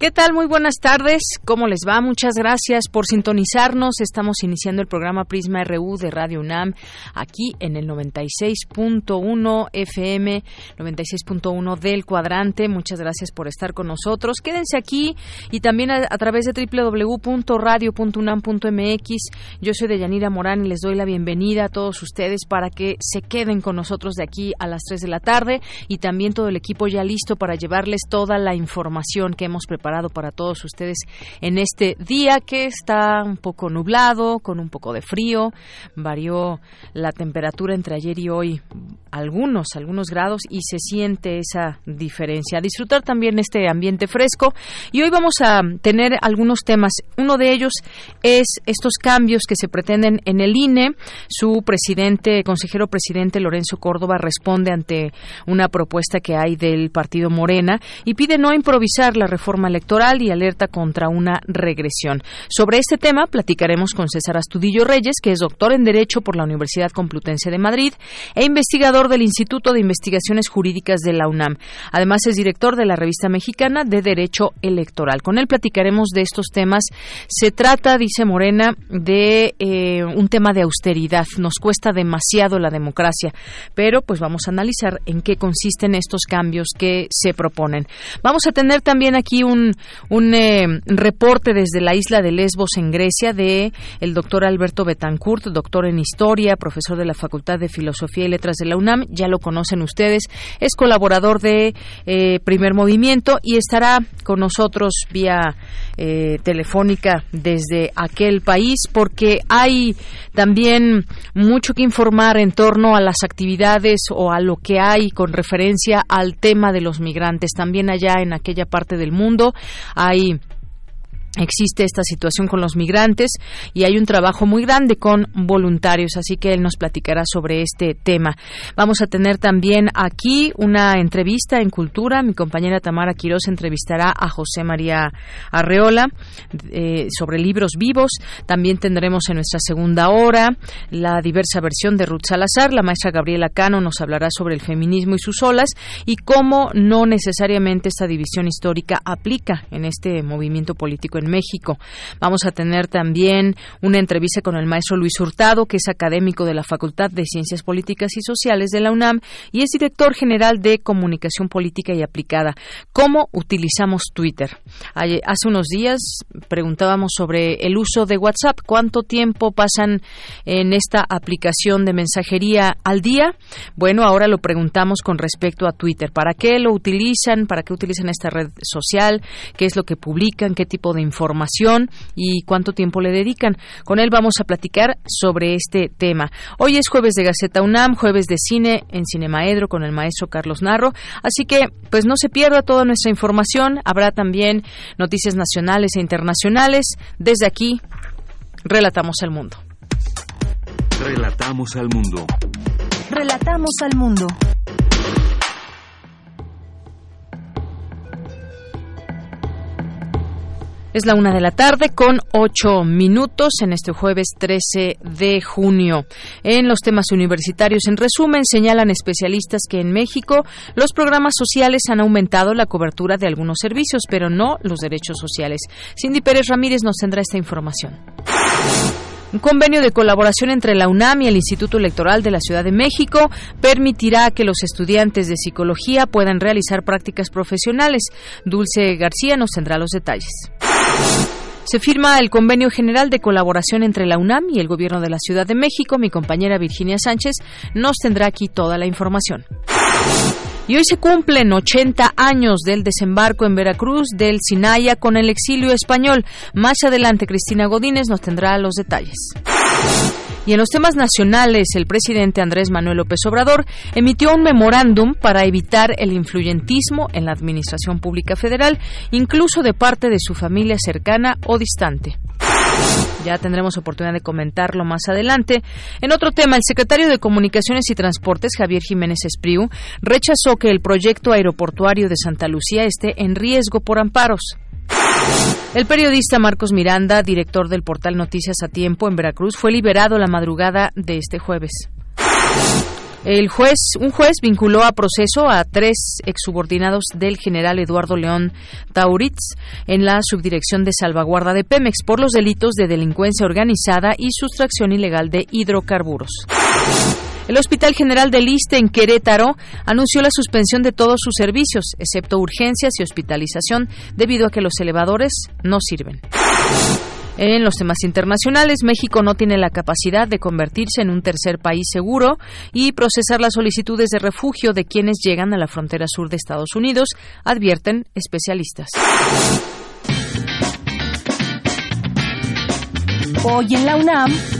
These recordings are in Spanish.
¿Qué tal? Muy buenas tardes. ¿Cómo les va? Muchas gracias por sintonizarnos. Estamos iniciando el programa Prisma RU de Radio UNAM aquí en el 96.1 FM, 96.1 del cuadrante. Muchas gracias por estar con nosotros. Quédense aquí y también a, través de www.radio.unam.mx. Yo soy Deyanira Morán y les doy la bienvenida a todos ustedes para que se queden con nosotros de aquí a las 3 de la tarde y también todo el equipo ya listo para llevarles toda la información que hemos preparado para todos ustedes en este día que está un poco nublado, con un poco de frío. Varió la temperatura entre ayer y hoy algunos, algunos grados y se siente esa diferencia. disfrutar también este ambiente fresco y hoy vamos a tener algunos temas. Uno de ellos es estos cambios que se pretenden en el INE. Su presidente, consejero presidente Lorenzo Córdoba responde ante una propuesta que hay del partido Morena y pide no improvisar la reforma electoral electoral y alerta contra una regresión. Sobre este tema platicaremos con César Astudillo Reyes, que es doctor en Derecho por la Universidad Complutense de Madrid e investigador del Instituto de Investigaciones Jurídicas de la UNAM. Además es director de la revista mexicana de Derecho Electoral. Con él platicaremos de estos temas. Se trata, dice Morena, de eh, un tema de austeridad. Nos cuesta demasiado la democracia, pero pues vamos a analizar en qué consisten estos cambios que se proponen. Vamos a tener también aquí un un, eh, reporte desde la isla de Lesbos en Grecia de el doctor Alberto Betancourt, doctor en historia, profesor de la Facultad de Filosofía y Letras de la UNAM. Ya lo conocen ustedes, es colaborador de eh, Primer Movimiento y estará con nosotros vía eh, telefónica desde aquel país porque hay también mucho que informar en torno a las actividades o a lo que hay con referencia al tema de los migrantes también allá en aquella parte del mundo hay Existe esta situación con los migrantes y hay un trabajo muy grande con voluntarios, así que él nos platicará sobre este tema. Vamos a tener también aquí una entrevista en Cultura. Mi compañera Tamara Quiroz entrevistará a José María Arreola eh, sobre libros vivos. También tendremos en nuestra segunda hora la diversa versión de Ruth Salazar. La maestra Gabriela Cano nos hablará sobre el feminismo y sus olas y cómo no necesariamente esta división histórica aplica en este movimiento político en México. Vamos a tener también una entrevista con el maestro Luis Hurtado, que es académico de la Facultad de Ciencias Políticas y Sociales de la UNAM y es director general de Comunicación Política y Aplicada. ¿Cómo utilizamos Twitter? Hace unos días preguntábamos sobre el uso de WhatsApp. ¿Cuánto tiempo pasan en esta aplicación de mensajería al día? Bueno, ahora lo preguntamos con respecto a Twitter. ¿Para qué lo utilizan? ¿Para qué utilizan esta red social? ¿Qué es lo que publican? ¿Qué tipo de información y cuánto tiempo le dedican. Con él vamos a platicar sobre este tema. Hoy es jueves de Gaceta UNAM, jueves de cine en Cinemaedro con el maestro Carlos Narro, así que pues no se pierda toda nuestra información. Habrá también noticias nacionales e internacionales. Desde aquí, relatamos al mundo. Relatamos al mundo. Relatamos al mundo. Es la una de la tarde con ocho minutos en este jueves 13 de junio. En los temas universitarios, en resumen, señalan especialistas que en México los programas sociales han aumentado la cobertura de algunos servicios, pero no los derechos sociales. Cindy Pérez Ramírez nos tendrá esta información. Un convenio de colaboración entre la UNAM y el Instituto Electoral de la Ciudad de México permitirá que los estudiantes de psicología puedan realizar prácticas profesionales. Dulce García nos tendrá los detalles. Se firma el convenio general de colaboración entre la UNAM y el Gobierno de la Ciudad de México. Mi compañera Virginia Sánchez nos tendrá aquí toda la información. Y hoy se cumplen 80 años del desembarco en Veracruz del Sinaya con el exilio español. Más adelante, Cristina Godínez nos tendrá los detalles. Y en los temas nacionales, el presidente Andrés Manuel López Obrador emitió un memorándum para evitar el influyentismo en la administración pública federal, incluso de parte de su familia cercana o distante. Ya tendremos oportunidad de comentarlo más adelante. En otro tema, el secretario de Comunicaciones y Transportes, Javier Jiménez Espriu, rechazó que el proyecto aeroportuario de Santa Lucía esté en riesgo por amparos. El periodista Marcos Miranda, director del portal Noticias a Tiempo en Veracruz, fue liberado la madrugada de este jueves. El juez, un juez vinculó a proceso a tres exsubordinados del general Eduardo León Tauritz en la subdirección de salvaguarda de Pemex por los delitos de delincuencia organizada y sustracción ilegal de hidrocarburos. El Hospital General de Liste en Querétaro anunció la suspensión de todos sus servicios, excepto urgencias y hospitalización, debido a que los elevadores no sirven. En los temas internacionales, México no tiene la capacidad de convertirse en un tercer país seguro y procesar las solicitudes de refugio de quienes llegan a la frontera sur de Estados Unidos, advierten especialistas. Hoy en la UNAM, ¿qué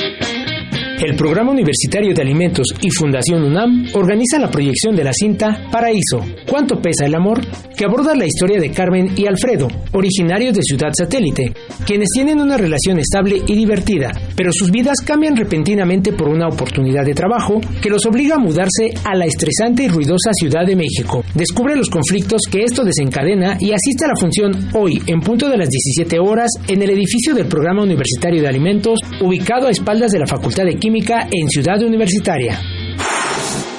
El Programa Universitario de Alimentos y Fundación UNAM organiza la proyección de la cinta Paraíso, ¿Cuánto pesa el amor?, que aborda la historia de Carmen y Alfredo, originarios de Ciudad Satélite, quienes tienen una relación estable y divertida, pero sus vidas cambian repentinamente por una oportunidad de trabajo que los obliga a mudarse a la estresante y ruidosa Ciudad de México. Descubre los conflictos que esto desencadena y asiste a la función hoy en punto de las 17 horas en el edificio del Programa Universitario de Alimentos, ubicado a espaldas de la Facultad de Química en Ciudad Universitaria.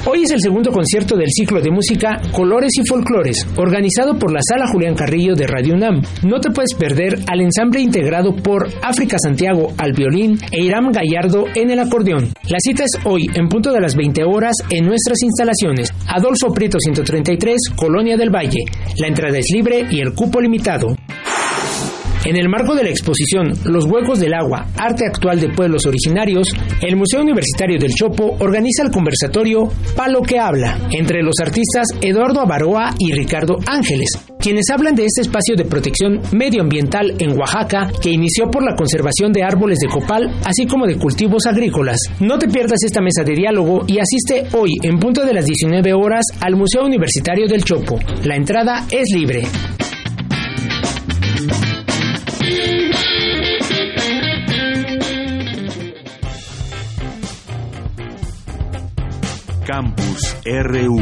Hoy es el segundo concierto del ciclo de música Colores y Folclores, organizado por la Sala Julián Carrillo de Radio UNAM. No te puedes perder al ensamble integrado por África Santiago al violín e Irán Gallardo en el acordeón. La cita es hoy, en punto de las 20 horas, en nuestras instalaciones. Adolfo Prieto 133, Colonia del Valle. La entrada es libre y el cupo limitado. En el marco de la exposición Los Huecos del Agua, Arte Actual de Pueblos Originarios, el Museo Universitario del Chopo organiza el conversatorio Palo que Habla, entre los artistas Eduardo Avaroa y Ricardo Ángeles, quienes hablan de este espacio de protección medioambiental en Oaxaca que inició por la conservación de árboles de copal, así como de cultivos agrícolas. No te pierdas esta mesa de diálogo y asiste hoy en punto de las 19 horas al Museo Universitario del Chopo. La entrada es libre. RU.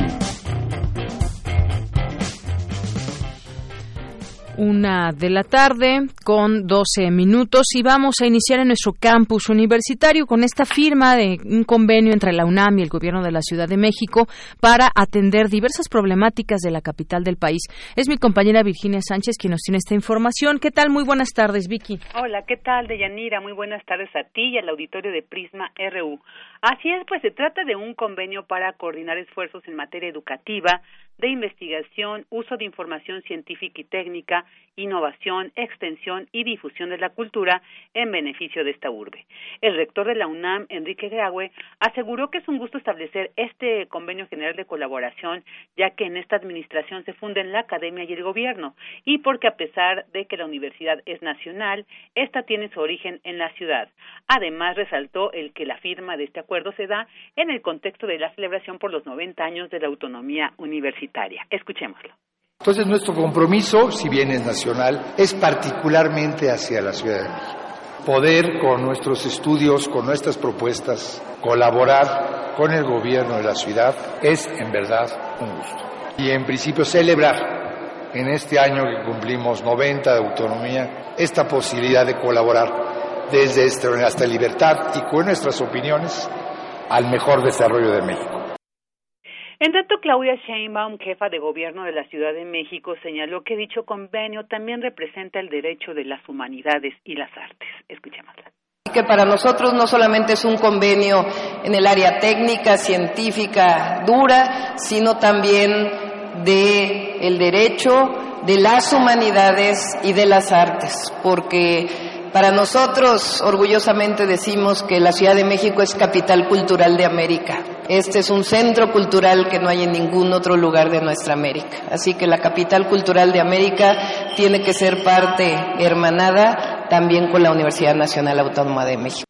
Una de la tarde con 12 minutos y vamos a iniciar en nuestro campus universitario con esta firma de un convenio entre la UNAM y el gobierno de la Ciudad de México para atender diversas problemáticas de la capital del país. Es mi compañera Virginia Sánchez quien nos tiene esta información. ¿Qué tal? Muy buenas tardes, Vicky. Hola, ¿qué tal, Deyanira? Muy buenas tardes a ti y al auditorio de Prisma RU. Así es, pues se trata de un convenio para coordinar esfuerzos en materia educativa, de investigación, uso de información científica y técnica, innovación, extensión y difusión de la cultura en beneficio de esta urbe. El rector de la UNAM, Enrique Graue, aseguró que es un gusto establecer este convenio general de colaboración, ya que en esta administración se funden la academia y el gobierno, y porque a pesar de que la universidad es nacional, esta tiene su origen en la ciudad. Además, resaltó el que la firma de este se da en el contexto de la celebración por los 90 años de la autonomía universitaria. Escuchémoslo. Entonces nuestro compromiso, si bien es nacional, es particularmente hacia la Ciudad de México. Poder con nuestros estudios, con nuestras propuestas, colaborar con el gobierno de la ciudad es en verdad un gusto. Y en principio celebrar en este año que cumplimos 90 de autonomía esta posibilidad de colaborar desde este, hasta libertad y con nuestras opiniones al mejor desarrollo de México. En tanto, Claudia Sheinbaum, jefa de gobierno de la Ciudad de México, señaló que dicho convenio también representa el derecho de las humanidades y las artes. Escuchémosla que para nosotros no solamente es un convenio en el área técnica, científica dura, sino también de el derecho de las humanidades y de las artes, porque Para nosotros, orgullosamente decimos que la Ciudad de México es capital cultural de América. Este es un centro cultural que no hay en ningún otro lugar de nuestra América. Así que la capital cultural de América tiene que ser parte hermanada también con la Universidad Nacional Autónoma de México.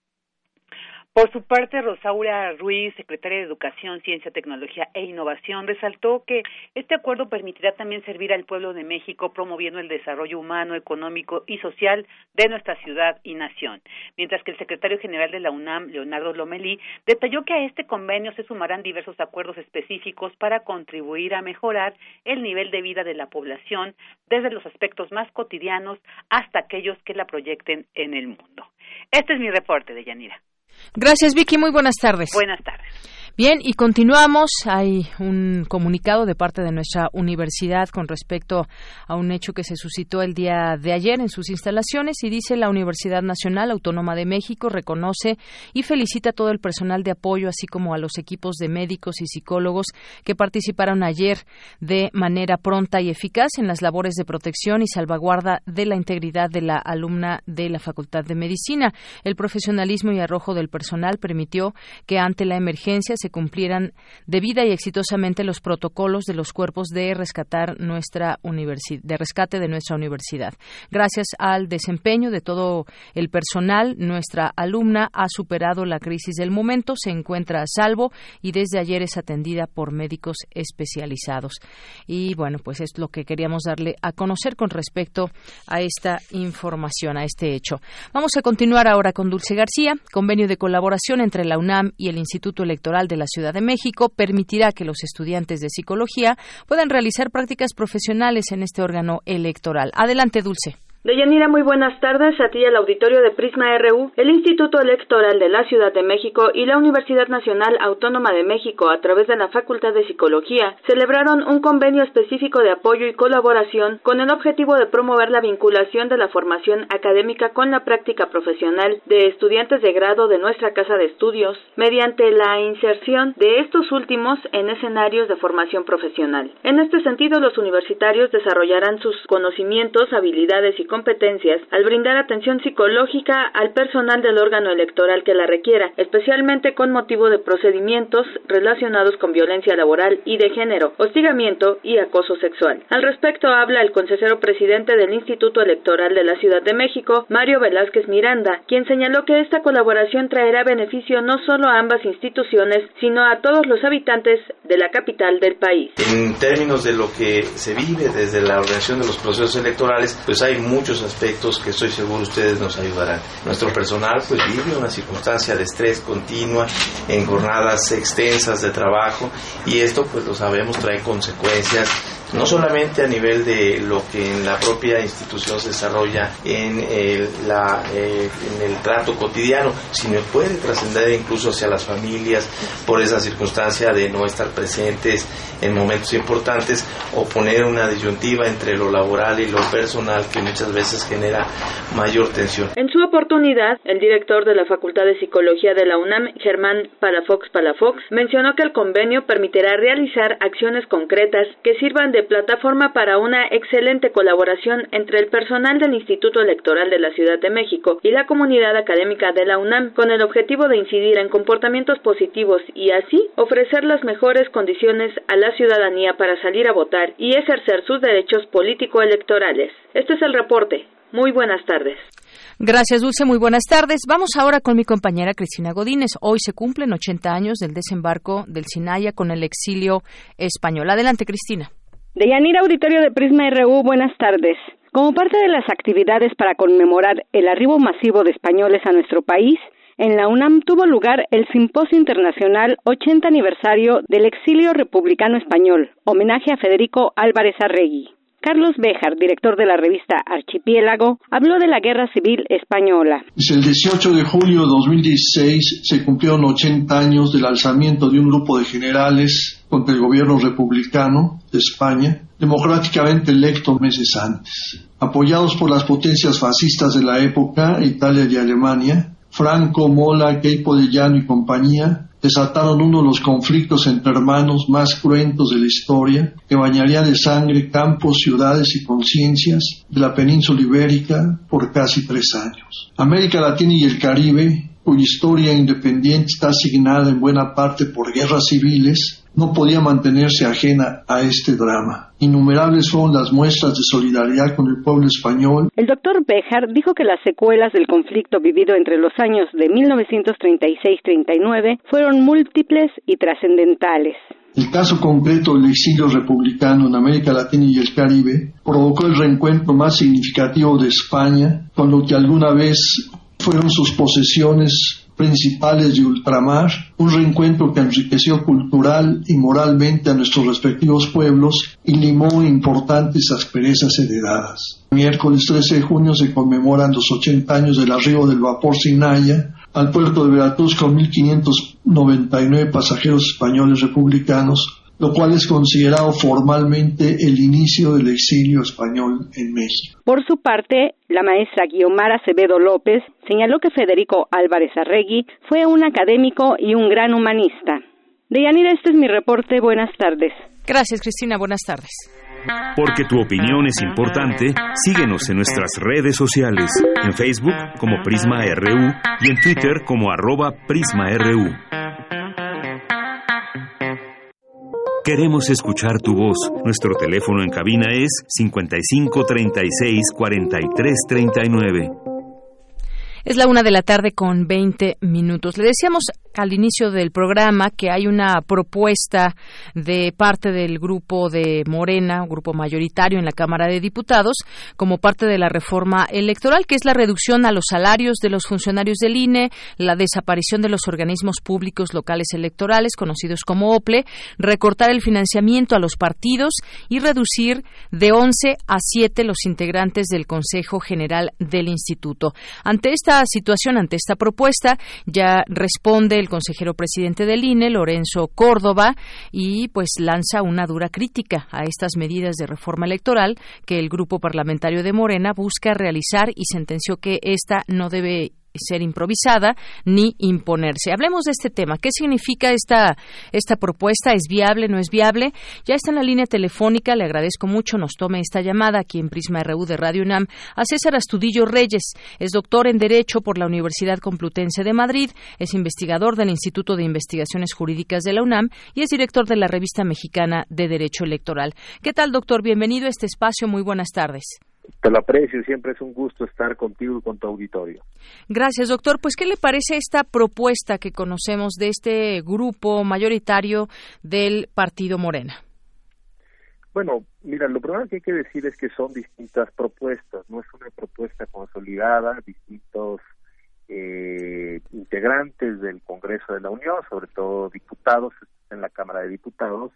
Por su parte, Rosaura Ruiz, secretaria de Educación, Ciencia, Tecnología e Innovación, resaltó que este acuerdo permitirá también servir al pueblo de México promoviendo el desarrollo humano, económico y social de nuestra ciudad y nación. Mientras que el secretario general de la UNAM, Leonardo Lomelí, detalló que a este convenio se sumarán diversos acuerdos específicos para contribuir a mejorar el nivel de vida de la población desde los aspectos más cotidianos hasta aquellos que la proyecten en el mundo. Este es mi reporte de Yanira. Gracias, Vicky. Muy buenas tardes. Buenas tardes. Bien, y continuamos. Hay un comunicado de parte de nuestra universidad con respecto a un hecho que se suscitó el día de ayer en sus instalaciones y dice la Universidad Nacional Autónoma de México reconoce y felicita a todo el personal de apoyo, así como a los equipos de médicos y psicólogos que participaron ayer de manera pronta y eficaz en las labores de protección y salvaguarda de la integridad de la alumna de la Facultad de Medicina. El profesionalismo y arrojo del personal permitió que ante la emergencia se cumplieran debida y exitosamente los protocolos de los cuerpos de rescatar nuestra universidad, de rescate de nuestra universidad. Gracias al desempeño de todo el personal, nuestra alumna ha superado la crisis del momento, se encuentra a salvo y desde ayer es atendida por médicos especializados. Y bueno, pues es lo que queríamos darle a conocer con respecto a esta información, a este hecho. Vamos a continuar ahora con Dulce García, convenio de colaboración entre la UNAM y el Instituto Electoral de la Ciudad de México permitirá que los estudiantes de psicología puedan realizar prácticas profesionales en este órgano electoral. Adelante, Dulce. Deyanira, muy buenas tardes a ti y al auditorio de Prisma RU. El Instituto Electoral de la Ciudad de México y la Universidad Nacional Autónoma de México, a través de la Facultad de Psicología, celebraron un convenio específico de apoyo y colaboración con el objetivo de promover la vinculación de la formación académica con la práctica profesional de estudiantes de grado de nuestra casa de estudios, mediante la inserción de estos últimos en escenarios de formación profesional. En este sentido, los universitarios desarrollarán sus conocimientos, habilidades y competencias al brindar atención psicológica al personal del órgano electoral que la requiera, especialmente con motivo de procedimientos relacionados con violencia laboral y de género, hostigamiento y acoso sexual. Al respecto habla el consejero presidente del Instituto Electoral de la Ciudad de México, Mario Velázquez Miranda, quien señaló que esta colaboración traerá beneficio no solo a ambas instituciones, sino a todos los habitantes de la capital del país. En términos de lo que se vive desde la organización de los procesos electorales, pues hay muchos aspectos que estoy seguro ustedes nos ayudarán. Nuestro personal pues vive una circunstancia de estrés continua en jornadas extensas de trabajo y esto pues lo sabemos trae consecuencias no solamente a nivel de lo que en la propia institución se desarrolla en el, la, eh, en el trato cotidiano, sino puede trascender incluso hacia las familias por esa circunstancia de no estar presentes en momentos importantes o poner una disyuntiva entre lo laboral y lo personal que muchas veces genera mayor tensión. En su oportunidad, el director de la Facultad de Psicología de la UNAM, Germán Palafox Palafox, mencionó que el convenio permitirá realizar acciones concretas que sirvan de plataforma para una excelente colaboración entre el personal del Instituto Electoral de la Ciudad de México y la comunidad académica de la UNAM con el objetivo de incidir en comportamientos positivos y así ofrecer las mejores condiciones a la ciudadanía para salir a votar y ejercer sus derechos político-electorales. Este es el reporte. Muy buenas tardes. Gracias, Dulce. Muy buenas tardes. Vamos ahora con mi compañera Cristina Godínez. Hoy se cumplen 80 años del desembarco del Sinaya con el exilio español. Adelante, Cristina. De Yanira Auditorio de Prisma RU, buenas tardes. Como parte de las actividades para conmemorar el arribo masivo de españoles a nuestro país, en la UNAM tuvo lugar el Simposio Internacional 80 Aniversario del Exilio Republicano Español, homenaje a Federico Álvarez Arregui. Carlos Béjar, director de la revista Archipiélago, habló de la Guerra Civil Española. El 18 de julio de 2016 se cumplieron 80 años del alzamiento de un grupo de generales contra el gobierno republicano de España, democráticamente electo meses antes. Apoyados por las potencias fascistas de la época, Italia y Alemania, Franco, Mola, Keipo de Llano y compañía desataron uno de los conflictos entre hermanos más cruentos de la historia, que bañaría de sangre campos, ciudades y conciencias de la península ibérica por casi tres años. América Latina y el Caribe, cuya historia independiente está asignada en buena parte por guerras civiles, no podía mantenerse ajena a este drama. Innumerables son las muestras de solidaridad con el pueblo español. El doctor Bejar dijo que las secuelas del conflicto vivido entre los años de 1936-39 fueron múltiples y trascendentales. El caso concreto del exilio republicano en América Latina y el Caribe provocó el reencuentro más significativo de España con lo que alguna vez fueron sus posesiones principales de ultramar, un reencuentro que enriqueció cultural y moralmente a nuestros respectivos pueblos y limó importantes asperezas heredadas. miércoles 13 de junio se conmemoran los 80 años del arribo del vapor Sinaya al puerto de Veracruz con 1.599 pasajeros españoles republicanos lo cual es considerado formalmente el inicio del exilio español en México. Por su parte, la maestra Guiomar Acevedo López señaló que Federico Álvarez Arregui fue un académico y un gran humanista. Deyanira, este es mi reporte. Buenas tardes. Gracias, Cristina. Buenas tardes. Porque tu opinión es importante, síguenos en nuestras redes sociales, en Facebook como Prisma RU y en Twitter como arroba PrismaRU. Queremos escuchar tu voz. Nuestro teléfono en cabina es 55 36 43 39. Es la una de la tarde con 20 minutos. Le decíamos al inicio del programa que hay una propuesta de parte del grupo de Morena, un grupo mayoritario en la Cámara de Diputados, como parte de la reforma electoral, que es la reducción a los salarios de los funcionarios del INE, la desaparición de los organismos públicos locales electorales, conocidos como OPLE, recortar el financiamiento a los partidos y reducir de 11 a 7 los integrantes del Consejo General del Instituto. Ante esta situación, ante esta propuesta, ya responde el consejero presidente del INE, Lorenzo Córdoba, y pues lanza una dura crítica a estas medidas de reforma electoral que el grupo parlamentario de Morena busca realizar y sentenció que esta no debe ser improvisada ni imponerse. Hablemos de este tema. ¿Qué significa esta, esta propuesta? ¿Es viable? ¿No es viable? Ya está en la línea telefónica. Le agradezco mucho. Nos tome esta llamada aquí en Prisma RU de Radio UNAM a César Astudillo Reyes. Es doctor en Derecho por la Universidad Complutense de Madrid. Es investigador del Instituto de Investigaciones Jurídicas de la UNAM y es director de la Revista Mexicana de Derecho Electoral. ¿Qué tal, doctor? Bienvenido a este espacio. Muy buenas tardes. Te lo aprecio, siempre es un gusto estar contigo y con tu auditorio. Gracias, doctor. Pues, ¿qué le parece esta propuesta que conocemos de este grupo mayoritario del Partido Morena? Bueno, mira, lo primero que hay que decir es que son distintas propuestas, no es una propuesta consolidada, distintos eh, integrantes del Congreso de la Unión, sobre todo diputados en la Cámara de Diputados,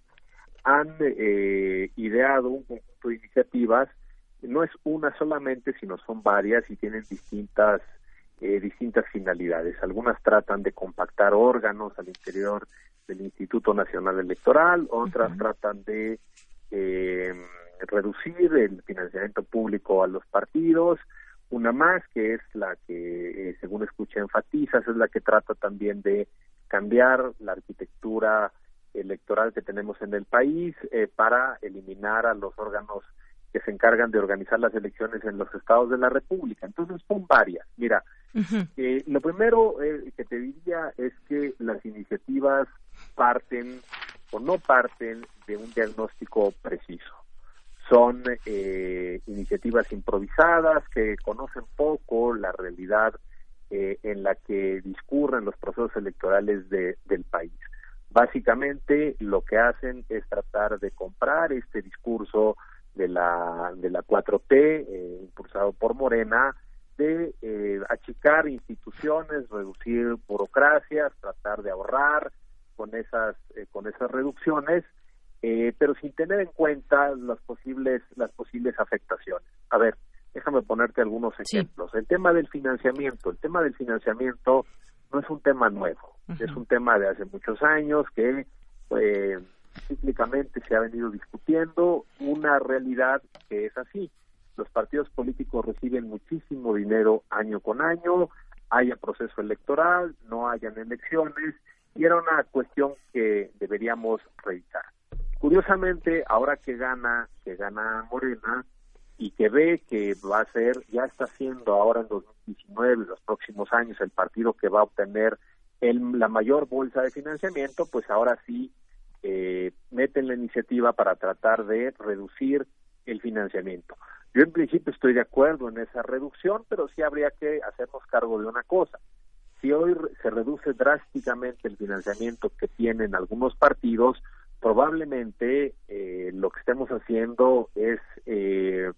han eh, ideado un conjunto de iniciativas no es una solamente, sino son varias y tienen distintas eh, distintas finalidades. Algunas tratan de compactar órganos al interior del Instituto Nacional Electoral, otras tratan de eh, reducir el financiamiento público a los partidos, una más que es la que, eh, según escuché, enfatizas, es la que trata también de cambiar la arquitectura electoral que tenemos en el país para eliminar a los órganos que se encargan de organizar las elecciones en los estados de la República. Entonces son varias. Mira, eh, lo primero eh, que te diría es que las iniciativas parten o no parten de un diagnóstico preciso. Son eh, iniciativas improvisadas que conocen poco la realidad en la que discurren los procesos electorales de, del país. Básicamente lo que hacen es tratar de comprar este discurso de la de la 4T eh, impulsado por Morena de eh, achicar instituciones, reducir burocracias, tratar de ahorrar con esas eh, con esas reducciones, pero sin tener en cuenta las posibles las posibles afectaciones. A ver, déjame ponerte algunos ejemplos. El tema del financiamiento, el tema del financiamiento no es un tema nuevo, es un tema de hace muchos años que cíclicamente se ha venido discutiendo una realidad que es así. Los partidos políticos reciben muchísimo dinero año con año, haya proceso electoral, no hayan elecciones, y era una cuestión que deberíamos revisar. Curiosamente, ahora que gana, que gana Morena y que ve que va a ser, ya está siendo ahora en 2019, los próximos años, el partido que va a obtener el, la mayor bolsa de financiamiento, pues ahora sí eh, meten la iniciativa para tratar de reducir el financiamiento. Yo en principio estoy de acuerdo en esa reducción, pero sí habría que hacernos cargo de una cosa. Si hoy se reduce drásticamente el financiamiento que tienen algunos partidos, probablemente eh, lo que estemos haciendo es eh,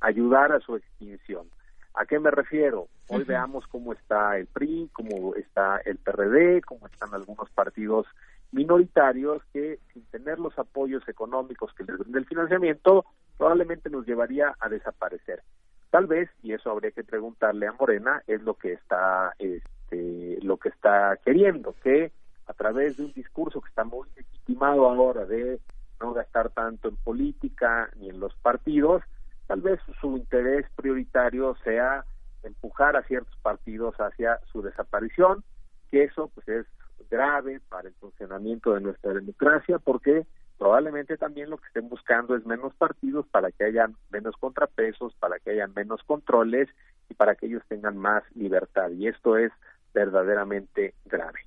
ayudar a su extinción. ¿A qué me refiero? Hoy veamos cómo está el PRI, cómo está el PRD, cómo están algunos partidos minoritarios que sin tener los apoyos económicos que les den el financiamiento probablemente nos llevaría a desaparecer. Tal vez, y eso habría que preguntarle a Morena, es lo que está, este, lo que está queriendo, que a través de un discurso que está muy legitimado ahora de no gastar tanto en política ni en los partidos, tal vez su interés prioritario sea empujar a ciertos partidos hacia su desaparición, que eso pues es grave para el funcionamiento de nuestra democracia porque probablemente también lo que estén buscando es menos partidos para que haya menos contrapesos, para que haya menos controles y para que ellos tengan más libertad. Y esto es verdaderamente grave.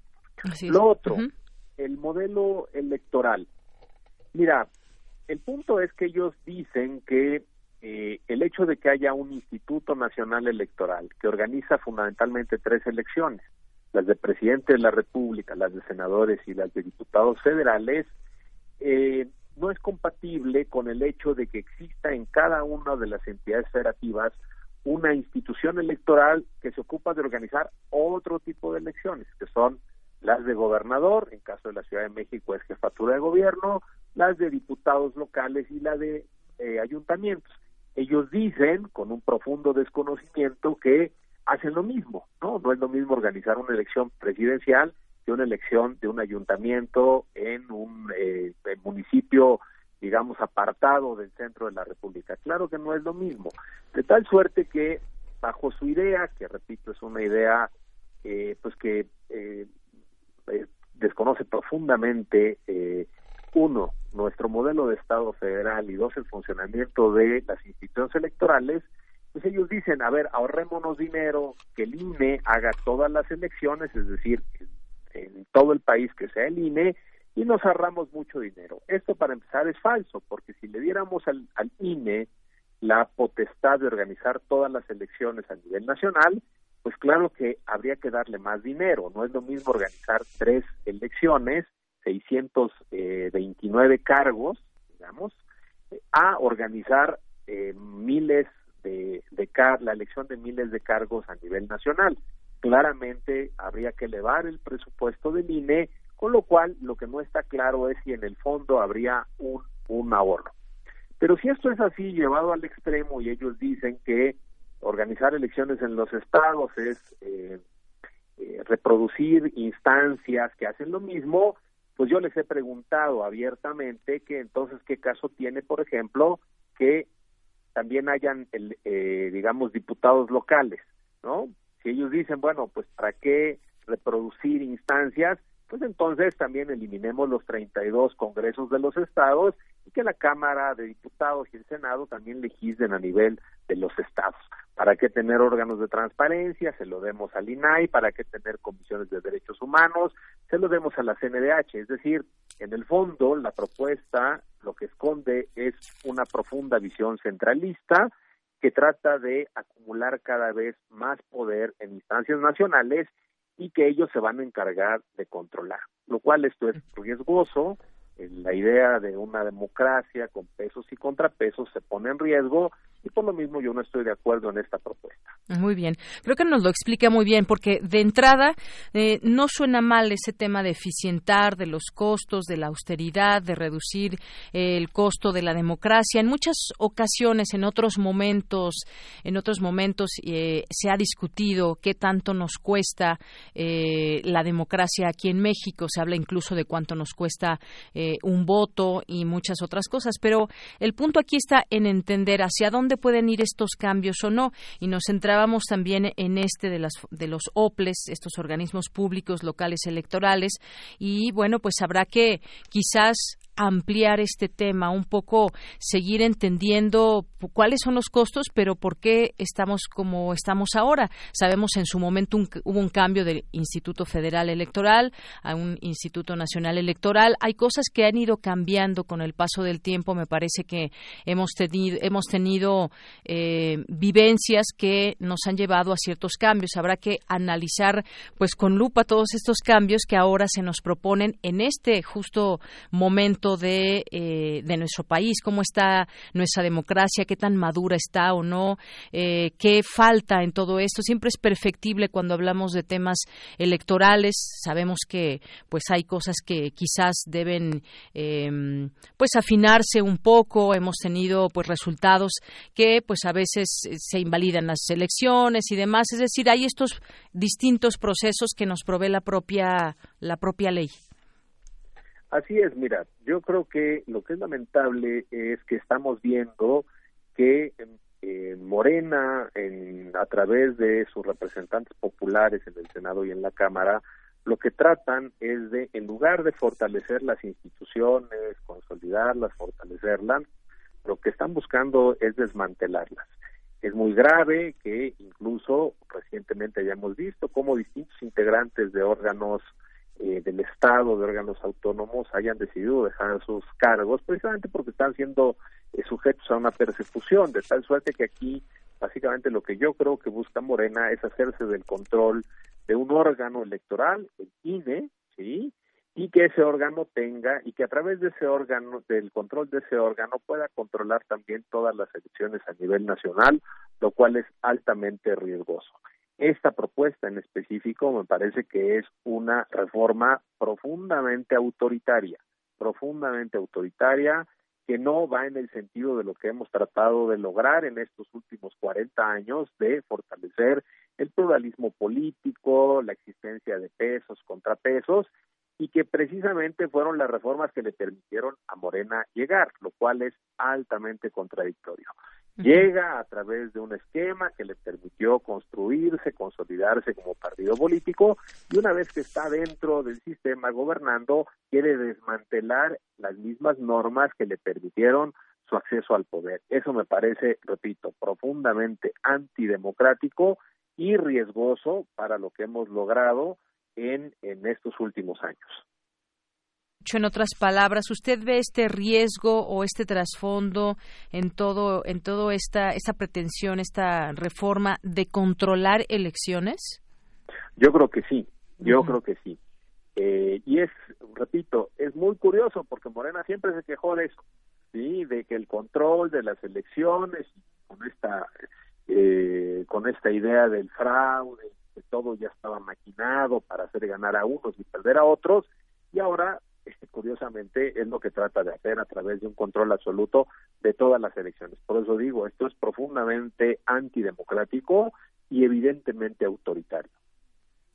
Lo otro, el modelo electoral. Mira, el punto es que ellos dicen que eh, el hecho de que haya un Instituto Nacional Electoral que organiza fundamentalmente tres elecciones, las de presidente de la República, las de senadores y las de diputados federales, eh, no es compatible con el hecho de que exista en cada una de las entidades federativas una institución electoral que se ocupa de organizar otro tipo de elecciones, que son las de gobernador, en caso de la Ciudad de México es jefatura de gobierno, las de diputados locales y la de eh, ayuntamientos. Ellos dicen, con un profundo desconocimiento, que hacen lo mismo, ¿no? No es lo mismo organizar una elección presidencial que una elección de un ayuntamiento en un eh, municipio, digamos, apartado del centro de la República. Claro que no es lo mismo. De tal suerte que, bajo su idea, que repito, es una idea eh, pues que eh, eh desconoce profundamente, eh, uno, nuestro modelo de Estado federal y dos, el funcionamiento de las instituciones electorales, pues ellos dicen, a ver, ahorrémonos dinero, que el INE haga todas las elecciones, es decir, en todo el país que sea el INE, y nos ahorramos mucho dinero. Esto para empezar es falso, porque si le diéramos al, al INE la potestad de organizar todas las elecciones a nivel nacional, pues claro que habría que darle más dinero. No es lo mismo organizar tres elecciones, 629 cargos, digamos, a organizar eh, miles de, de car la elección de miles de cargos a nivel nacional. Claramente habría que elevar el presupuesto del INE, con lo cual lo que no está claro es si en el fondo habría un, un ahorro. Pero si esto es así, llevado al extremo, y ellos dicen que organizar elecciones en los estados es eh, eh, reproducir instancias que hacen lo mismo, pues yo les he preguntado abiertamente que entonces qué caso tiene, por ejemplo, que también hayan, el, eh, digamos, diputados locales, ¿no? Si ellos dicen, bueno, pues ¿para qué reproducir instancias? Pues entonces también eliminemos los 32 congresos de los estados y que la Cámara de Diputados y el Senado también legislen a nivel de los estados. ¿Para qué tener órganos de transparencia? Se lo demos al INAI. ¿Para qué tener comisiones de derechos humanos? Se lo demos a la CNDH. Es decir, en el fondo, la propuesta lo que esconde es una profunda visión centralista que trata de acumular cada vez más poder en instancias nacionales y que ellos se van a encargar de controlar, lo cual esto es riesgoso, la idea de una democracia con pesos y contrapesos se pone en riesgo y por lo mismo yo no estoy de acuerdo en esta propuesta. Muy bien, creo que nos lo explica muy bien porque de entrada eh, no suena mal ese tema de eficientar, de los costos, de la austeridad, de reducir eh, el costo de la democracia. En muchas ocasiones, en otros momentos, en otros momentos eh, se ha discutido qué tanto nos cuesta la democracia aquí en México. Se habla incluso de cuánto nos cuesta eh, un voto y muchas otras cosas. Pero el punto aquí está en entender hacia dónde pueden ir estos cambios o no. Y nos centrábamos también en este de, las, de los OPLES, estos organismos públicos locales electorales. Y bueno, pues habrá que quizás ampliar este tema, un poco seguir entendiendo cuáles son los costos, pero por qué estamos como estamos ahora. Sabemos en su momento hubo un cambio del Instituto Federal Electoral a un Instituto Nacional Electoral. Hay cosas que han ido cambiando con el paso del tiempo. Me parece que hemos tenido, hemos tenido eh, vivencias que nos han llevado a ciertos cambios. Habrá que analizar, pues, con lupa todos estos cambios que ahora se nos proponen en este justo momento eh, de, nuestro país, cómo está nuestra democracia, qué tan madura está o no, eh, qué falta en todo esto. Siempre es perfectible cuando hablamos de temas electorales. Sabemos que pues hay cosas que quizás deben em, pues afinarse un poco. Hemos tenido pues resultados que pues a veces eh, se invalidan las elecciones y demás. Es decir, hay estos distintos procesos que nos provee la propia la propia ley. Así es, mira, yo creo que lo que es lamentable es que estamos viendo que eh, Morena, en, a través de sus representantes populares en el Senado y en la Cámara, lo que tratan es de, en lugar de fortalecer las instituciones, consolidarlas, fortalecerlas, lo que están buscando es desmantelarlas. Es muy grave que incluso recientemente hayamos visto cómo distintos integrantes de órganos eh, del Estado, de órganos autónomos, hayan decidido dejar sus cargos, precisamente porque están siendo eh, sujetos a una persecución, de tal suerte que aquí, básicamente, lo que yo creo que busca Morena es hacerse del control de un órgano electoral, el INE, ¿sí? y que ese órgano tenga y que a través de ese órgano, del control de ese órgano, pueda controlar también todas las elecciones a nivel nacional, lo cual es altamente riesgoso. Esta propuesta en específico me parece que es una reforma profundamente autoritaria, profundamente autoritaria, que no va en el sentido de lo que hemos tratado de lograr en estos últimos 40 años de fortalecer el pluralismo político, la existencia de pesos, contrapesos, y que precisamente fueron las reformas que le permitieron a Morena llegar, lo cual es altamente contradictorio. Llega a través de un esquema que le permitió construirse, consolidarse como partido político y una vez que está dentro del sistema gobernando, quiere desmantelar las mismas normas que le permitieron su acceso al poder. Eso me parece, repito, profundamente antidemocrático y riesgoso para lo que hemos logrado en, en estos últimos años en otras palabras, ¿usted ve este riesgo o este trasfondo en todo, en todo esta, esta pretensión, esta reforma de controlar elecciones? Yo creo que sí, yo creo que sí. Eh, y es, repito, es muy curioso porque Morena siempre se quejó de eso, sí, de que el control de las elecciones con esta, eh, con esta idea del fraude, que todo ya estaba maquinado para hacer ganar a unos y perder a otros, y ahora curiosamente es lo que trata de hacer a través de un control absoluto de todas las elecciones. Por eso digo, esto es profundamente antidemocrático y evidentemente autoritario.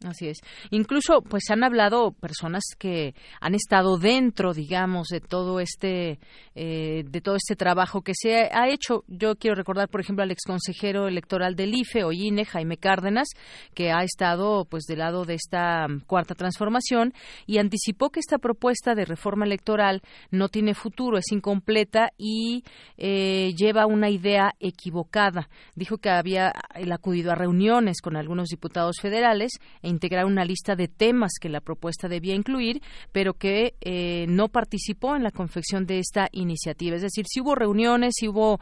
Así es. Incluso, pues han hablado personas que han estado dentro, digamos, de todo este, eh, de todo este trabajo que se ha hecho. Yo quiero recordar, por ejemplo, al exconsejero electoral del IFE o INE, Jaime Cárdenas, que ha estado, pues, del lado de esta cuarta transformación y anticipó que esta propuesta de reforma electoral no tiene futuro, es incompleta y eh, lleva una idea equivocada. Dijo que había el acudido a reuniones con algunos diputados federales e integrar una lista de temas que la propuesta debía incluir, pero que eh, no participó en la confección de esta iniciativa. Es decir, si hubo reuniones, si hubo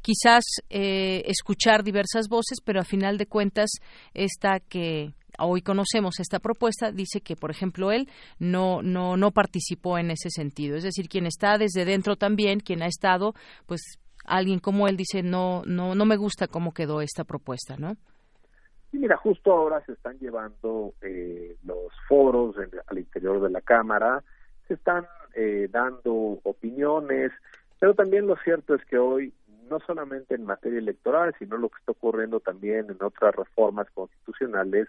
quizás eh, escuchar diversas voces, pero a final de cuentas esta que hoy conocemos esta propuesta dice que por ejemplo él no no no participó en ese sentido es decir quien está desde dentro también quien ha estado pues alguien como él dice no no no me gusta cómo quedó esta propuesta no y mira, justo ahora se están llevando eh, los foros al interior de la Cámara, se están eh, dando opiniones, pero también lo cierto es que hoy, no solamente en materia electoral, sino lo que está ocurriendo también en otras reformas constitucionales,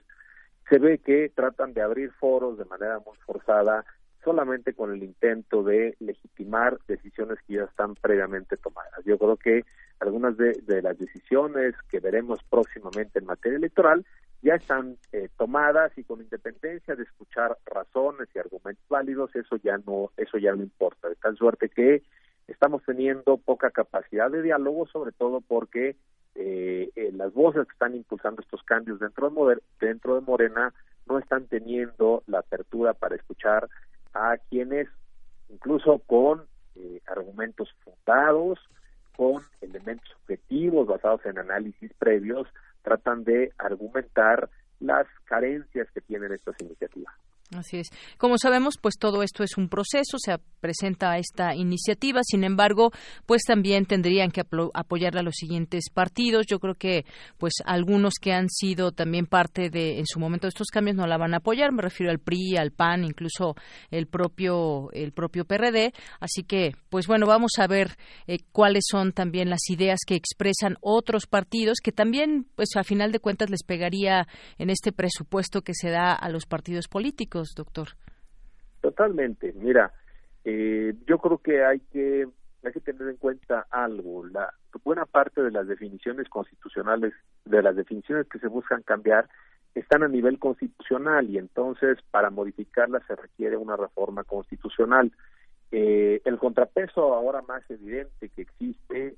se ve que tratan de abrir foros de manera muy forzada solamente con el intento de legitimar decisiones que ya están previamente tomadas. Yo creo que algunas de, las decisiones que veremos próximamente en materia electoral ya están eh, tomadas y con independencia de escuchar razones y argumentos válidos, eso ya no, eso ya no importa. De tal suerte que estamos teniendo poca capacidad de diálogo, sobre todo porque eh, eh, las voces que están impulsando estos cambios dentro de, dentro de Morena no están teniendo la apertura para escuchar a quienes, incluso con eh, argumentos fundados, con elementos objetivos basados en análisis previos, tratan de argumentar las carencias que tienen estas iniciativas. Así es. Como sabemos, pues todo esto es un proceso, se presenta esta iniciativa, sin embargo, pues también tendrían que apoyarla los siguientes partidos. Yo creo que pues algunos que han sido también parte de en su momento de estos cambios no la van a apoyar, me refiero al PRI, al PAN, incluso el propio el propio PRD, así que pues bueno, vamos a ver eh, cuáles son también las ideas que expresan otros partidos que también pues a final de cuentas les pegaría en este presupuesto que se da a los partidos políticos doctor. Totalmente. Mira, eh, yo creo que hay que hay que tener en cuenta algo. La buena parte de las definiciones constitucionales, de las definiciones que se buscan cambiar, están a nivel constitucional y entonces para modificarlas se requiere una reforma constitucional. Eh, el contrapeso ahora más evidente que existe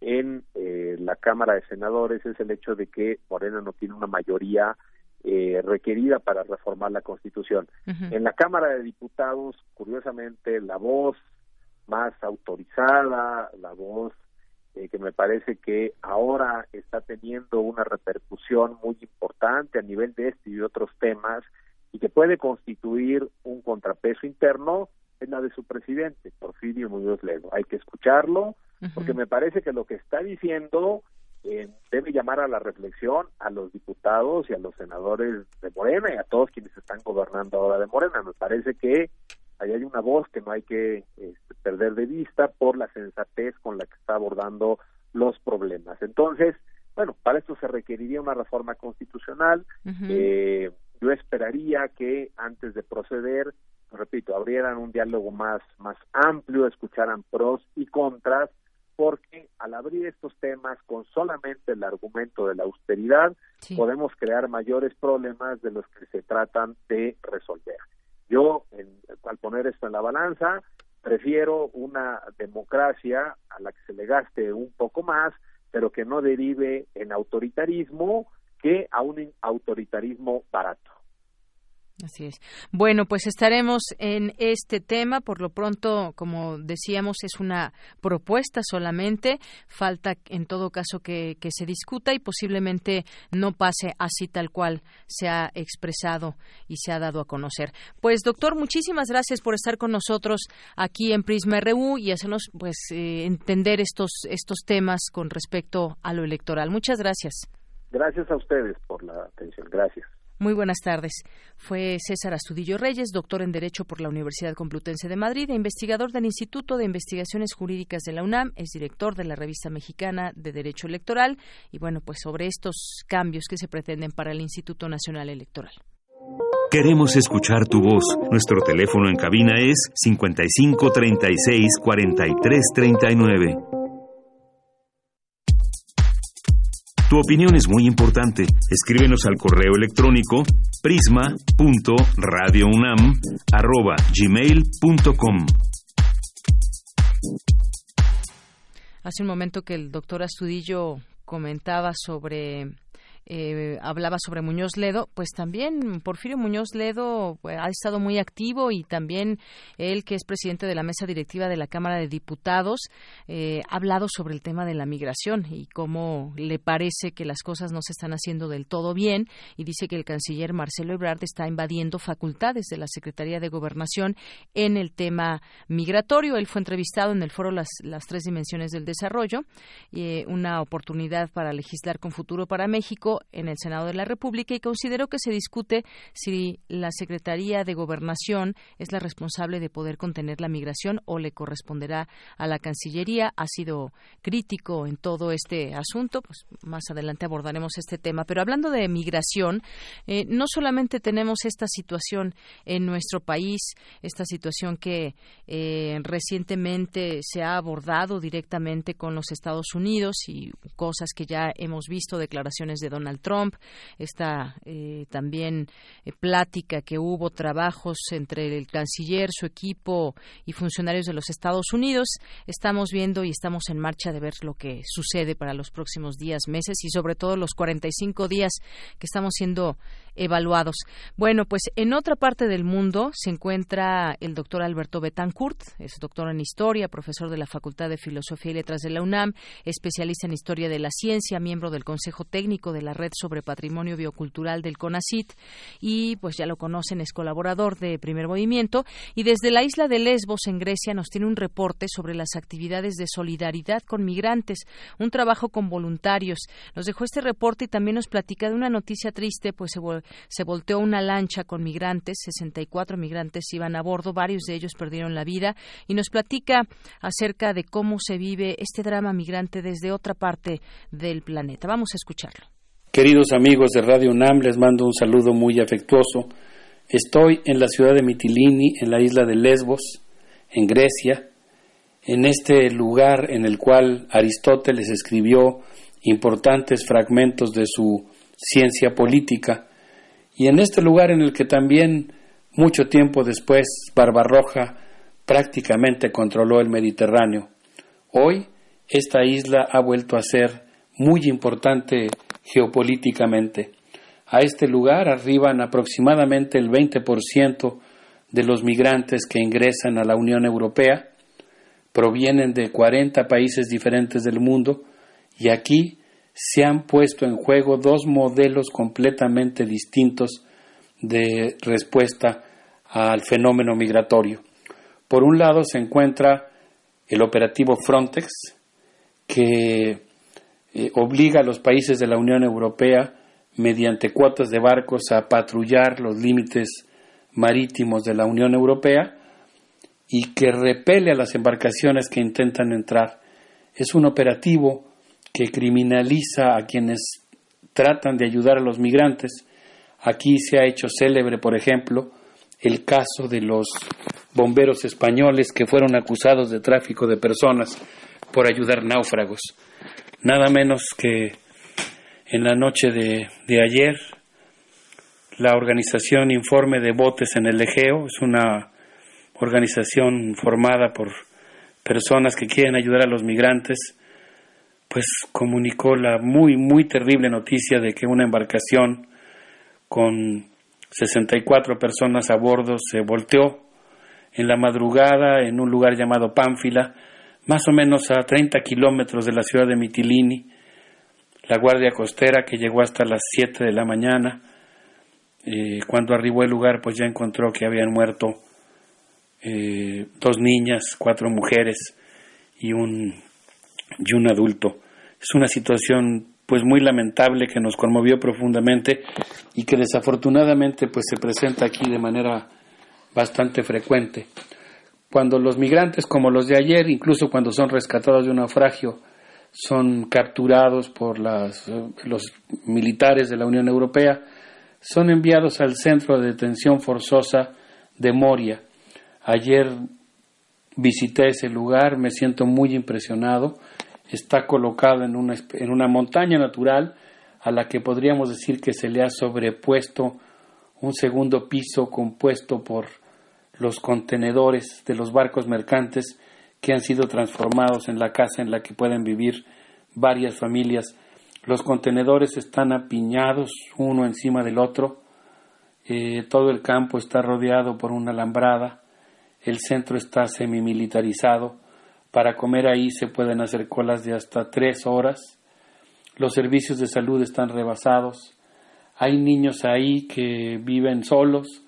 en eh, la Cámara de Senadores es el hecho de que Morena no tiene una mayoría eh, requerida para reformar la Constitución. En la Cámara de Diputados, curiosamente, la voz más autorizada, la voz eh, que me parece que ahora está teniendo una repercusión muy importante a nivel de este y de otros temas y que puede constituir un contrapeso interno es la de su presidente, Porfirio Muñoz Ledo. Hay que escucharlo porque me parece que lo que está diciendo eh, debe llamar a la reflexión a los diputados y a los senadores de Morena y a todos quienes están gobernando ahora de Morena. Me parece que ahí hay una voz que no hay que este, perder de vista por la sensatez con la que está abordando los problemas. Entonces, bueno, para esto se requeriría una reforma constitucional. eh, yo esperaría que antes de proceder, repito, abrieran un diálogo más, más amplio, escucharan pros y contras porque al abrir estos temas con solamente el argumento de la austeridad, podemos crear mayores problemas de los que se tratan de resolver. Yo, al poner esto en la balanza, prefiero una democracia a la que se le gaste un poco más, pero que no derive en autoritarismo, que a un autoritarismo barato. Así es. Bueno, pues estaremos en este tema. Por lo pronto, como decíamos, es una propuesta solamente. Falta, en todo caso, que, se discuta y posiblemente no pase así tal cual se ha expresado y se ha dado a conocer. Pues, doctor, muchísimas gracias por estar con nosotros aquí en Prisma RU y hacernos pues eh, entender estos, estos temas con respecto a lo electoral. Muchas gracias. Gracias a ustedes por la atención. Gracias. Muy buenas tardes. Fue César Astudillo Reyes, doctor en Derecho por la Universidad Complutense de Madrid e investigador del Instituto de Investigaciones Jurídicas de la UNAM. Es director de la revista mexicana de Derecho Electoral. Y bueno, pues sobre estos cambios que se pretenden para el Instituto Nacional Electoral. Queremos escuchar tu voz. Nuestro teléfono en cabina es 55 36 Tu opinión es muy importante. Escríbenos al correo electrónico prisma.radiounam@gmail.com. Hace un momento que el doctor Astudillo comentaba sobre eh, hablaba sobre Muñoz Ledo, pues también Porfirio Muñoz Ledo pues, ha estado muy activo y también él, que es presidente de la mesa directiva de la Cámara de Diputados, eh, ha hablado sobre el tema de la migración y cómo le parece que las cosas no se están haciendo del todo bien y dice que el canciller Marcelo Ebrard está invadiendo facultades de la Secretaría de Gobernación en el tema migratorio. Él fue entrevistado en el foro Las, Tres Dimensiones del Desarrollo, eh, una oportunidad para legislar con futuro para México En el Senado de la República y consideró que se discute si la Secretaría de Gobernación es la responsable de poder contener la migración o le corresponderá a la Cancillería. Ha sido crítico en todo este asunto, pues más adelante abordaremos este tema. Pero hablando de migración, eh, no solamente tenemos esta situación en nuestro país, esta situación que eh, recientemente se ha abordado directamente con los Estados Unidos y cosas que ya hemos visto, declaraciones de Donald Trump, esta eh, también plática que hubo, trabajos entre el canciller, su equipo y funcionarios de los Estados Unidos. Estamos viendo y estamos en marcha de ver lo que sucede para los próximos días, meses y sobre todo los 45 días que estamos siendo evaluados. Bueno, pues en otra parte del mundo se encuentra el doctor Alberto Betancourt, es doctor en historia, profesor de la Facultad de Filosofía y Letras de la UNAM, especialista en historia de la ciencia, miembro del Consejo Técnico de la Red sobre Patrimonio Biocultural del CONACIT y pues ya lo conocen, es colaborador de Primer Movimiento y desde la isla de Lesbos en Grecia nos tiene un reporte sobre las actividades de solidaridad con migrantes, un trabajo con voluntarios. Nos dejó este reporte y también nos platica de una noticia triste, pues se se volteó una lancha con migrantes, 64 migrantes iban a bordo, varios de ellos perdieron la vida y nos platica acerca de cómo se vive este drama migrante desde otra parte del planeta. Vamos a escucharlo. Queridos amigos de Radio UNAM, les mando un saludo muy afectuoso. Estoy en la ciudad de Mitilini, en la isla de Lesbos, en Grecia, en este lugar en el cual Aristóteles escribió importantes fragmentos de su ciencia política y en este lugar en el que también mucho tiempo después Barbarroja prácticamente controló el Mediterráneo. Hoy esta isla ha vuelto a ser muy importante geopolíticamente. A este lugar arriban aproximadamente el 20% de los migrantes que ingresan a la Unión Europea, provienen de 40 países diferentes del mundo y aquí se han puesto en juego dos modelos completamente distintos de respuesta al fenómeno migratorio. Por un lado se encuentra el operativo Frontex, que eh, obliga a los países de la Unión Europea, mediante cuotas de barcos, a patrullar los límites marítimos de la Unión Europea y que repele a las embarcaciones que intentan entrar. Es un operativo que criminaliza a quienes tratan de ayudar a los migrantes. Aquí se ha hecho célebre, por ejemplo, el caso de los bomberos españoles que fueron acusados de tráfico de personas por ayudar náufragos. Nada menos que en la noche de, de ayer, la organización Informe de Botes en el Egeo es una organización formada por personas que quieren ayudar a los migrantes pues comunicó la muy, muy terrible noticia de que una embarcación con 64 personas a bordo se volteó en la madrugada en un lugar llamado Pánfila, más o menos a 30 kilómetros de la ciudad de Mitilini. La Guardia Costera, que llegó hasta las 7 de la mañana, eh, cuando arribó el lugar, pues ya encontró que habían muerto eh, dos niñas, cuatro mujeres y un, y un adulto. Es una situación pues muy lamentable que nos conmovió profundamente y que desafortunadamente pues se presenta aquí de manera bastante frecuente. Cuando los migrantes como los de ayer, incluso cuando son rescatados de un naufragio, son capturados por las, los militares de la Unión Europea, son enviados al centro de detención forzosa de Moria. Ayer visité ese lugar, me siento muy impresionado está colocada en una, en una montaña natural a la que podríamos decir que se le ha sobrepuesto un segundo piso compuesto por los contenedores de los barcos mercantes que han sido transformados en la casa en la que pueden vivir varias familias. Los contenedores están apiñados uno encima del otro. Eh, todo el campo está rodeado por una alambrada. El centro está semimilitarizado. Para comer ahí se pueden hacer colas de hasta tres horas. Los servicios de salud están rebasados. Hay niños ahí que viven solos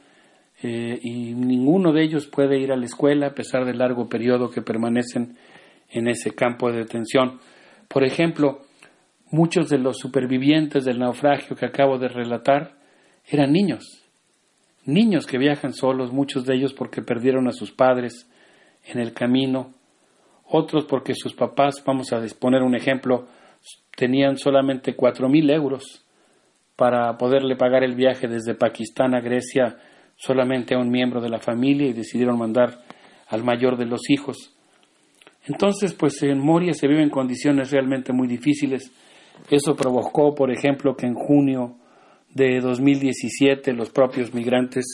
eh, y ninguno de ellos puede ir a la escuela a pesar del largo periodo que permanecen en ese campo de detención. Por ejemplo, muchos de los supervivientes del naufragio que acabo de relatar eran niños, niños que viajan solos, muchos de ellos porque perdieron a sus padres en el camino, otros porque sus papás, vamos a disponer un ejemplo, tenían solamente cuatro mil euros para poderle pagar el viaje desde Pakistán a Grecia solamente a un miembro de la familia y decidieron mandar al mayor de los hijos. Entonces, pues en Moria se viven condiciones realmente muy difíciles. Eso provocó, por ejemplo, que en junio de 2017 los propios migrantes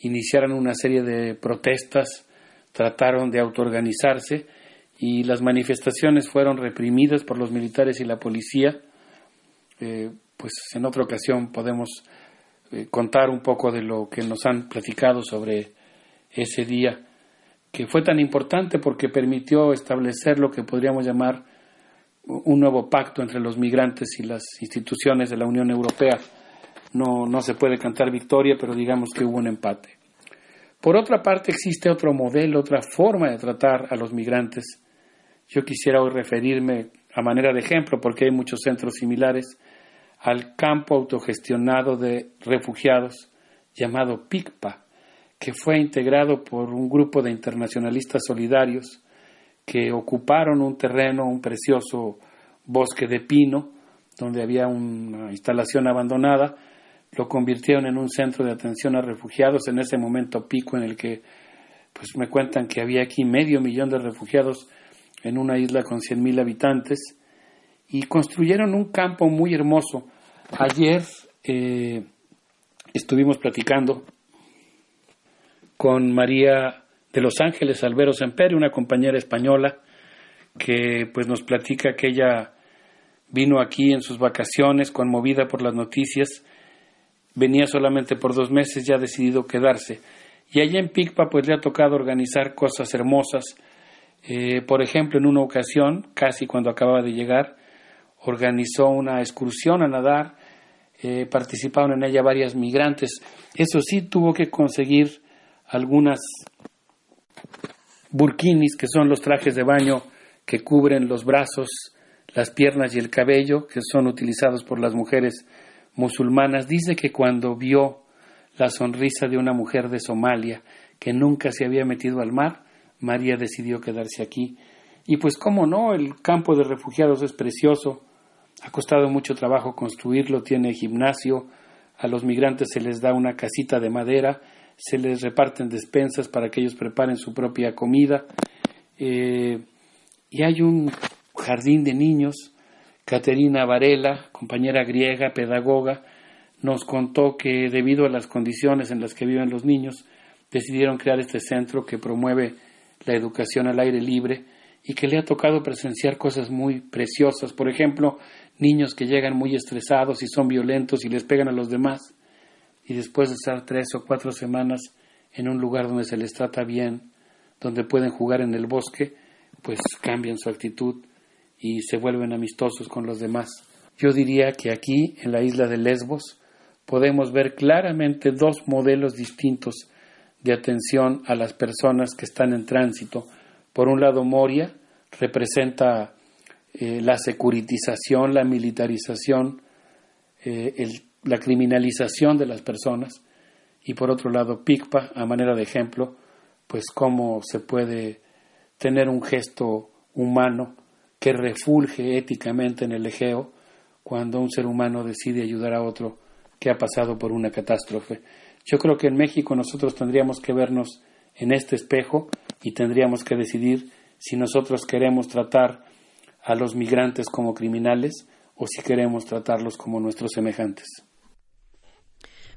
iniciaran una serie de protestas, trataron de autoorganizarse y las manifestaciones fueron reprimidas por los militares y la policía. Eh, pues en otra ocasión podemos eh, contar un poco de lo que nos han platicado sobre ese día, que fue tan importante porque permitió establecer lo que podríamos llamar un nuevo pacto entre los migrantes y las instituciones de la Unión Europea. No, no se puede cantar victoria, pero digamos que hubo un empate. Por otra parte, existe otro modelo, otra forma de tratar a los migrantes yo quisiera hoy referirme a manera de ejemplo, porque hay muchos centros similares, al campo autogestionado de refugiados llamado PICPA, que fue integrado por un grupo de internacionalistas solidarios que ocuparon un terreno, un precioso bosque de pino, donde había una instalación abandonada, lo convirtieron en un centro de atención a refugiados. En ese momento pico en el que pues me cuentan que había aquí medio millón de refugiados en una isla con 100.000 habitantes y construyeron un campo muy hermoso. Ayer eh, estuvimos platicando con María de Los Ángeles Albero Semperi, una compañera española que pues nos platica que ella vino aquí en sus vacaciones conmovida por las noticias, venía solamente por dos meses, ya ha decidido quedarse. Y allá en Picpa pues le ha tocado organizar cosas hermosas, eh, por ejemplo, en una ocasión, casi cuando acababa de llegar, organizó una excursión a nadar, eh, participaron en ella varias migrantes. Eso sí, tuvo que conseguir algunas burkinis, que son los trajes de baño que cubren los brazos, las piernas y el cabello, que son utilizados por las mujeres musulmanas. Dice que cuando vio la sonrisa de una mujer de Somalia que nunca se había metido al mar, María decidió quedarse aquí. Y pues cómo no, el campo de refugiados es precioso, ha costado mucho trabajo construirlo, tiene gimnasio, a los migrantes se les da una casita de madera, se les reparten despensas para que ellos preparen su propia comida, eh, y hay un jardín de niños. Caterina Varela, compañera griega, pedagoga, nos contó que debido a las condiciones en las que viven los niños, decidieron crear este centro que promueve la educación al aire libre y que le ha tocado presenciar cosas muy preciosas. Por ejemplo, niños que llegan muy estresados y son violentos y les pegan a los demás y después de estar tres o cuatro semanas en un lugar donde se les trata bien, donde pueden jugar en el bosque, pues cambian su actitud y se vuelven amistosos con los demás. Yo diría que aquí, en la isla de Lesbos, podemos ver claramente dos modelos distintos de atención a las personas que están en tránsito. Por un lado, Moria representa eh, la securitización, la militarización, eh, la criminalización de las personas, y por otro lado, Picpa, a manera de ejemplo, pues cómo se puede tener un gesto humano que refulge éticamente en el Egeo cuando un ser humano decide ayudar a otro que ha pasado por una catástrofe. Yo creo que en México nosotros tendríamos que vernos en este espejo y tendríamos que decidir si nosotros queremos tratar a los migrantes como criminales o si queremos tratarlos como nuestros semejantes.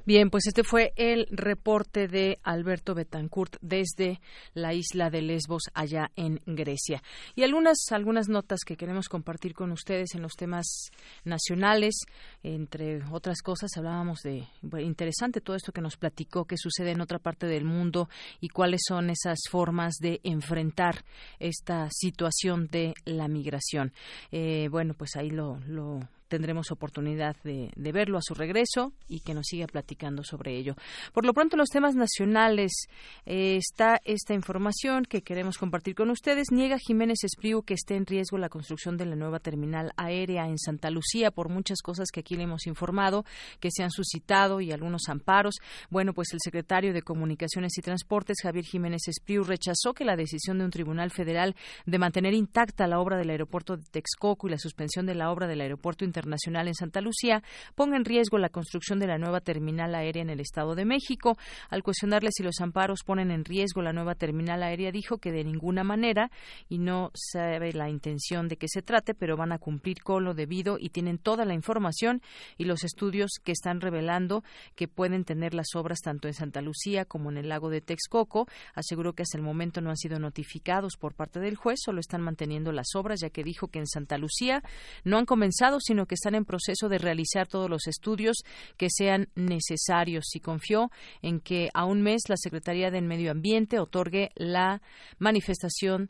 Bien, pues este fue el reporte de Alberto Betancourt desde la isla de Lesbos, allá en Grecia. Y algunas, algunas notas que queremos compartir con ustedes en los temas nacionales. Entre otras cosas, hablábamos de interesante todo esto que nos platicó que sucede en otra parte del mundo y cuáles son esas formas de enfrentar esta situación de la migración. Eh, bueno, pues ahí lo, lo tendremos oportunidad de, verlo a su regreso y que nos siga platicando sobre ello. Por lo pronto, los temas nacionales eh, está esta información que queremos compartir con ustedes. Niega Jiménez Espriu que esté en riesgo la construcción de la nueva terminal aérea en Santa Lucía por muchas cosas que aquí le hemos informado, que se han suscitado y algunos amparos. Bueno, pues el secretario de Comunicaciones y Transportes, Javier Jiménez Espriu, rechazó que la decisión de un tribunal federal de mantener intacta la obra del aeropuerto de Texcoco y la suspensión de la obra del aeropuerto internacional en Santa Lucía ponga en riesgo la construcción de la nueva terminal aérea en el Estado de México. Al cuestionarle si los amparos ponen en riesgo la nueva terminal aérea, dijo que de ninguna manera y no sabe la intención de que se trate, pero van a cumplir con lo debido y tienen toda la información y los estudios que están revelando que pueden tener las obras tanto en Santa Lucía como en el lago de Texcoco. Aseguró que hasta el momento no han sido notificados por parte del juez, solo están manteniendo las obras, ya que dijo que en Santa Lucía no han comenzado, sino que están en proceso de realizar todos los estudios que sean necesarios. Y confió en que a un mes la Secretaría del Medio Ambiente otorgue la manifestación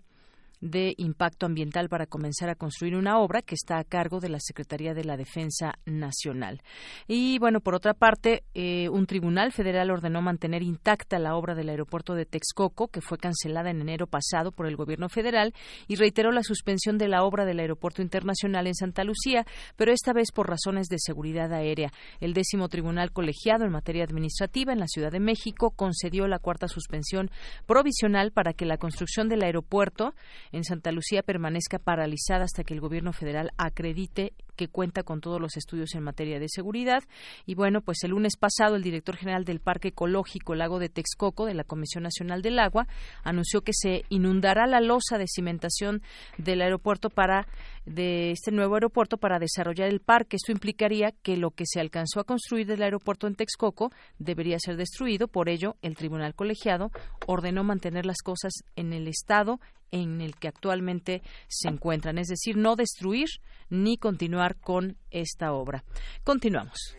de impacto ambiental para comenzar a construir una obra que está a cargo de la Secretaría de la Defensa Nacional. Y bueno, por otra parte, eh, un tribunal federal ordenó mantener intacta la obra del aeropuerto de Texcoco, que fue cancelada en enero pasado por el gobierno federal, y reiteró la suspensión de la obra del aeropuerto internacional en Santa Lucía, pero esta vez por razones de seguridad aérea. El décimo tribunal colegiado en materia administrativa en la Ciudad de México concedió la cuarta suspensión provisional para que la construcción del aeropuerto en Santa Lucía permanezca paralizada hasta que el gobierno federal acredite que cuenta con todos los estudios en materia de seguridad. Y bueno, pues el lunes pasado el director general del Parque Ecológico Lago de Texcoco de la Comisión Nacional del Agua anunció que se inundará la losa de cimentación del aeropuerto para de este nuevo aeropuerto para desarrollar el parque. Esto implicaría que lo que se alcanzó a construir del aeropuerto en Texcoco debería ser destruido. Por ello, el tribunal colegiado ordenó mantener las cosas en el estado en el que actualmente se encuentran, es decir, no destruir ni continuar con esta obra. Continuamos.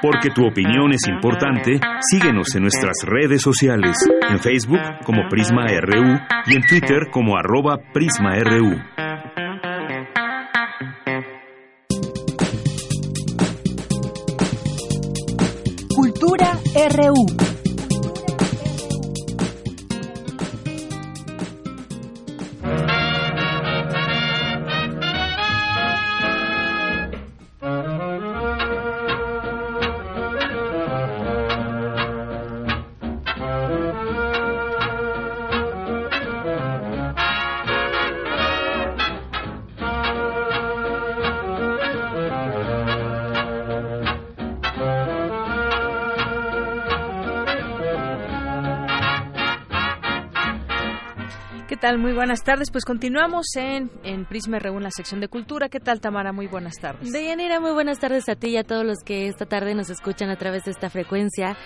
Porque tu opinión es importante, síguenos en nuestras redes sociales, en Facebook como Prisma RU y en Twitter como arroba PrismaRU. Cultura RU. Muy buenas tardes. Pues continuamos en, en Prisma Reúne, la sección de cultura. ¿Qué tal, Tamara? Muy buenas tardes. Deyanira, muy buenas tardes a ti y a todos los que esta tarde nos escuchan a través de esta frecuencia.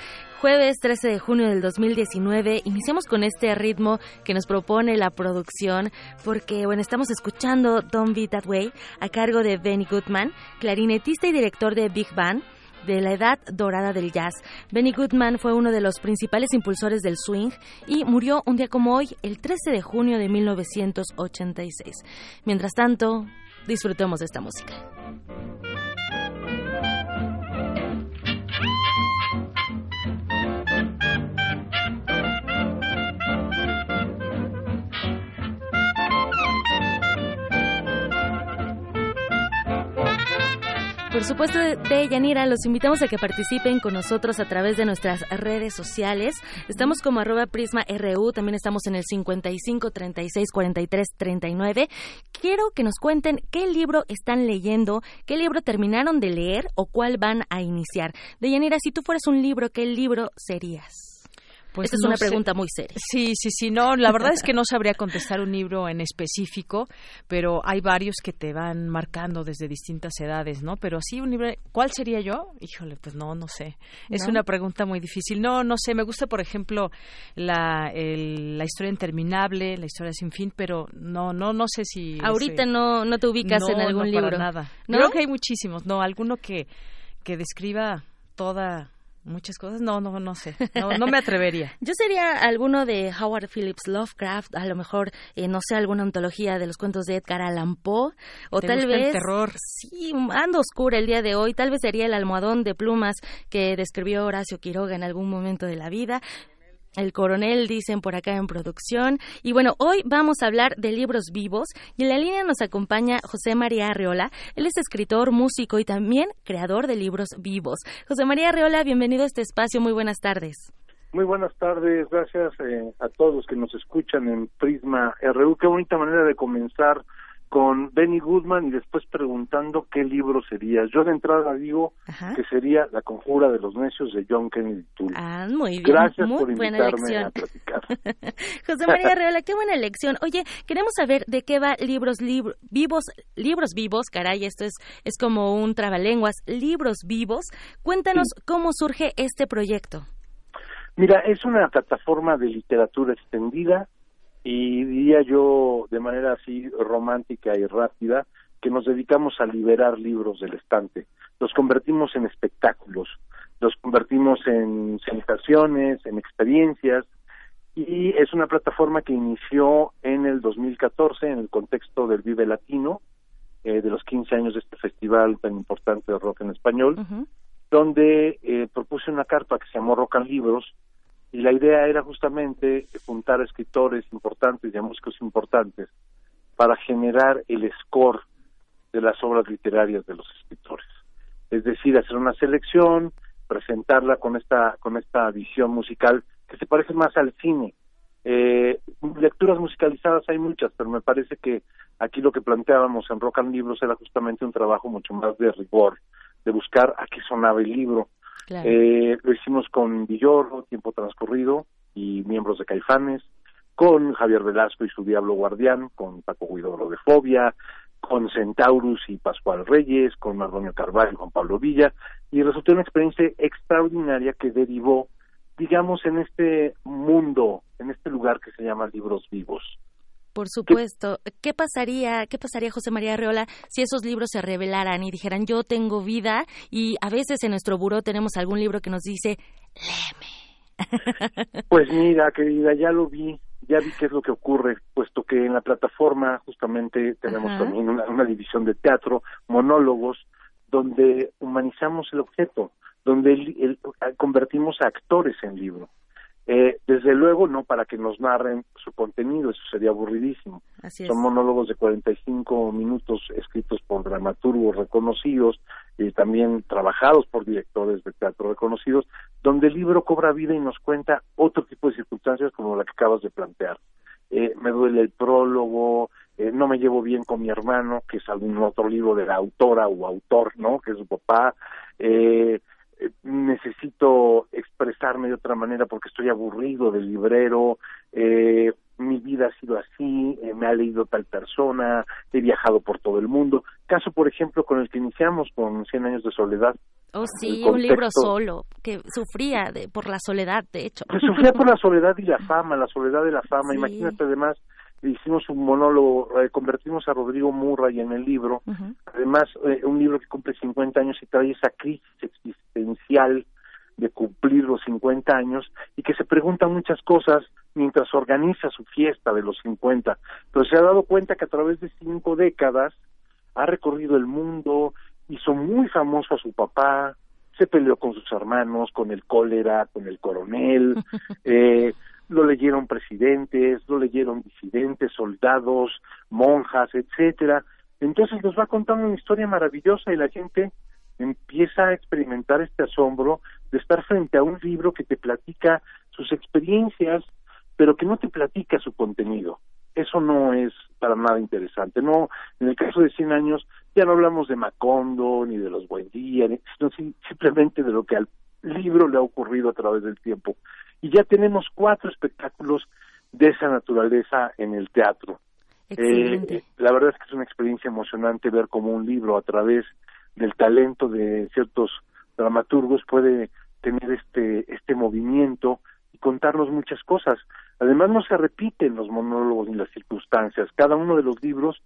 Jueves 13 de junio del 2019, iniciamos con este ritmo que nos propone la producción, porque, bueno, estamos escuchando Don't Be That Way a cargo de Benny Goodman, clarinetista y director de Big Band de la edad dorada del jazz. Benny Goodman fue uno de los principales impulsores del swing y murió un día como hoy, el 13 de junio de 1986. Mientras tanto, disfrutemos de esta música. Por supuesto, de Yanira, los invitamos a que participen con nosotros a través de nuestras redes sociales. Estamos como arroba Prisma RU, también estamos en el 55 36 43 39. Quiero que nos cuenten qué libro están leyendo, qué libro terminaron de leer o cuál van a iniciar. De Yanira, si tú fueras un libro, ¿qué libro serías? Pues Esta es una pregunta muy seria. Sí, sí, sí. No, la verdad es que no sabría contestar un libro en específico, pero hay varios que te van marcando desde distintas edades, ¿no? Pero sí, un libro. ¿Cuál sería yo? Híjole, pues no, no sé. Es una pregunta muy difícil. No, no sé. Me gusta, por ejemplo, la, la historia interminable, la historia sin fin, pero no, no, no sé si. Ahorita no, no te ubicas en algún no libro. nada. ¿No? Creo que hay muchísimos. No, alguno que que describa toda Muchas cosas, no, no, no sé, no, me atrevería. Yo sería alguno de Howard Phillips Lovecraft, a lo mejor, eh, no sé, alguna antología de los cuentos de Edgar Allan Poe, o tal vez... el terror? Sí, ando oscura el día de hoy, tal vez sería el almohadón de plumas que describió Horacio Quiroga en algún momento de la vida, el coronel, dicen por acá en producción. Y bueno, hoy vamos a hablar de libros vivos y en la línea nos acompaña José María Arreola. Él es escritor, músico y también creador de libros vivos. José María Arreola, bienvenido a este espacio. Muy buenas tardes. Muy buenas tardes. Gracias eh, a todos los que nos escuchan en Prisma RU. Qué bonita manera de comenzar con Benny Goodman y después preguntando qué libro sería. Yo de entrada digo que sería La conjura de los necios de John Kennedy Toole. Ah, muy bien. Gracias muy por buena invitarme elección. a platicar. José María Reola, qué buena elección. Oye, queremos saber de qué va Libros Vivos, Libros Vivos, caray, esto es, es como un trabalenguas, Libros Vivos. Cuéntanos cómo surge este proyecto. Mira, es una plataforma de literatura extendida y diría yo de manera así romántica y rápida que nos dedicamos a liberar libros del estante. Los convertimos en espectáculos, los convertimos en sensaciones, en experiencias y es una plataforma que inició en el 2014 en el contexto del Vive Latino, eh, de los 15 años de este festival tan importante de rock en español, donde eh, propuse una carta que se llamó Rock and Libros, y la idea era justamente juntar a escritores importantes y a músicos importantes para generar el score de las obras literarias de los escritores. Es decir, hacer una selección, presentarla con esta con esta visión musical que se parece más al cine. Eh, lecturas musicalizadas hay muchas, pero me parece que aquí lo que planteábamos en Rock and Libros era justamente un trabajo mucho más de rigor, de buscar a qué sonaba el libro, eh, lo hicimos con Villoro, Tiempo Transcurrido, y miembros de Caifanes, con Javier Velasco y su Diablo Guardián, con Paco Guidoro de Fobia, con Centaurus y Pascual Reyes, con Mardonio Carvalho y Juan Pablo Villa, y resultó una experiencia extraordinaria que derivó, digamos, en este mundo, en este lugar que se llama Libros Vivos. Por supuesto. ¿Qué pasaría, qué pasaría, José María Arreola, si esos libros se revelaran y dijeran yo tengo vida y a veces en nuestro buró tenemos algún libro que nos dice léeme? Pues mira, querida, ya lo vi, ya vi qué es lo que ocurre, puesto que en la plataforma justamente tenemos también una, división de teatro, monólogos, donde humanizamos el objeto, donde convertimos a actores en libro. Eh, desde luego, no para que nos narren su contenido, eso sería aburridísimo. Son monólogos de 45 minutos escritos por dramaturgos reconocidos y también trabajados por directores de teatro reconocidos, donde el libro cobra vida y nos cuenta otro tipo de circunstancias como la que acabas de plantear. Eh, me duele el prólogo, eh, no me llevo bien con mi hermano, que es algún otro libro de la autora o autor, ¿no? Que es su papá. Eh, eh, necesito expresarme de otra manera porque estoy aburrido del librero, eh, mi vida ha sido así, eh, me ha leído tal persona, he viajado por todo el mundo. Caso, por ejemplo, con el que iniciamos con Cien años de soledad. Oh, sí, un libro solo, que sufría de, por la soledad, de hecho. Que sufría por la soledad y la fama, la soledad de la fama. Imagínate además hicimos un monólogo, eh, convertimos a Rodrigo Murray en el libro, además eh, un libro que cumple 50 años y trae esa crisis existencial de cumplir los 50 años y que se pregunta muchas cosas mientras organiza su fiesta de los 50, pero se ha dado cuenta que a través de cinco décadas ha recorrido el mundo, hizo muy famoso a su papá, se peleó con sus hermanos, con el cólera, con el coronel, eh, lo leyeron presidentes, lo leyeron disidentes, soldados, monjas, etcétera. Entonces nos va contando una historia maravillosa y la gente empieza a experimentar este asombro de estar frente a un libro que te platica sus experiencias, pero que no te platica su contenido. Eso no es para nada interesante. No, en el caso de 100 años ya no hablamos de Macondo ni de los Buendía, sino simplemente de lo que al libro le ha ocurrido a través del tiempo y ya tenemos cuatro espectáculos de esa naturaleza en el teatro. Eh, la verdad es que es una experiencia emocionante ver cómo un libro a través del talento de ciertos dramaturgos puede tener este este movimiento y contarnos muchas cosas. Además no se repiten los monólogos ni las circunstancias. Cada uno de los libros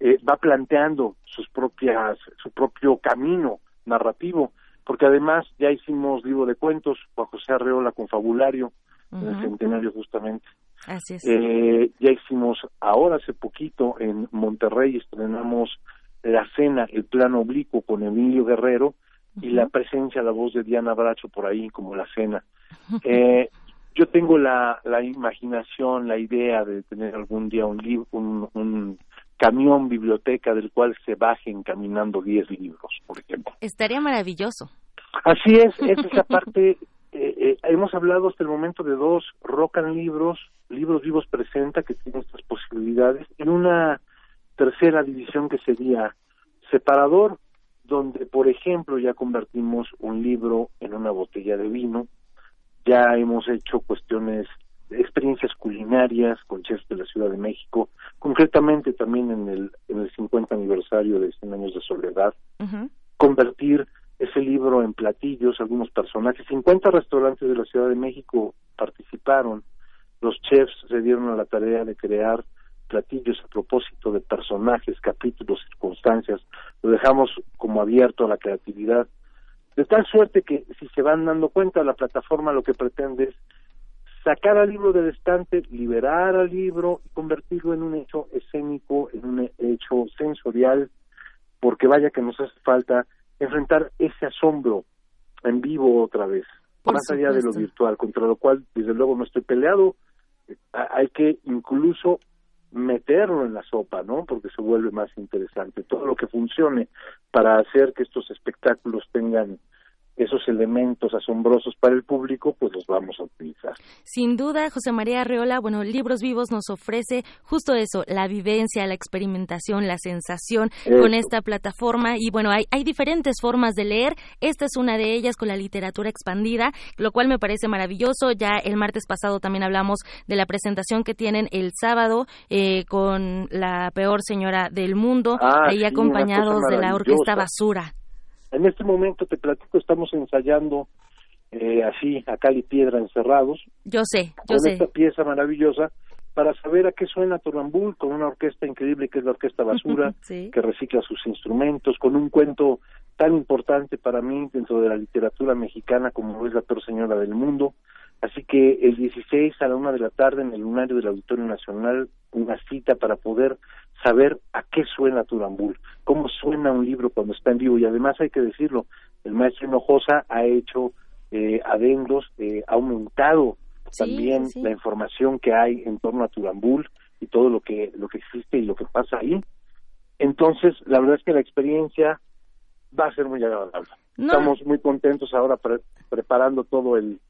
eh, va planteando sus propias su propio camino narrativo porque además ya hicimos libro de cuentos, Juan José Arreola con Fabulario, en el centenario justamente. Así es. Eh, ya hicimos ahora hace poquito en Monterrey estrenamos La Cena, el plano oblicuo con Emilio Guerrero y la presencia, la voz de Diana Bracho por ahí como La Cena. Eh, yo tengo la, la imaginación, la idea de tener algún día un, libro, un, un camión biblioteca del cual se bajen caminando 10 libros, por ejemplo. Estaría maravilloso. Así es, esa es la parte eh, eh, hemos hablado hasta el momento de dos, Rocan Libros, Libros Vivos Presenta, que tiene estas posibilidades, y una tercera división que sería Separador, donde, por ejemplo, ya convertimos un libro en una botella de vino, ya hemos hecho cuestiones, experiencias culinarias con chefs de la Ciudad de México, concretamente también en el, en el 50 aniversario de 100 años de soledad, convertir ese libro en platillos, algunos personajes. 50 restaurantes de la Ciudad de México participaron. Los chefs se dieron a la tarea de crear platillos a propósito de personajes, capítulos, circunstancias. Lo dejamos como abierto a la creatividad. De tal suerte que, si se van dando cuenta, la plataforma lo que pretende es sacar al libro del estante, liberar al libro y convertirlo en un hecho escénico, en un hecho sensorial, porque vaya que nos hace falta enfrentar ese asombro en vivo otra vez, más allá de lo virtual, contra lo cual desde luego no estoy peleado, hay que incluso meterlo en la sopa, ¿no? Porque se vuelve más interesante. Todo lo que funcione para hacer que estos espectáculos tengan esos elementos asombrosos para el público, pues los vamos a utilizar. Sin duda, José María Arreola, bueno, Libros Vivos nos ofrece justo eso, la vivencia, la experimentación, la sensación con esta plataforma y bueno, hay, hay diferentes formas de leer, esta es una de ellas con la literatura expandida, lo cual me parece maravilloso, ya el martes pasado también hablamos de la presentación que tienen el sábado eh, con la peor señora del mundo, Ah, ahí sí, acompañados de la orquesta. Basura. En este momento te platico, estamos ensayando eh, así a cal y piedra encerrados Yo sé, yo con sé. esta pieza maravillosa para saber a qué suena Torambul con una orquesta increíble que es la Orquesta Basura, Sí. que recicla sus instrumentos, con un cuento tan importante para mí dentro de la literatura mexicana como es La peor señora del mundo. Así que el 16 a la una de la tarde en el lunario del Auditorio Nacional, una cita para poder saber a qué suena Turambul, cómo suena un libro cuando está en vivo. Y además hay que decirlo, el maestro Hinojosa ha hecho eh, adendos, eh, ha aumentado Sí, también sí. la información que hay en torno a Turambul y todo lo que lo que existe y lo que pasa ahí. Entonces, la verdad es que la experiencia va a ser muy agradable. No. Estamos muy contentos ahora pre- preparando todo el,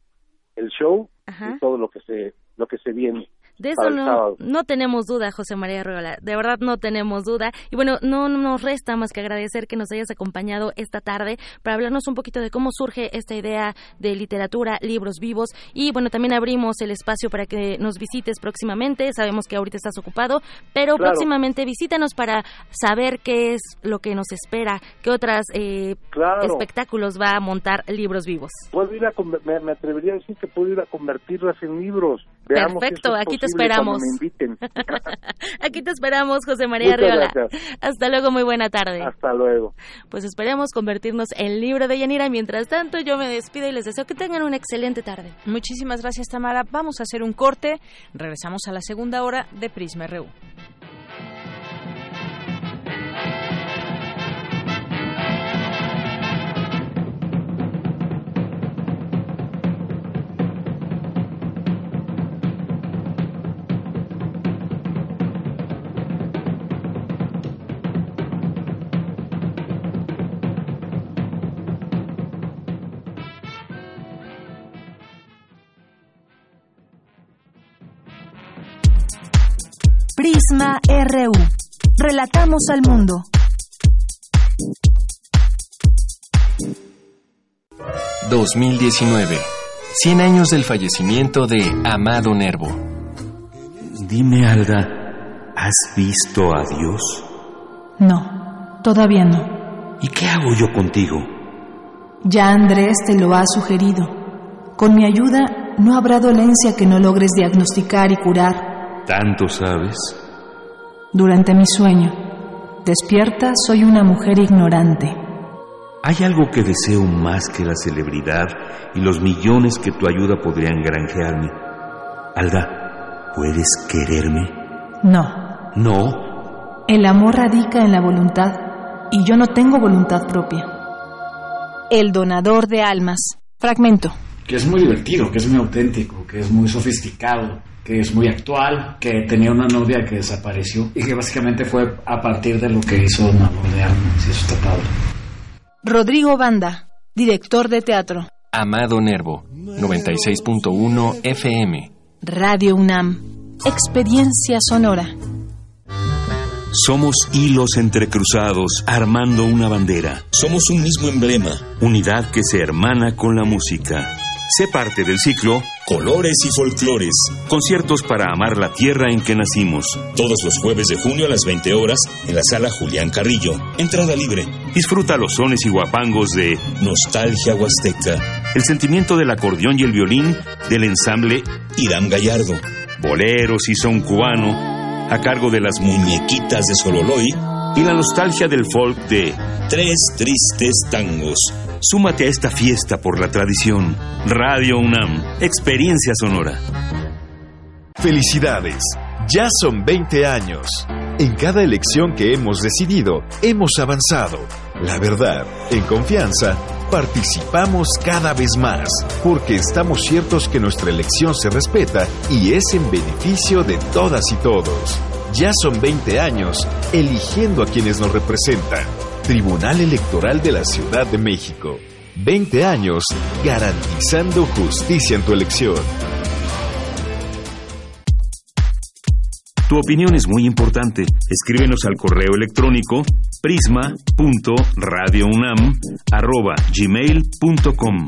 el show Ajá. y todo lo que se lo que se viene. De eso no, no tenemos duda, José María Arreola. De verdad no tenemos duda. Y bueno, no nos resta más que agradecer que nos hayas acompañado esta tarde para hablarnos un poquito de cómo surge esta idea de literatura, libros vivos. Y bueno, también abrimos el espacio para que nos visites próximamente. Sabemos que ahorita estás ocupado, pero Claro. próximamente visítanos para saber qué es lo que nos espera, qué otros Claro. espectáculos va a montar Libros Vivos. Puedo ir a conver- me, me atrevería a decir que puedo ir a convertirlas en libros. Veamos Perfecto, es aquí te esperamos. me inviten. Aquí te esperamos, José María gracias. Hasta luego, muy buena tarde. Hasta luego. Pues esperemos convertirnos en libro de Yanira. Mientras tanto, yo me despido y les deseo que tengan una excelente tarde. Muchísimas gracias, Tamara. Vamos a hacer un corte. Regresamos a la segunda hora de Prisma RU. Prisma RU. Relatamos al mundo. ...2019... ...100 años del fallecimiento de Amado Nervo... Dime, Alga, ¿has visto a Dios? No, todavía no. ¿Y qué hago yo contigo? Ya Andrés te lo ha sugerido. Con mi ayuda no habrá dolencia que no logres diagnosticar y curar. ¿Tanto sabes? Durante mi sueño, despierta soy una mujer ignorante. Hay algo que deseo más que la celebridad y los millones que tu ayuda podrían granjearme. Alda, ¿puedes quererme? No. No. El amor radica en la voluntad y yo no tengo voluntad propia. El donador de almas. Fragmento. Que es muy divertido, que es muy auténtico, que es muy sofisticado, que es muy actual, que tenía una novia que desapareció y que básicamente fue a partir de lo que hizo Donador de almas y eso está padre. Rodrigo Banda, director de teatro. Amado Nervo, 96.1 FM. Radio UNAM. Experiencia sonora. Somos hilos entrecruzados armando una bandera. Somos un mismo emblema. Unidad que se hermana con la música. Sé parte del ciclo Colores y Folclores. Conciertos para amar la tierra en que nacimos. Todos los jueves de junio a las 20 horas en la sala Julián Carrillo. Entrada libre. Disfruta los sones y guapangos de Nostalgia Huasteca. El sentimiento del acordeón y el violín del ensamble Irán Gallardo. Boleros y son cubano a cargo de las muñequitas de Sololoy y la nostalgia del folk de Tres Tristes Tangos. Súmate a esta fiesta por la tradición. Radio UNAM, experiencia sonora. Felicidades, ya son 20 años. En cada elección que hemos decidido, hemos avanzado. La verdad, en confianza, participamos cada vez más, porque estamos ciertos que nuestra elección se respeta y es en beneficio de todas y todos. Ya son 20 años eligiendo a quienes nos representan. Tribunal Electoral de la Ciudad de México. 20 años garantizando justicia en tu elección. Tu opinión es muy importante. Escríbenos al correo electrónico prisma.radiounam@gmail.com.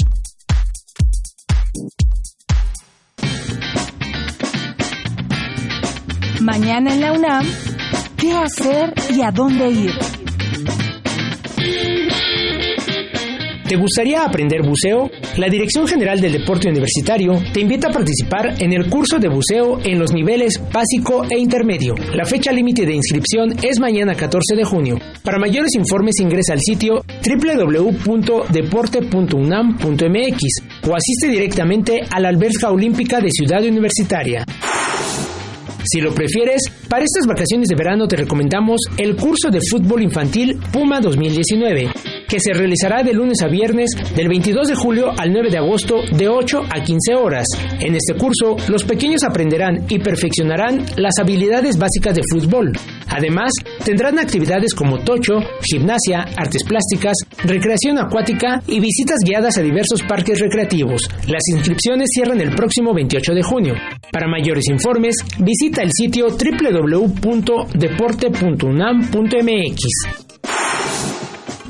Mañana en la UNAM, ¿qué hacer y a dónde ir? ¿Te gustaría aprender buceo? La Dirección General del Deporte Universitario te invita a participar en el curso de buceo en los niveles básico e intermedio. La fecha límite de inscripción es mañana 14 de junio. Para mayores informes ingresa al sitio www.deporte.unam.mx o asiste directamente a la Alberca Olímpica de Ciudad Universitaria. Si lo prefieres, para estas vacaciones de verano te recomendamos el curso de fútbol infantil Puma 2019, que se realizará de lunes a viernes del 22 de julio al 9 de agosto de 8 a 15 horas. En este curso, los pequeños aprenderán y perfeccionarán las habilidades básicas de fútbol. Además, tendrán actividades como tocho, gimnasia, artes plásticas, recreación acuática y visitas guiadas a diversos parques recreativos. Las inscripciones cierran el próximo 28 de junio. Para mayores informes, visita el sitio www.deporte.unam.mx.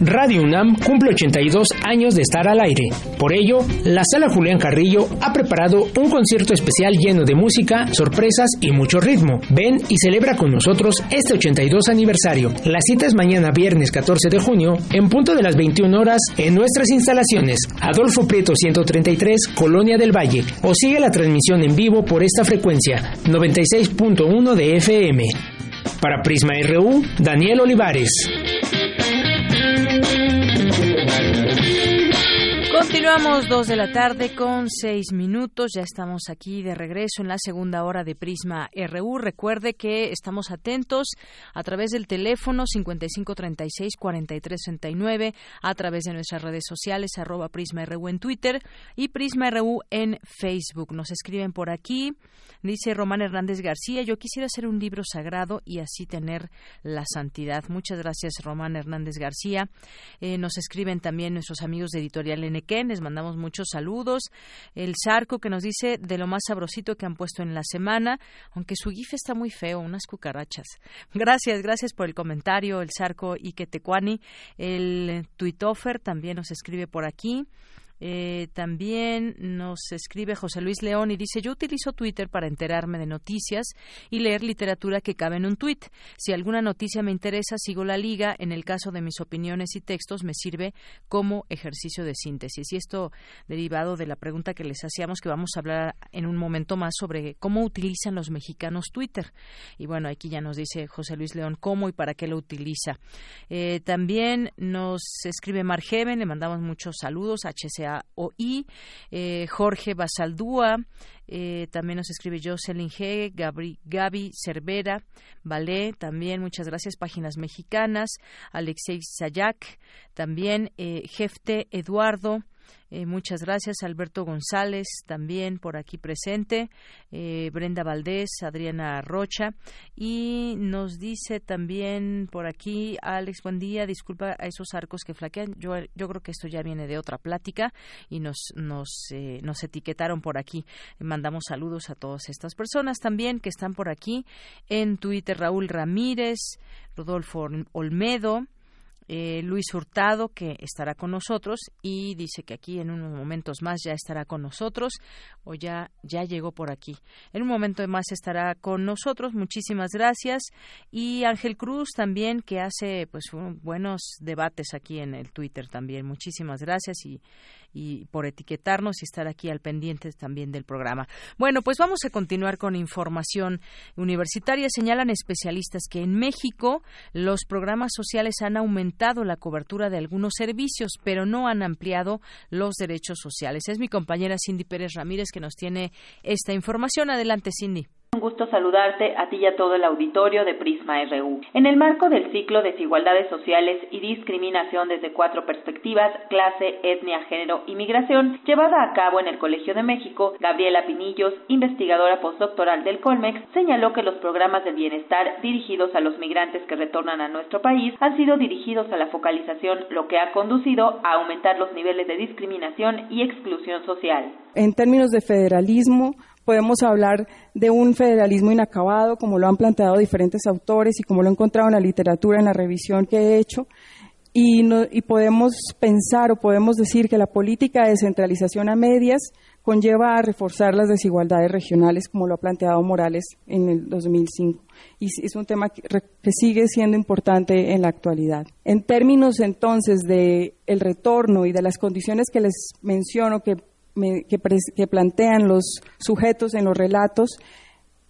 Radio UNAM cumple 82 años de estar al aire. Por ello, la Sala Julián Carrillo ha preparado un concierto especial lleno de música, sorpresas y mucho ritmo. Ven y celebra con nosotros este 82 aniversario. La cita es mañana viernes 14 de junio en punto de las 21 horas en nuestras instalaciones. Adolfo Prieto 133, Colonia del Valle. O sigue la transmisión en vivo por esta frecuencia 96.1 de FM. Para Prisma RU, Daniel Olivares. Continuamos dos de la tarde con seis minutos. Ya estamos aquí de regreso en la segunda hora de Prisma RU. Recuerde que estamos atentos a través del teléfono 5536-4369, a través de nuestras redes sociales, arroba Prisma RU en Twitter y Prisma RU en Facebook. Nos escriben por aquí. Dice Román Hernández García, yo quisiera hacer un libro sagrado y así tener la santidad. Muchas gracias, Román Hernández García. Eh, nos escriben también nuestros amigos de Editorial Enequén, les mandamos muchos saludos. El Zarco que nos dice de lo más sabrosito que han puesto en la semana, aunque su gif está muy feo, unas cucarachas. Gracias, gracias por el comentario, el Zarco Iketecuani. El Tuitofer también nos escribe por aquí. Eh, también nos escribe José Luis León y dice, yo utilizo Twitter para enterarme de noticias y leer literatura que cabe en un tuit. Si alguna noticia me interesa, sigo la liga. En el caso de mis opiniones y textos, me sirve como ejercicio de síntesis. Y esto derivado de la pregunta que les hacíamos, que vamos a hablar en un momento más sobre cómo utilizan los mexicanos Twitter. Y bueno, aquí ya nos dice José Luis León cómo y para qué lo utiliza. Eh, también nos escribe Margeven, le mandamos muchos saludos, HCAOI, eh, Jorge Basaldúa, eh, también nos escribe Jocelyn G, Gaby Cervera, Valé, también muchas gracias, Páginas Mexicanas, Alexei Sayak, también eh, Jefte Eduardo, eh, muchas gracias, Alberto González, también por aquí presente, eh, Brenda Valdés, Adriana Rocha, y nos dice también por aquí, Alex, buen día, disculpa a esos arcos que flaquean, yo, yo creo que esto ya viene de otra plática y nos, nos, eh, nos etiquetaron por aquí. Mandamos saludos a todas estas personas también que están por aquí en Twitter, Raúl Ramírez, Rodolfo Olmedo, eh, Luis Hurtado, que estará con nosotros y dice que aquí en unos momentos más ya estará con nosotros o ya, ya llegó por aquí. En un momento más estará con nosotros. Muchísimas gracias. Y Ángel Cruz también, que hace pues buenos debates aquí en el Twitter también. Muchísimas gracias y, y por etiquetarnos y estar aquí al pendiente también del programa. Bueno, pues vamos a continuar con información universitaria. Señalan especialistas que en México los programas sociales han aumentado la cobertura de algunos servicios, pero no han ampliado los derechos sociales. Es mi compañera Cindy Pérez Ramírez que nos tiene esta información. Adelante, Cindy. Un gusto saludarte a ti y a todo el auditorio de Prisma RU. En el marco del ciclo Desigualdades Sociales y Discriminación desde cuatro perspectivas, clase, etnia, género y migración, llevada a cabo en el Colegio de México, Gabriela Pinillos, investigadora postdoctoral del Colmex, señaló que los programas de bienestar dirigidos a los migrantes que retornan a nuestro país han sido dirigidos a la focalización, lo que ha conducido a aumentar los niveles de discriminación y exclusión social. En términos de federalismo, podemos hablar de un federalismo inacabado, como lo han planteado diferentes autores y como lo he encontrado en la literatura, en la revisión que he hecho, y, y podemos pensar o podemos decir que la política de descentralización a medias conlleva a reforzar las desigualdades regionales, como lo ha planteado Morales en el 2005. Y es un tema que, sigue siendo importante en la actualidad. En términos entonces de el retorno y de las condiciones que les menciono que que, plantean los sujetos en los relatos,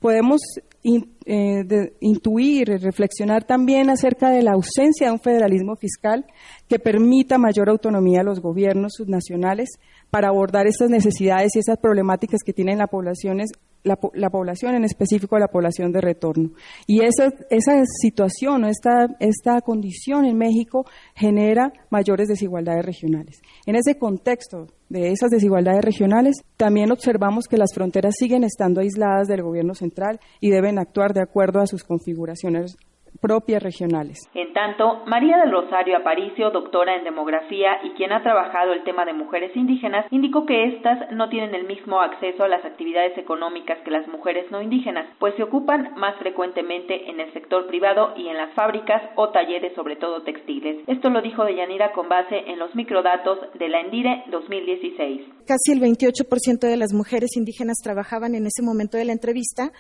podemos eh, intuir y reflexionar también acerca de la ausencia de un federalismo fiscal que permita mayor autonomía a los gobiernos subnacionales para abordar estas necesidades y esas problemáticas que tienen la población, la, población en específico la población de retorno. Y esa, esa situación esta, esta condición en México genera mayores desigualdades regionales. En ese contexto de esas desigualdades regionales, también observamos que las fronteras siguen estando aisladas del gobierno central y deben actuar de acuerdo a sus configuraciones propias regionales. En tanto, María del Rosario Aparicio, doctora en demografía y quien ha trabajado el tema de mujeres indígenas, indicó que éstas no tienen el mismo acceso a las actividades económicas que las mujeres no indígenas, pues se ocupan más frecuentemente en el sector privado y en las fábricas o talleres, sobre todo textiles. Esto lo dijo Deyanira con base en los microdatos de la Endire 2016. Casi el 28% de las mujeres indígenas trabajaban en ese momento de la entrevista,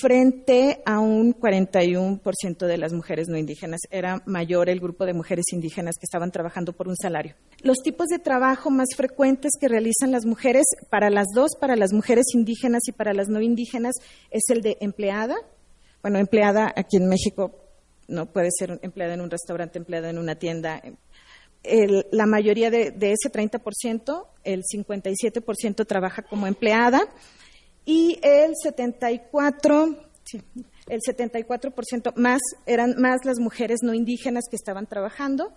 frente a un 41% de las mujeres no indígenas. Era mayor el grupo de mujeres indígenas que estaban trabajando por un salario. Los tipos de trabajo más frecuentes que realizan las mujeres, para las dos, para las mujeres indígenas y para las no indígenas, es el de empleada. Bueno, empleada aquí en México no puede ser empleada en un restaurante, empleada en una tienda. la mayoría de, de ese 30%, el 57% trabaja como empleada y el 74, el 74% más eran más las mujeres no indígenas que estaban trabajando.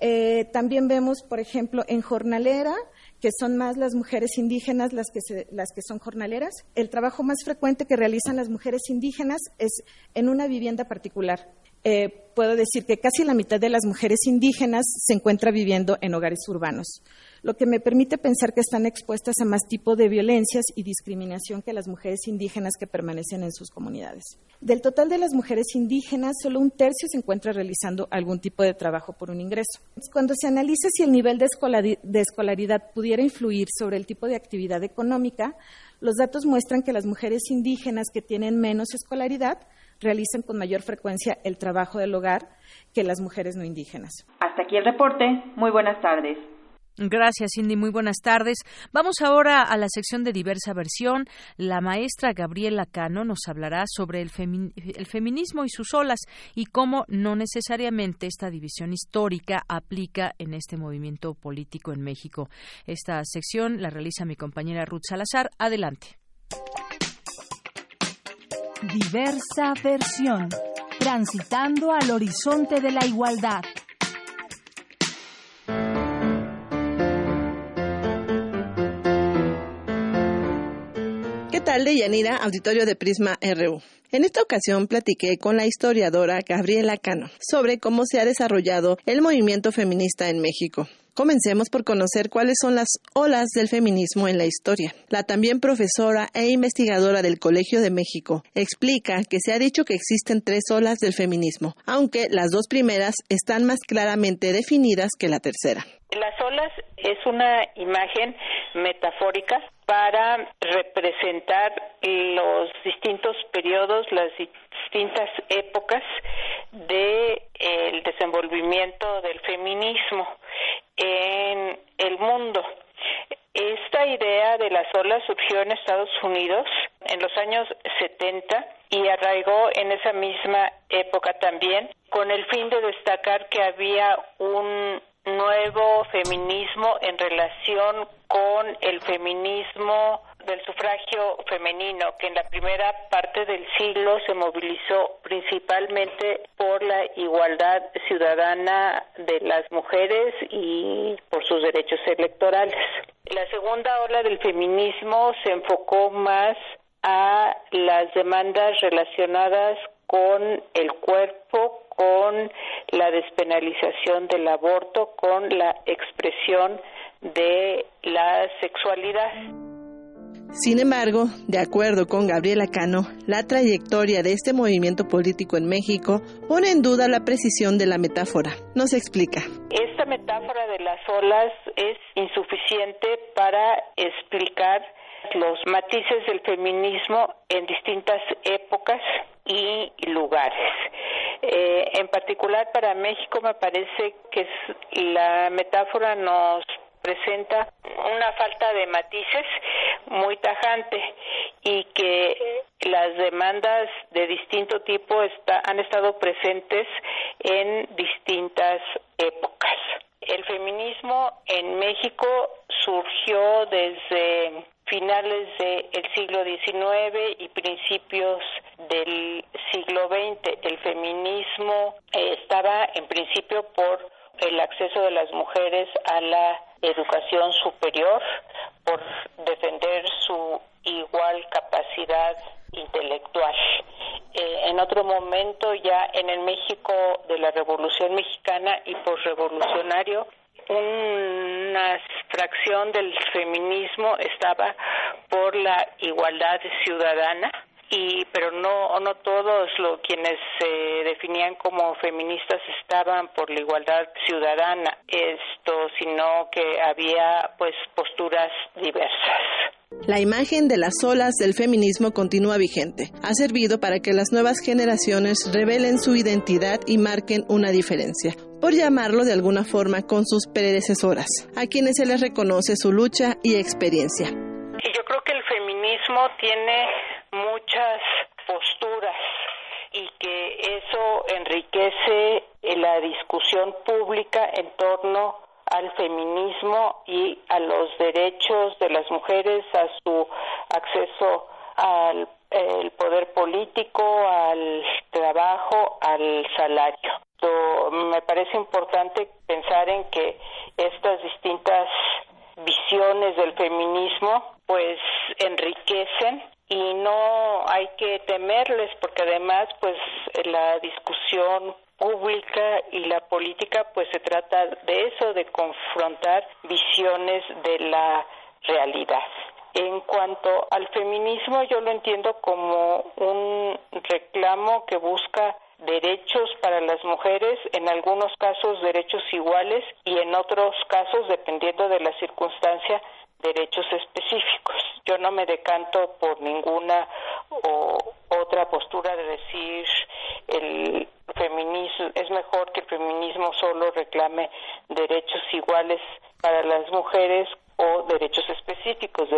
Eh, también vemos, por ejemplo, en jornalera, que son más las mujeres indígenas las que, las que son jornaleras. El trabajo más frecuente que realizan las mujeres indígenas es en una vivienda particular. Eh, puedo decir que casi la mitad de las mujeres indígenas se encuentra viviendo en hogares urbanos lo que me permite pensar que están expuestas a más tipo de violencias y discriminación que las mujeres indígenas que permanecen en sus comunidades. Del total de las mujeres indígenas, solo un tercio se encuentra realizando algún tipo de trabajo por un ingreso. Cuando se analiza si el nivel de, escolaridad pudiera influir sobre el tipo de actividad económica, los datos muestran que las mujeres indígenas que tienen menos escolaridad realizan con mayor frecuencia el trabajo del hogar que las mujeres no indígenas. Hasta aquí el reporte. Muy buenas tardes. Gracias, Cindy. Muy buenas tardes. Vamos ahora a la sección de diversa versión. La maestra Gabriela Cano nos hablará sobre el, feminismo y sus olas y cómo no necesariamente esta división histórica aplica en este movimiento político en México. Esta sección la realiza mi compañera Ruth Salazar. Adelante. Diversa versión. Transitando al horizonte de la igualdad. de Yanira, auditorio de Prisma RU. En esta ocasión platiqué con la historiadora Gabriela Cano sobre cómo se ha desarrollado el movimiento feminista en México. Comencemos por conocer cuáles son las olas del feminismo en la historia. La también profesora e investigadora del Colegio de México explica que se ha dicho que existen tres olas del feminismo, aunque las dos primeras están más claramente definidas que la tercera. Las olas es una imagen metafórica para representar los distintos periodos, las distintas épocas el desenvolvimiento del feminismo en el mundo. Esta idea de las olas surgió en Estados Unidos en los años 70 y arraigó en esa misma época también con el fin de destacar que había un nuevo feminismo en relación con el feminismo del sufragio femenino, que en la primera parte del siglo se movilizó principalmente por la igualdad ciudadana de las mujeres y por sus derechos electorales. La segunda ola del feminismo se enfocó más a las demandas relacionadas con el cuerpo, con la despenalización del aborto, con la expresión de la sexualidad. Sin embargo, de acuerdo con Gabriela Cano, la trayectoria de este movimiento político en México pone en duda la precisión de la metáfora. Nos explica. Esta metáfora de las olas es insuficiente para explicar los matices del feminismo en distintas épocas y lugares. Eh, en particular para México me parece que la metáfora nos presenta una falta de matices muy tajante y que las demandas de distinto tipo han estado presentes en distintas épocas. El feminismo en México surgió desde finales del siglo XIX y principios del siglo XX. El feminismo eh, estaba en principio por el acceso de las mujeres a la educación superior, por defender su igual capacidad intelectual. Eh, en otro momento, ya en el México de la Revolución Mexicana y posrevolucionario, una fracción del feminismo estaba por la igualdad ciudadana y pero no no todos los quienes se definían como feministas estaban por la igualdad ciudadana esto sino que había pues posturas diversas la imagen de las olas del feminismo continúa vigente. Ha servido para que las nuevas generaciones revelen su identidad y marquen una diferencia, por llamarlo de alguna forma con sus predecesoras, a quienes se les reconoce su lucha y experiencia. Y yo creo que el feminismo tiene muchas posturas y que eso enriquece la discusión pública en torno al feminismo y a los derechos de las mujeres, a su acceso al poder político, al trabajo, al salario. me parece importante pensar en que estas distintas visiones del feminismo pues enriquecen y no hay que temerles porque además pues la discusión pública y la política pues se trata de eso de confrontar visiones de la realidad. En cuanto al feminismo, yo lo entiendo como un reclamo que busca derechos para las mujeres, en algunos casos derechos iguales y en otros casos, dependiendo de la circunstancia, derechos específicos. Yo no me decanto por ninguna o otra postura de decir el feminismo es mejor que el feminismo solo reclame derechos iguales para las mujeres o derechos específicos.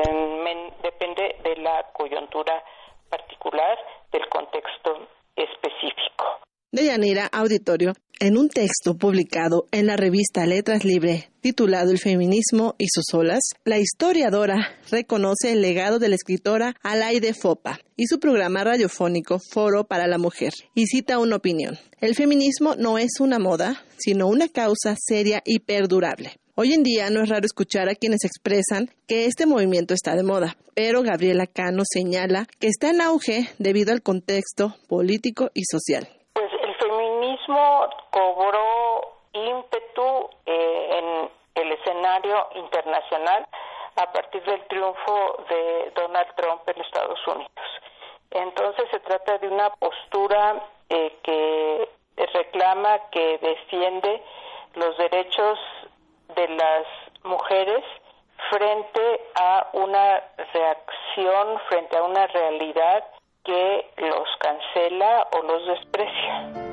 depende de la coyuntura particular del contexto específico. Deyanira Auditorio, en un texto publicado en la revista Letras Libre titulado El feminismo y sus olas, la historiadora reconoce el legado de la escritora Alaide Fopa y su programa radiofónico Foro para la Mujer y cita una opinión. El feminismo no es una moda, sino una causa seria y perdurable. Hoy en día no es raro escuchar a quienes expresan que este movimiento está de moda, pero Gabriela Cano señala que está en auge debido al contexto político y social. Feminismo cobró ímpetu eh, en el escenario internacional a partir del triunfo de Donald Trump en Estados Unidos. Entonces se trata de una postura eh, que reclama, que defiende los derechos de las mujeres frente a una reacción, frente a una realidad que los cancela o los desprecia.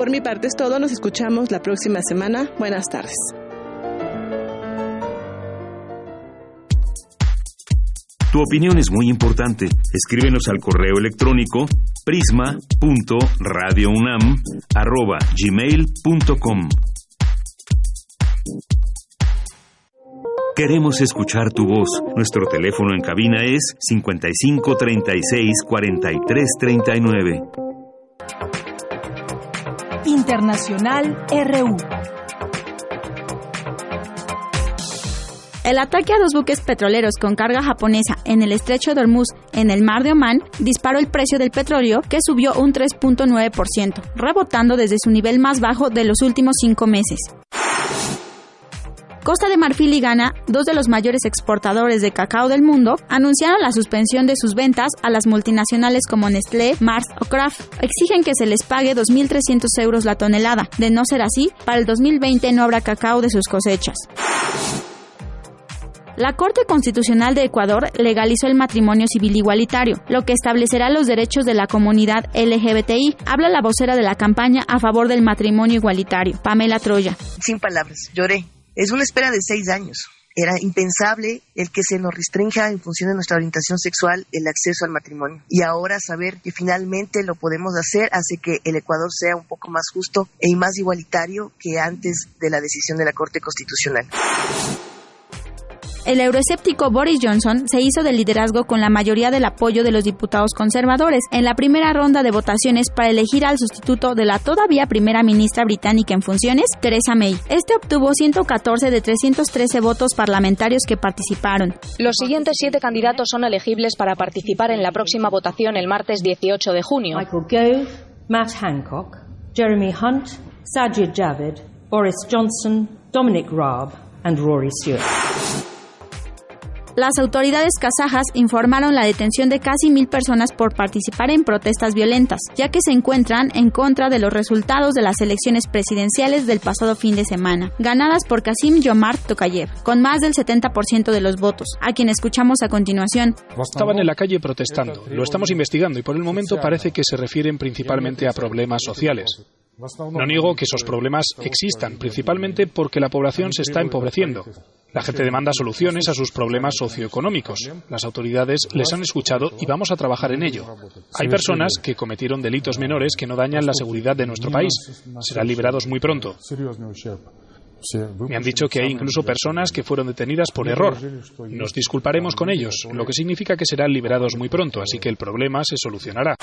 Por mi parte es todo, nos escuchamos la próxima semana. Buenas tardes. Tu opinión es muy importante. Escríbenos al correo electrónico prisma.radiounam@gmail.com. Queremos escuchar tu voz. Nuestro teléfono en cabina es 55 36 43 39. Internacional RU. El ataque a dos buques petroleros con carga japonesa en el estrecho de Hormuz, en el mar de Omán, disparó el precio del petróleo, que subió un 3.9%, rebotando desde su nivel más bajo de los últimos cinco meses. Costa de Marfil y Ghana, dos de los mayores exportadores de cacao del mundo, anunciaron la suspensión de sus ventas a las multinacionales como Nestlé, Mars o Kraft. Exigen que se les pague 2.300 euros la tonelada. De no ser así, para el 2020 no habrá cacao de sus cosechas. La Corte Constitucional de Ecuador legalizó el matrimonio civil igualitario, lo que establecerá los derechos de la comunidad LGBTI. Habla la vocera de la campaña a favor del matrimonio igualitario, Pamela Troya. Sin palabras, lloré es una espera de seis años. Era impensable el que se nos restrinja en función de nuestra orientación sexual el acceso al matrimonio. Y ahora saber que finalmente lo podemos hacer hace que el Ecuador sea un poco más justo y más igualitario que antes de la decisión de la Corte Constitucional. El euroescéptico Boris Johnson se hizo del liderazgo con la mayoría del apoyo de los diputados conservadores en la primera ronda de votaciones para elegir al sustituto de la todavía primera ministra británica en funciones, Theresa May. Este obtuvo 114 de 313 votos parlamentarios que participaron. Los siguientes siete candidatos son elegibles para participar en la próxima votación el martes 18 de junio. Michael Gove, Matt Hancock, Jeremy Hunt, Sajid Javid, Boris Johnson, Dominic Raab and Rory Stewart. Las autoridades kazajas informaron la detención de casi mil personas por participar en protestas violentas, ya que se encuentran en contra de los resultados de las elecciones presidenciales del pasado fin de semana, ganadas por Kasim Yomart Tokayev, con más del 70% de los votos, a quien escuchamos a continuación. Estaban en la calle protestando, lo estamos investigando y por el momento parece que se refieren principalmente a problemas sociales. No niego que esos problemas existan, principalmente porque la población se está empobreciendo. La gente demanda soluciones a sus problemas socioeconómicos. Las autoridades les han escuchado y vamos a trabajar en ello. Hay personas que cometieron delitos menores que no dañan la seguridad de nuestro país. Serán liberados muy pronto. Me han dicho que hay incluso personas que fueron detenidas por error. Nos disculparemos con ellos, lo que significa que serán liberados muy pronto, así que el problema se solucionará.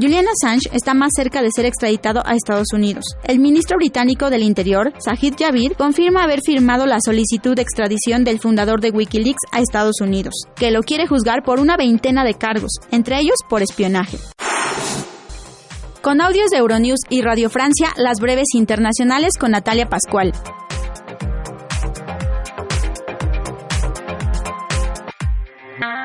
Julian Assange está más cerca de ser extraditado a Estados Unidos. El ministro británico del Interior, Sajid Javid, confirma haber firmado la solicitud de extradición del fundador de Wikileaks a Estados Unidos, que lo quiere juzgar por una veintena de cargos, entre ellos por espionaje. Con audios de Euronews y Radio Francia, las breves internacionales con Natalia Pascual.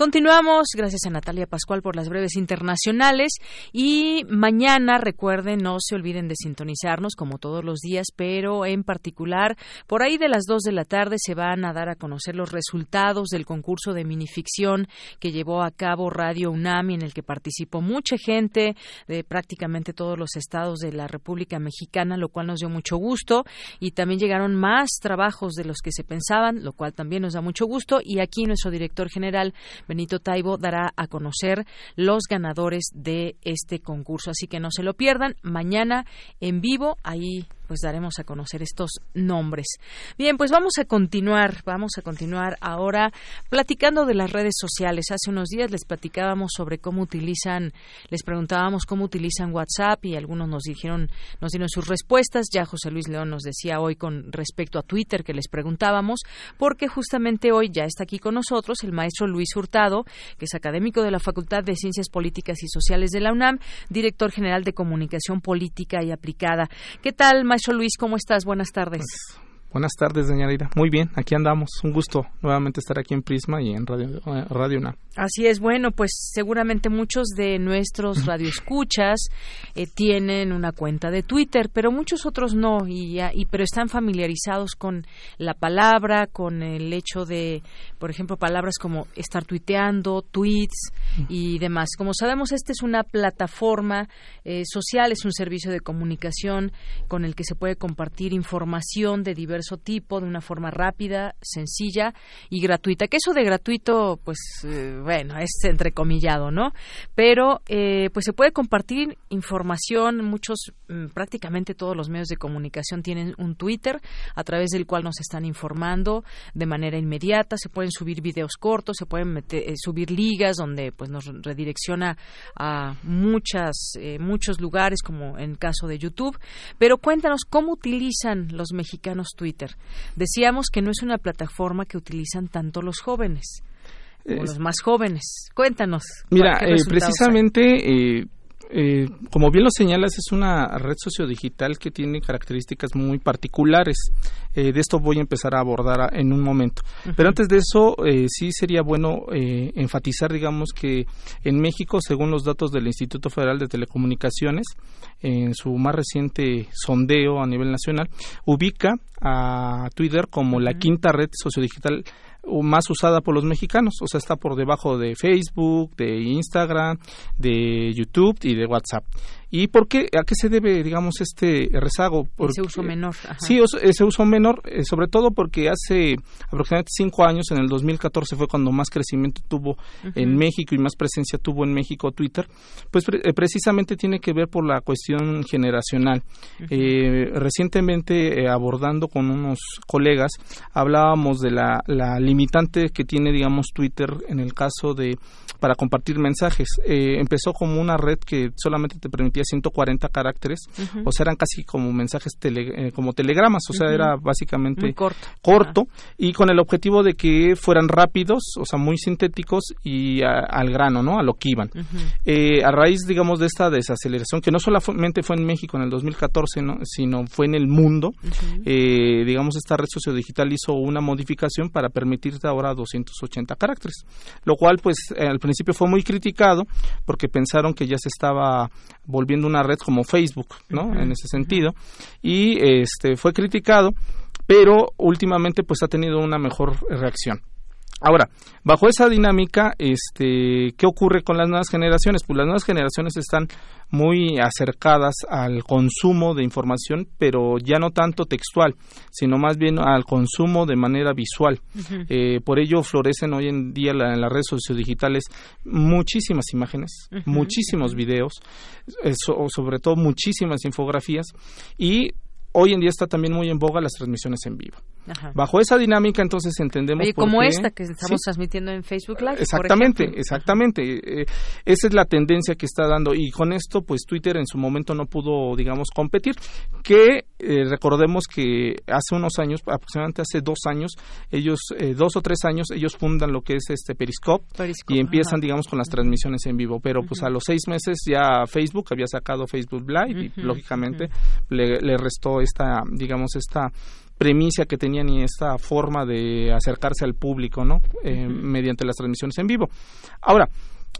Continuamos, gracias a Natalia Pascual por las breves internacionales. Y mañana recuerden, no se olviden de sintonizarnos como todos los días, pero en particular por ahí de las 2 de la tarde se van a dar a conocer los resultados del concurso de minificción que llevó a cabo Radio UNAM en el que participó mucha gente de prácticamente todos los estados de la República Mexicana, lo cual nos dio mucho gusto. Y también llegaron más trabajos de los que se pensaban, lo cual también nos da mucho gusto. Y aquí nuestro director general Benito Taibo dará a conocer los ganadores de este concurso. Así que no se lo pierdan. Mañana en vivo, ahí pues daremos a conocer estos nombres. Bien, pues vamos a continuar, vamos a continuar ahora platicando de las redes sociales. Hace unos días les platicábamos sobre cómo utilizan, les preguntábamos cómo utilizan WhatsApp y algunos nos dijeron, nos dieron sus respuestas. Ya José Luis León nos decía hoy con respecto a Twitter que les preguntábamos, porque justamente hoy ya está aquí con nosotros el maestro Luis Hurtado, que es académico de la Facultad de Ciencias Políticas y Sociales de la UNAM, director general de Comunicación Política y Aplicada. ¿Qué tal, maestro? Luis, ¿cómo estás? Buenas tardes. Buenas tardes, doña Leira. Muy bien, aquí andamos. Un gusto nuevamente estar aquí en Prisma y en Radio, eh, Radio UNAM. Así es, bueno, pues seguramente muchos de nuestros radioescuchas eh, tienen una cuenta de Twitter, pero muchos otros no, y, y, pero están familiarizados con la palabra, con el hecho de, por ejemplo, palabras como estar tuiteando, tweets y demás. Como sabemos, esta es una plataforma eh, social, es un servicio de comunicación con el que se puede compartir información de diversos tipo de una forma rápida, sencilla y gratuita. Que eso de gratuito, pues eh, bueno, es entrecomillado, ¿no? Pero eh, pues se puede compartir información. Muchos, mm, prácticamente todos los medios de comunicación tienen un Twitter a través del cual nos están informando de manera inmediata. Se pueden subir videos cortos, se pueden eh, subir ligas donde pues nos redirecciona a muchas muchos lugares como en caso de YouTube. Pero cuéntanos cómo utilizan los mexicanos Twitter Decíamos que no es una plataforma que utilizan tanto los jóvenes o los más jóvenes. Cuéntanos. Mira, eh, precisamente, eh, eh, como bien lo señalas, es una red sociodigital que tiene características muy particulares. de esto voy a empezar a abordar en un momento. Pero antes de eso, sí sería bueno enfatizar, digamos, que en México, según los datos del Instituto Federal de Telecomunicaciones, en su más reciente sondeo a nivel nacional, ubica a Twitter como la quinta red sociodigital más usada por los mexicanos, o sea, está por debajo de Facebook, de Instagram, de YouTube y de WhatsApp. ¿Y por qué? ¿A qué se debe, digamos, este rezago? ese uso menor. Sí, ese uso menor, eh, sobre todo porque hace aproximadamente cinco años, en el 2014 fue cuando más crecimiento tuvo en México y más presencia tuvo en México Twitter, pues eh, precisamente tiene que ver por la cuestión generacional. Eh, recientemente, abordando con unos colegas, hablábamos de la, la limitante que tiene, digamos, Twitter en el caso de para compartir mensajes. empezó como una red que solamente te permitía 140 caracteres, o sea, eran casi como mensajes eh, como telegramas, o sea, era básicamente corto, y con el objetivo de que fueran rápidos, o sea, muy sintéticos y al grano, ¿no? A lo que iban. Eh, a raíz, digamos, de esta desaceleración, que no solamente fue en México en el 2014, ¿no? sino fue en el mundo, eh, digamos, esta red sociodigital hizo una modificación para permitirte ahora 280 caracteres, lo cual, pues, al principio fue muy criticado porque pensaron que ya se estaba volviendo viendo una red como Facebook, ¿no? En ese sentido. Y este fue criticado, pero últimamente pues ha tenido una mejor reacción. Ahora, bajo esa dinámica, este, ¿qué ocurre con las nuevas generaciones? Pues las nuevas generaciones están muy acercadas al consumo de información, pero ya no tanto textual, sino más bien al consumo de manera visual. eh, por ello florecen hoy en día la, en las redes sociodigitales muchísimas imágenes, muchísimos videos, eh, so- sobre todo muchísimas infografías y hoy en día está también muy en boga las transmisiones en vivo. Ajá. Bajo esa dinámica, entonces entendemos por como qué- esta que estamos Sí, transmitiendo en Facebook Live. Exactamente, exactamente. Eh, esa es la tendencia que está dando y con esto, pues Twitter en su momento no pudo, digamos, competir. Que eh, recordemos que hace unos años, aproximadamente hace dos años, ellos, eh, dos o tres años, ellos fundan lo que es este Periscope, Periscope, y empiezan, ajá. digamos, con las transmisiones en vivo. Pero pues a los seis meses ya Facebook había sacado Facebook Live y lógicamente le, le restó esta, digamos, esta premisa que tenían y esta forma de acercarse al público, ¿no? Eh, Mediante las transmisiones en vivo. Ahora,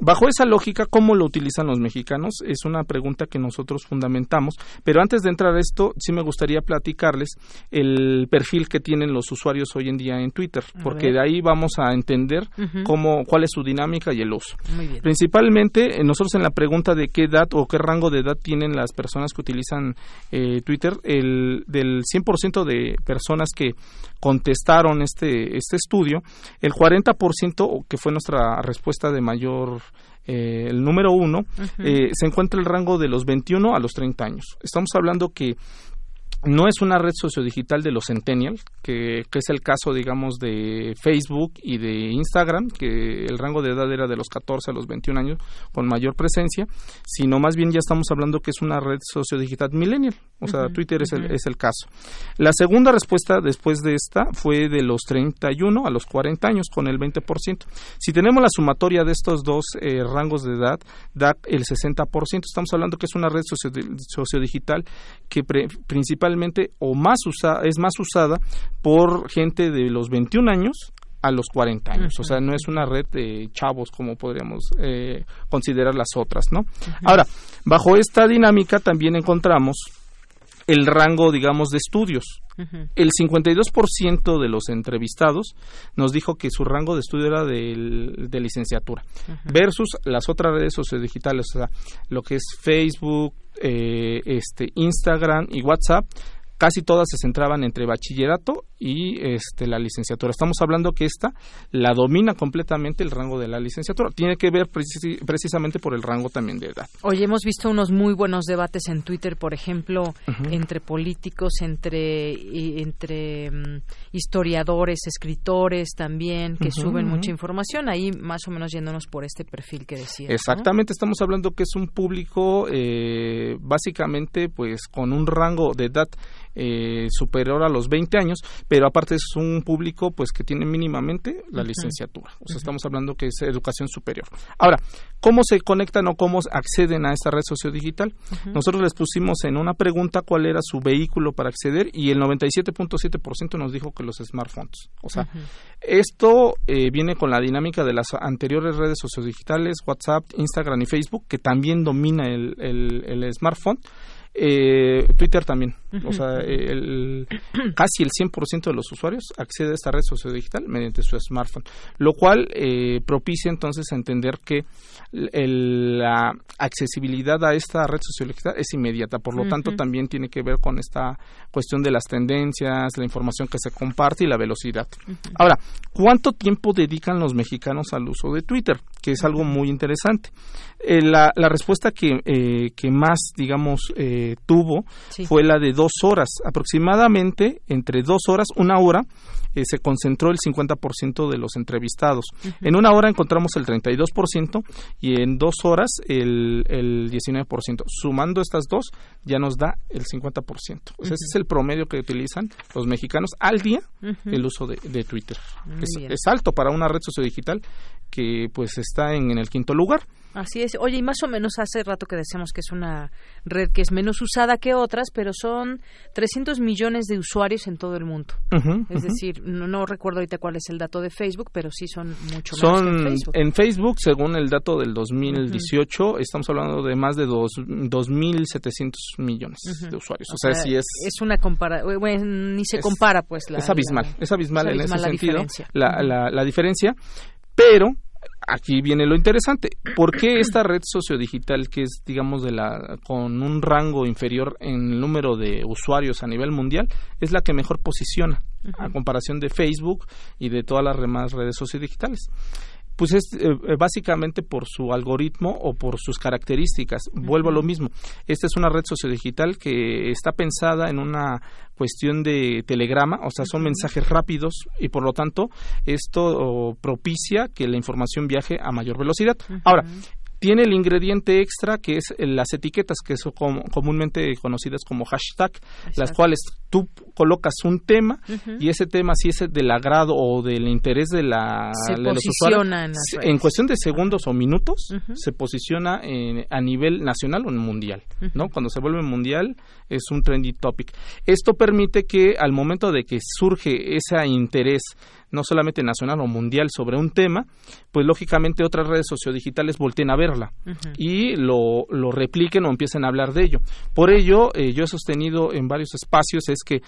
bajo esa lógica, ¿cómo lo utilizan los mexicanos? Es una pregunta que nosotros fundamentamos. Pero antes de entrar a esto, sí me gustaría platicarles el perfil que tienen los usuarios hoy en día en Twitter, porque de ahí vamos a entender cómo, cuál es su dinámica y el uso. Muy bien. Principalmente, eh, nosotros en la pregunta de qué edad o qué rango de edad tienen las personas que utilizan eh, Twitter, el, del 100% de personas que contestaron este, este estudio, el 40%, o que fue nuestra respuesta de mayor, eh, el número uno, Ujú. eh, se encuentra el rango de los 21 a los 30 años. Estamos hablando que no es una red sociodigital de los centennials, que, que es el caso, digamos, de Facebook y de Instagram, que el rango de edad era de los 14 a los 21 años, con mayor presencia, sino más bien ya estamos hablando que es una red sociodigital millennial, o sea, Twitter es, el, es el caso. La segunda respuesta después de esta fue de los 31 a los 40 años, con el 20%. Si tenemos la sumatoria de estos dos eh, rangos de edad, da el 60%. Estamos hablando que es una red socio- sociodigital que pre- principalmente o más usa, es más usada por gente de los 21 años a los 40 años. O sea, no es una red de chavos como podríamos eh, considerar las otras, ¿no? Ahora, bajo esta dinámica también encontramos el rango, digamos, de estudios. El 52% de los entrevistados nos dijo que su rango de estudio era del- de licenciatura, versus las otras redes sociodigitales, o sea, lo que es Facebook, eh, este, Instagram y WhatsApp. Casi todas se centraban entre bachillerato y este, la licenciatura. Estamos hablando que esta la domina completamente el rango de la licenciatura. Tiene que ver preci- precisamente por el rango también de edad. Oye, hemos visto unos muy buenos debates en Twitter, por ejemplo, entre políticos, entre entre mm, historiadores, escritores también que suben mucha información. Ahí más o menos yéndonos por este perfil que decías. ¿no? Exactamente, estamos hablando que es un público eh, básicamente pues con un rango de edad eh, superior a los 20 años, pero aparte es un público pues que tiene mínimamente la licenciatura. O sea, estamos hablando que es educación superior. Ahora, ¿cómo se conectan o cómo acceden a esta red sociodigital? Ujú. Nosotros les pusimos en una pregunta cuál era su vehículo para acceder y el 97.7% nos dijo que los smartphones. O sea, esto eh, viene con la dinámica de las anteriores redes sociodigitales, WhatsApp, Instagram y Facebook, que también domina el, el- el smartphone. Eh, Twitter también. O sea, el, casi el 100% de los usuarios accede a esta red sociodigital mediante su smartphone, lo cual eh, propicia entonces entender que el- la accesibilidad a esta red sociodigital es inmediata. Por lo tanto, también tiene que ver con esta cuestión de las tendencias, la información que se comparte y la velocidad. Ahora, ¿cuánto tiempo dedican los mexicanos al uso de Twitter? Que es algo muy interesante. Eh, la, la respuesta que, eh, que más, digamos, eh, tuvo Sí. fue la de dos horas. Aproximadamente entre dos horas, una hora, eh, se concentró el 50% de los entrevistados. En una hora encontramos el 32% y en dos horas el, el 19%. Sumando estas dos, ya nos da el 50%. O sea, Ujú. ese es el promedio que utilizan los mexicanos al día el uso de, de Twitter. Es, alto para una red sociodigital que pues está en, en el quinto lugar. Así es. Oye, y más o menos hace rato que decíamos que es una red que es menos usada que otras, pero son 300 millones de usuarios en todo el mundo. es decir, no, recuerdo ahorita cuál es el dato de Facebook, pero sí son mucho más que en Facebook. En Facebook, según el dato del 2018, estamos hablando de más de 2.700 millones de usuarios. O, sea, sí es... Es una compara... Bueno, ni se compara, pues. La, es abismal. es abismal, en ese sentido. La, la, la diferencia. Pero aquí viene lo interesante. ¿Por qué esta red sociodigital que es, digamos, de la con un rango inferior en el número de usuarios a nivel mundial es la que mejor posiciona a comparación de Facebook y de todas las demás redes sociodigitales? Pues es eh, eh, básicamente por su algoritmo o por sus características. Vuelvo a lo mismo. Esta es una red sociodigital que está pensada en una cuestión de telegrama, o sea, son mensajes rápidos y por lo tanto esto propicia que la información viaje a mayor velocidad. Ahora, tiene el ingrediente extra que es las etiquetas que son comúnmente conocidas como hashtag, las cuales tú colocas un tema y ese tema si es del agrado o del interés de, la, los usuarios en, cuestión de segundos o minutos se posiciona a nivel nacional o mundial, ¿no? Cuando se vuelve mundial es un trendy topic. Esto permite que al momento de que surge ese interés no solamente nacional o mundial sobre un tema, pues lógicamente otras redes sociodigitales volteen a verla y lo, lo, repliquen o empiecen a hablar de ello. Por ello, eh, yo he sostenido en varios espacios es que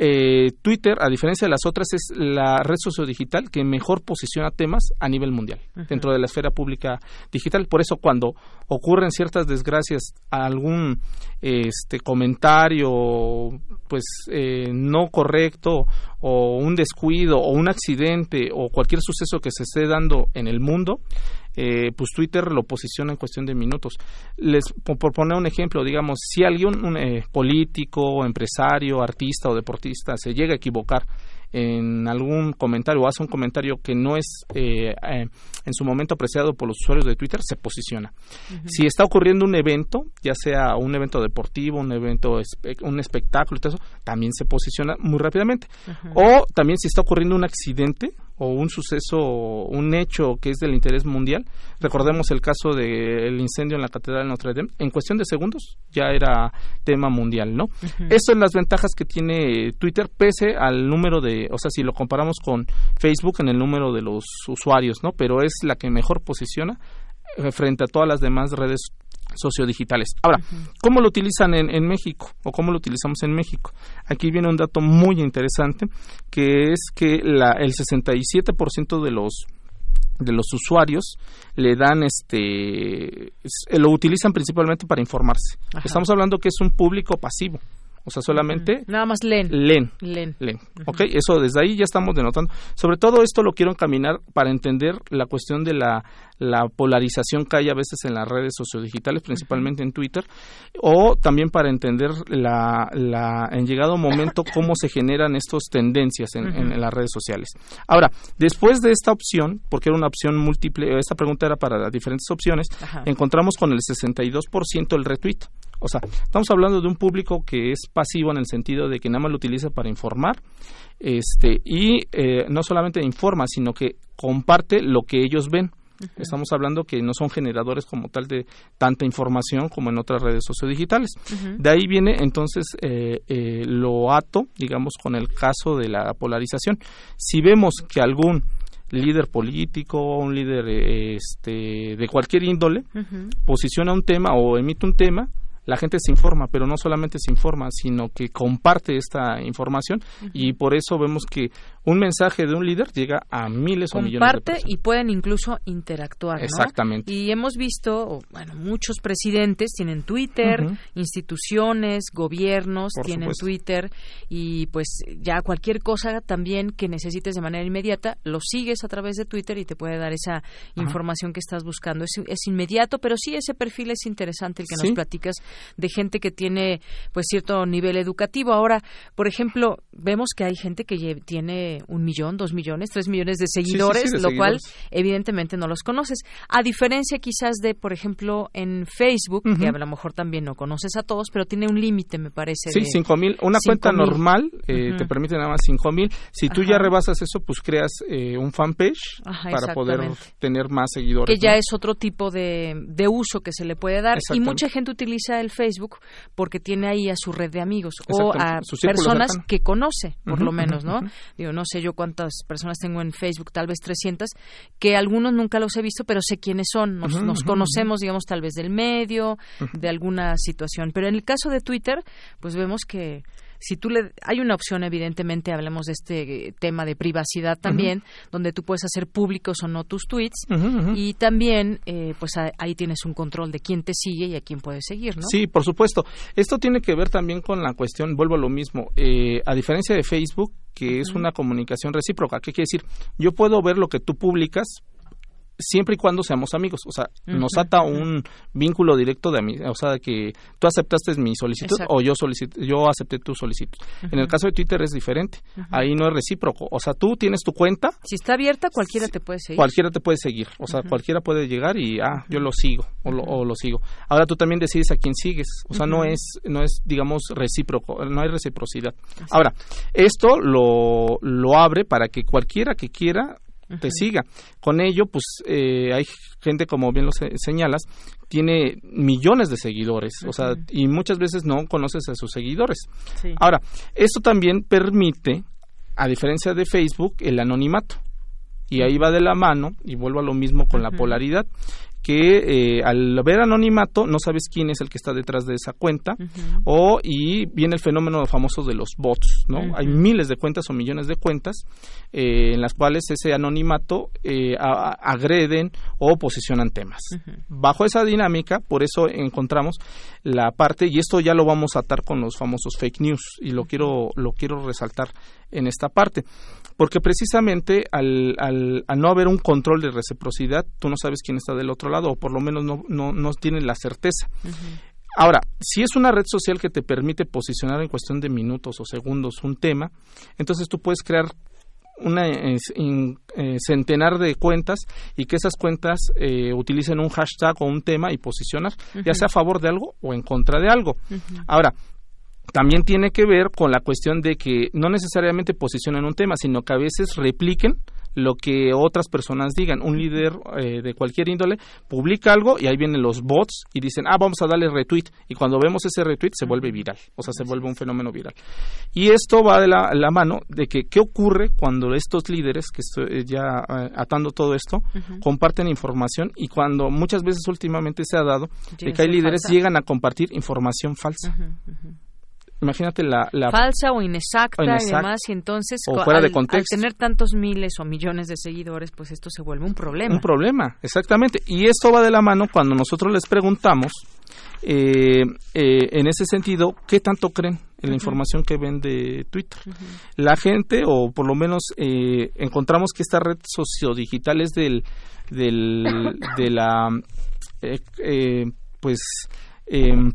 eh, Twitter, a diferencia de las otras, es la red sociodigital que mejor posiciona temas a nivel mundial dentro de la esfera pública digital. Por eso, cuando ocurren ciertas desgracias, algún este comentario, pues eh, no correcto o un descuido o un accidente o cualquier suceso que se esté dando en el mundo, eh, pues Twitter lo posiciona en cuestión de minutos. Les por poner un ejemplo, digamos, si alguien, un eh, político, empresario, artista o deportista se llega a equivocar en algún comentario o hace un comentario que no es eh, eh, en su momento apreciado por los usuarios de Twitter, se posiciona. Si está ocurriendo un evento, ya sea un evento deportivo, un evento, un espectáculo, eso, también se posiciona muy rápidamente. O también si está ocurriendo un accidente, o un suceso, un hecho que es del interés mundial. Recordemos el caso del incendio en la Catedral de Notre Dame. En cuestión de segundos ya era tema mundial, ¿no? Esas son las ventajas que tiene Twitter pese al número de, o sea, si lo comparamos con Facebook en el número de los usuarios, ¿no? Pero es la que mejor posiciona eh, frente a todas las demás redes sociodigitales. Ahora, ¿cómo lo utilizan en, México o cómo lo utilizamos en México? Aquí viene un dato muy interesante que es que la, el 67% de los de los usuarios le dan este lo utilizan principalmente para informarse. Estamos hablando que es un público pasivo. O sea, solamente... Nada más leen. Leen. Leen. Ok, eso desde ahí ya estamos denotando. Sobre todo esto lo quiero encaminar para entender la cuestión de la, la polarización que hay a veces en las redes sociodigitales, principalmente en Twitter, o también para entender la, la, en llegado momento cómo se generan estas tendencias en, en, las redes sociales. Ahora, después de esta opción, porque era una opción múltiple, esta pregunta era para diferentes opciones, encontramos con el 62% el retweet. O sea, estamos hablando de un público que es pasivo en el sentido de que nada más lo utiliza para informar este, y eh, no solamente informa, sino que comparte lo que ellos ven. Estamos hablando que no son generadores como tal de tanta información como en otras redes sociodigitales. De ahí viene entonces eh, eh, lo ato, digamos, con el caso de la polarización. Si vemos que algún líder político, un líder este, de cualquier índole, posiciona un tema o emite un tema, la gente se informa, pero no solamente se informa, sino que comparte esta información. Y por eso vemos que un mensaje de un líder llega a miles o millones de personas. y pueden incluso interactuar. Exactamente. Y hemos visto, bueno, muchos presidentes tienen Twitter, instituciones, gobiernos tienen Twitter y pues ya cualquier cosa también que necesites de manera inmediata, lo sigues a través de Twitter y te puede dar esa información que estás buscando. Es, es, inmediato, pero sí ese perfil es interesante el que nos platicas de gente que tiene pues cierto nivel educativo. Ahora, por ejemplo, vemos que hay gente que tiene un millón, dos millones, tres millones de seguidores, lo cual evidentemente no los conoces. A diferencia quizás de, por ejemplo, en Facebook, que a lo mejor también no conoces a todos, pero tiene un límite, me parece. Sí, cinco mil. Una cuenta normal eh, te permite nada más cinco mil. Si tú ya rebasas eso, pues creas eh, un fanpage para poder tener más seguidores. Que ya es otro tipo de, de uso que se le puede dar. Y mucha gente utiliza el Facebook porque tiene ahí a su red de amigos o a personas que conoce, por lo menos, ¿no? Digo, no sé yo cuántas personas tengo en Facebook, tal vez 300, que algunos nunca los he visto, pero sé quiénes son. Nos, conocemos, digamos, tal vez del medio, de alguna situación. Pero en el caso de Twitter, pues vemos que si tú le hay una opción evidentemente hablemos de este tema de privacidad también donde tú puedes hacer públicos o no tus tweets y también eh, pues ahí tienes un control de quién te sigue y a quién puedes seguir no sí por supuesto. Esto tiene que ver también con la cuestión vuelvo a lo mismo eh, a diferencia de Facebook que es una comunicación recíproca. Qué quiere decir yo puedo ver lo que tú publicas siempre y cuando seamos amigos. O sea, nos ata un vínculo directo de o sea, que tú aceptaste mi solicitud o yo yo acepté tu solicitud. En el caso de Twitter es diferente. Ahí no es recíproco. O sea, tú tienes tu cuenta. Si está abierta, cualquiera te puede seguir. Cualquiera te puede seguir. O sea, cualquiera puede llegar y, ah, yo lo sigo o lo, o lo, sigo. Ahora tú también decides a quién sigues. O sea, no es, no es, digamos, recíproco. No hay reciprocidad. Ahora, esto lo, lo abre para que cualquiera que quiera te siga. Con ello, pues eh, hay gente, como bien lo señalas, tiene millones de seguidores, o sea, y muchas veces no conoces a sus seguidores. Ahora, esto también permite, a diferencia de Facebook, el anonimato. Y ahí va de la mano, y vuelvo a lo mismo con la polaridad que eh, al ver anonimato no sabes quién es el que está detrás de esa cuenta o y viene el fenómeno famoso de los bots no hay miles de cuentas o millones de cuentas eh, en las cuales ese anonimato eh, agreden o posicionan temas. Bajo esa dinámica por eso encontramos la parte y esto ya lo vamos a atar con los famosos fake news y lo quiero lo quiero resaltar en esta parte porque precisamente al, al, no haber un control de reciprocidad, tú no sabes quién está del otro lado o por lo menos no, no, no tienes la certeza. Ahora, si es una red social que te permite posicionar en cuestión de minutos o segundos un tema, entonces tú puedes crear una eh, centenar de cuentas y que esas cuentas eh, utilicen un hashtag o un tema y posicionar, ya sea a favor de algo o en contra de algo. Ahora, también tiene que ver con la cuestión de que no necesariamente posicionen un tema, sino que a veces repliquen lo que otras personas digan. Un líder eh, de cualquier índole publica algo y ahí vienen los bots y dicen, ah, vamos a darle retweet. Y cuando vemos ese retweet se vuelve viral, o sea, se vuelve un fenómeno viral. Y esto va de la, mano de que qué ocurre cuando estos líderes, que estoy ya eh, atando todo esto, comparten información y cuando muchas veces últimamente se ha dado de que hay líderes llegan a compartir información falsa imagínate la, falsa o inexacta, y demás y entonces al, tener tantos miles o millones de seguidores pues esto se vuelve un problema. Un problema exactamente. Y esto va de la mano cuando nosotros les preguntamos eh, eh, en ese sentido qué tanto creen en la información que ven de Twitter la gente o por lo menos eh, encontramos que esta red sociodigital es del del de la pues em,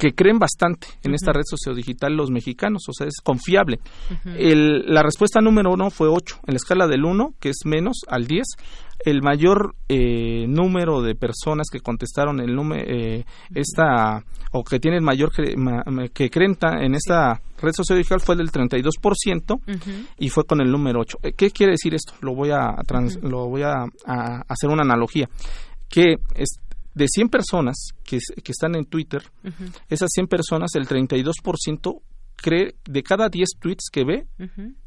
que creen bastante en esta red sociodigital los mexicanos, o sea, es confiable. la respuesta número uno fue 8, en la escala del 1, que es menos, al 10. El mayor eh, número de personas que contestaron el número, eh, esta, o que tienen mayor, que creen en esta red sociodigital fue del 32% y fue con el número 8. Eh, ¿Qué quiere decir esto? Lo voy a, lo voy a, a hacer una analogía. Que es, de 100 personas que, que están en Twitter, esas 100 personas, el 32% cree, de cada 10 tweets que ve,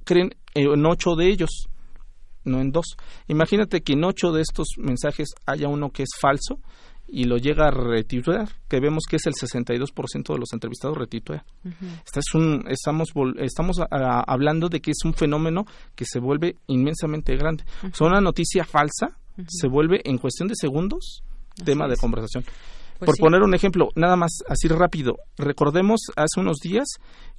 creen en 8 de ellos, no en 2. Imagínate que en 8 de estos mensajes haya uno que es falso y lo llega a retitular, que vemos que es el 62% de los entrevistados retituea. este es un, estamos estamos hablando de que es un fenómeno que se vuelve inmensamente grande. O sea, una noticia falsa se vuelve en cuestión de segundos tema de conversación. Pues Por poner un ejemplo, nada más así rápido, recordemos hace unos días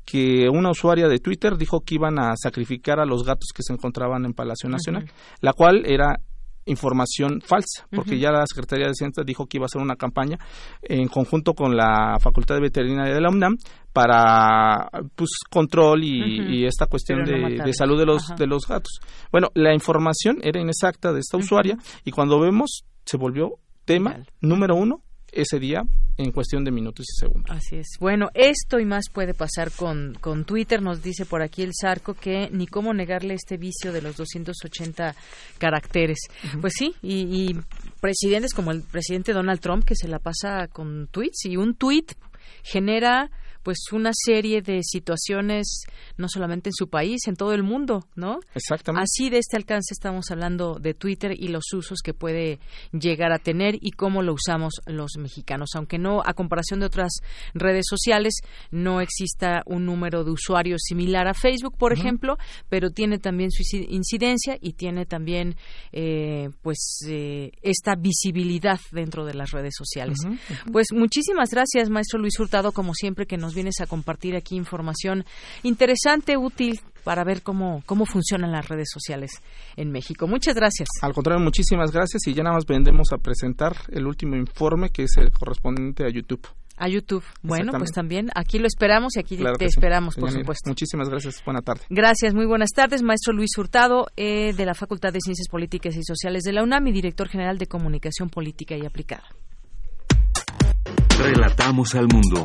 que una usuaria de Twitter dijo que iban a sacrificar a los gatos que se encontraban en Palacio Nacional, la cual era información falsa, porque ya la Secretaría de Ciencia dijo que iba a hacer una campaña en conjunto con la Facultad de Veterinaria de la UNAM para pues control y, esta cuestión de, salud de los de los gatos. Bueno, la información era inexacta de esta usuaria y cuando vemos se volvió tema número uno ese día en cuestión de minutos y segundos. Así es. Bueno, esto y más puede pasar con, con Twitter. Nos dice por aquí el Zarco que ni cómo negarle este vicio de los 280 caracteres. Pues sí, y, y, presidentes como el presidente Donald Trump que se la pasa con tweets y un tweet genera pues una serie de situaciones no solamente en su país, en todo el mundo, ¿no? Exactamente. Así de este alcance estamos hablando de Twitter y los usos que puede llegar a tener y cómo lo usamos los mexicanos, aunque no a comparación de otras redes sociales no exista un número de usuarios similar a Facebook, por ejemplo, pero tiene también su incidencia y tiene también eh, pues eh, esta visibilidad dentro de las redes sociales. Pues muchísimas gracias, maestro Luis Hurtado, como siempre que nos vienes a compartir aquí información interesante, útil para ver cómo, cómo funcionan las redes sociales en México. Muchas gracias. Al contrario, muchísimas gracias y ya nada más vendemos a presentar el último informe que es el correspondiente a YouTube. A YouTube. Bueno, pues también aquí lo esperamos y aquí te esperamos, por supuesto. Muchísimas gracias. Buena tarde. Gracias, muy buenas tardes. Maestro Luis Hurtado, eh, de la Facultad de Ciencias Políticas y Sociales de la UNAM y director general de Comunicación Política y Aplicada. Relatamos al mundo.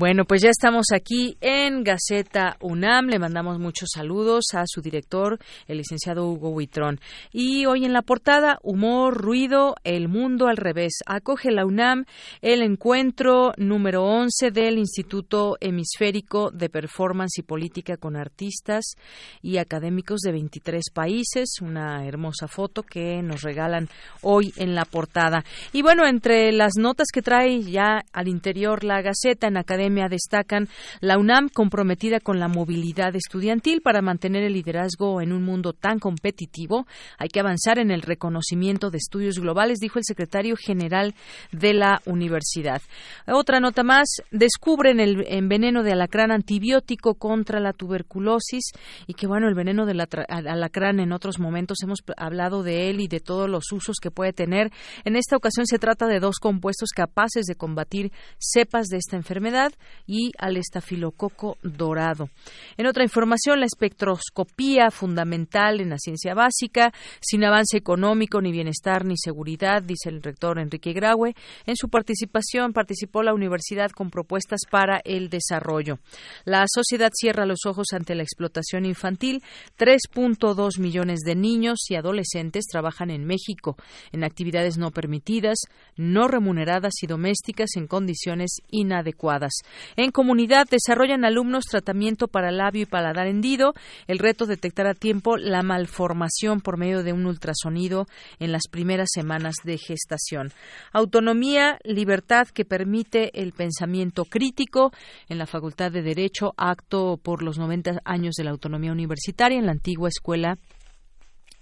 Bueno, pues ya estamos aquí en Gaceta UNAM. Le mandamos muchos saludos a su director, el licenciado Hugo Huitrón. Y hoy en la portada, Humor, Ruido, El Mundo al Revés. Acoge la UNAM el encuentro número 11 del Instituto Hemisférico de Performance y Política con artistas y académicos de 23 países. Una hermosa foto que nos regalan hoy en la portada. Y bueno, entre las notas que trae ya al interior la Gaceta en Academia destacan la UNAM comprometida con la movilidad estudiantil para mantener el liderazgo en un mundo tan competitivo. Hay que avanzar en el reconocimiento de estudios globales, dijo el secretario general de la universidad. Otra nota más, descubren el, veneno de alacrán antibiótico contra la tuberculosis y que bueno, el veneno del alacrán en otros momentos hemos hablado de él y de todos los usos que puede tener. En esta ocasión se trata de dos compuestos capaces de combatir cepas de esta enfermedad y al estafilococo dorado. En otra información, la espectroscopía fundamental en la ciencia básica, sin avance económico, ni bienestar, ni seguridad, dice el rector Enrique Graue. En su participación participó la universidad con propuestas para el desarrollo. La sociedad cierra los ojos ante la explotación infantil. 3.2 millones de niños y adolescentes trabajan en México en actividades no permitidas, no remuneradas y domésticas en condiciones inadecuadas. En comunidad desarrollan alumnos tratamiento para labio y paladar hendido. El reto detectar a tiempo la malformación por medio de un ultrasonido en las primeras semanas de gestación. Autonomía, libertad que permite el pensamiento crítico en la Facultad de Derecho, acto por los 90 años de la autonomía universitaria en la antigua escuela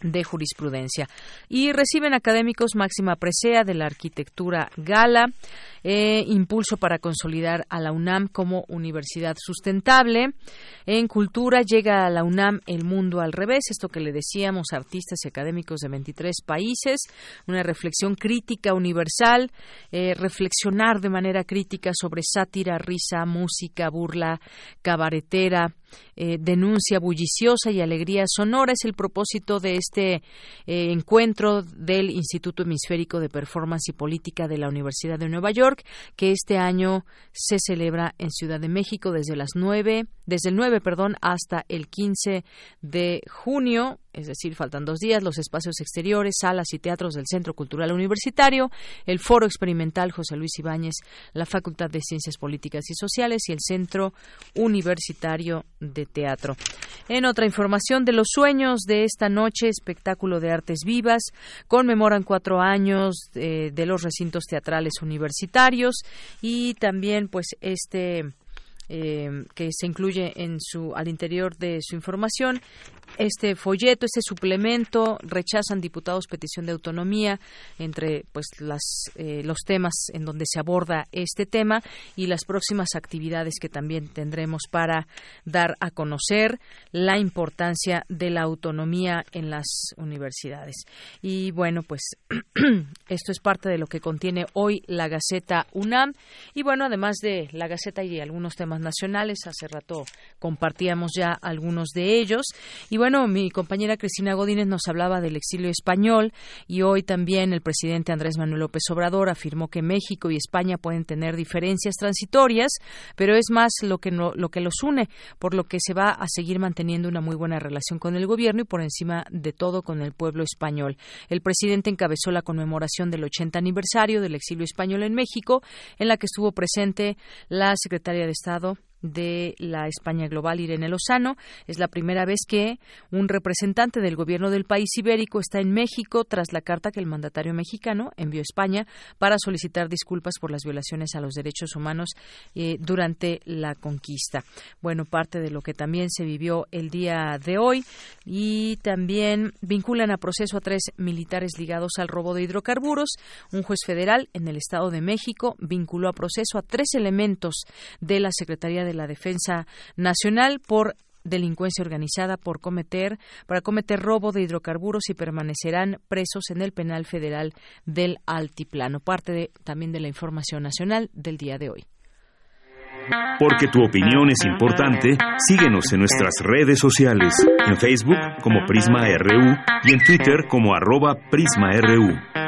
de jurisprudencia. Y reciben académicos máxima presea de la arquitectura Gala, eh, impulso para consolidar a la UNAM como universidad sustentable. En cultura llega a la UNAM el mundo al revés, esto que le decíamos, artistas y académicos de 23 países, una reflexión crítica universal, eh, reflexionar de manera crítica sobre sátira, risa, música, burla, cabaretera, eh, denuncia bulliciosa y alegría sonora es el propósito de este eh, encuentro del Instituto Hemisférico de Performance y Política de la Universidad de Nueva York, que este año se celebra en Ciudad de México desde las 9, desde el 9, perdón, hasta el 15 de junio es decir, faltan dos días, los espacios exteriores, salas y teatros del Centro Cultural Universitario, el Foro Experimental José Luis Ibáñez, la Facultad de Ciencias Políticas y Sociales y el Centro Universitario de Teatro. En otra información de los sueños de esta noche, espectáculo de artes vivas, conmemoran cuatro años eh, de los recintos teatrales universitarios y también pues este eh, que se incluye en su al interior de su información este folleto, este suplemento, rechazan diputados petición de autonomía entre pues las, eh, los temas en donde se aborda este tema y las próximas actividades que también tendremos para dar a conocer la importancia de la autonomía en las universidades. Y bueno, pues esto es parte de lo que contiene hoy la Gaceta UNAM y bueno, además de la Gaceta y algunos temas nacionales, hace rato compartíamos ya algunos de ellos y bueno, mi compañera Cristina Godínez nos hablaba del exilio español y hoy también el presidente Andrés Manuel López Obrador afirmó que México y España pueden tener diferencias transitorias, pero es más lo que, lo que los une, por lo que se va a seguir manteniendo una muy buena relación con el gobierno y por encima de todo con el pueblo español. El presidente encabezó la conmemoración del 80 aniversario del exilio español en México, en la que estuvo presente la secretaria de Estado Rico. De la España Global, Irene Lozano. Es la primera vez que un representante del gobierno del país ibérico está en México tras la carta que el mandatario mexicano envió a España para solicitar disculpas por las violaciones a los derechos humanos eh, durante la conquista. Bueno, parte de lo que también se vivió el día de hoy y también vinculan a proceso a tres militares ligados al robo de hidrocarburos. Un juez federal en el Estado de México vinculó a proceso a tres elementos de la Secretaría de de la Defensa Nacional por delincuencia organizada por cometer para cometer robo de hidrocarburos y permanecerán presos en el penal federal del Altiplano. Parte también de la información nacional del día de hoy. Porque tu opinión es importante, síguenos en nuestras redes sociales, en Facebook como Prisma RU y en Twitter como arroba PrismaRU.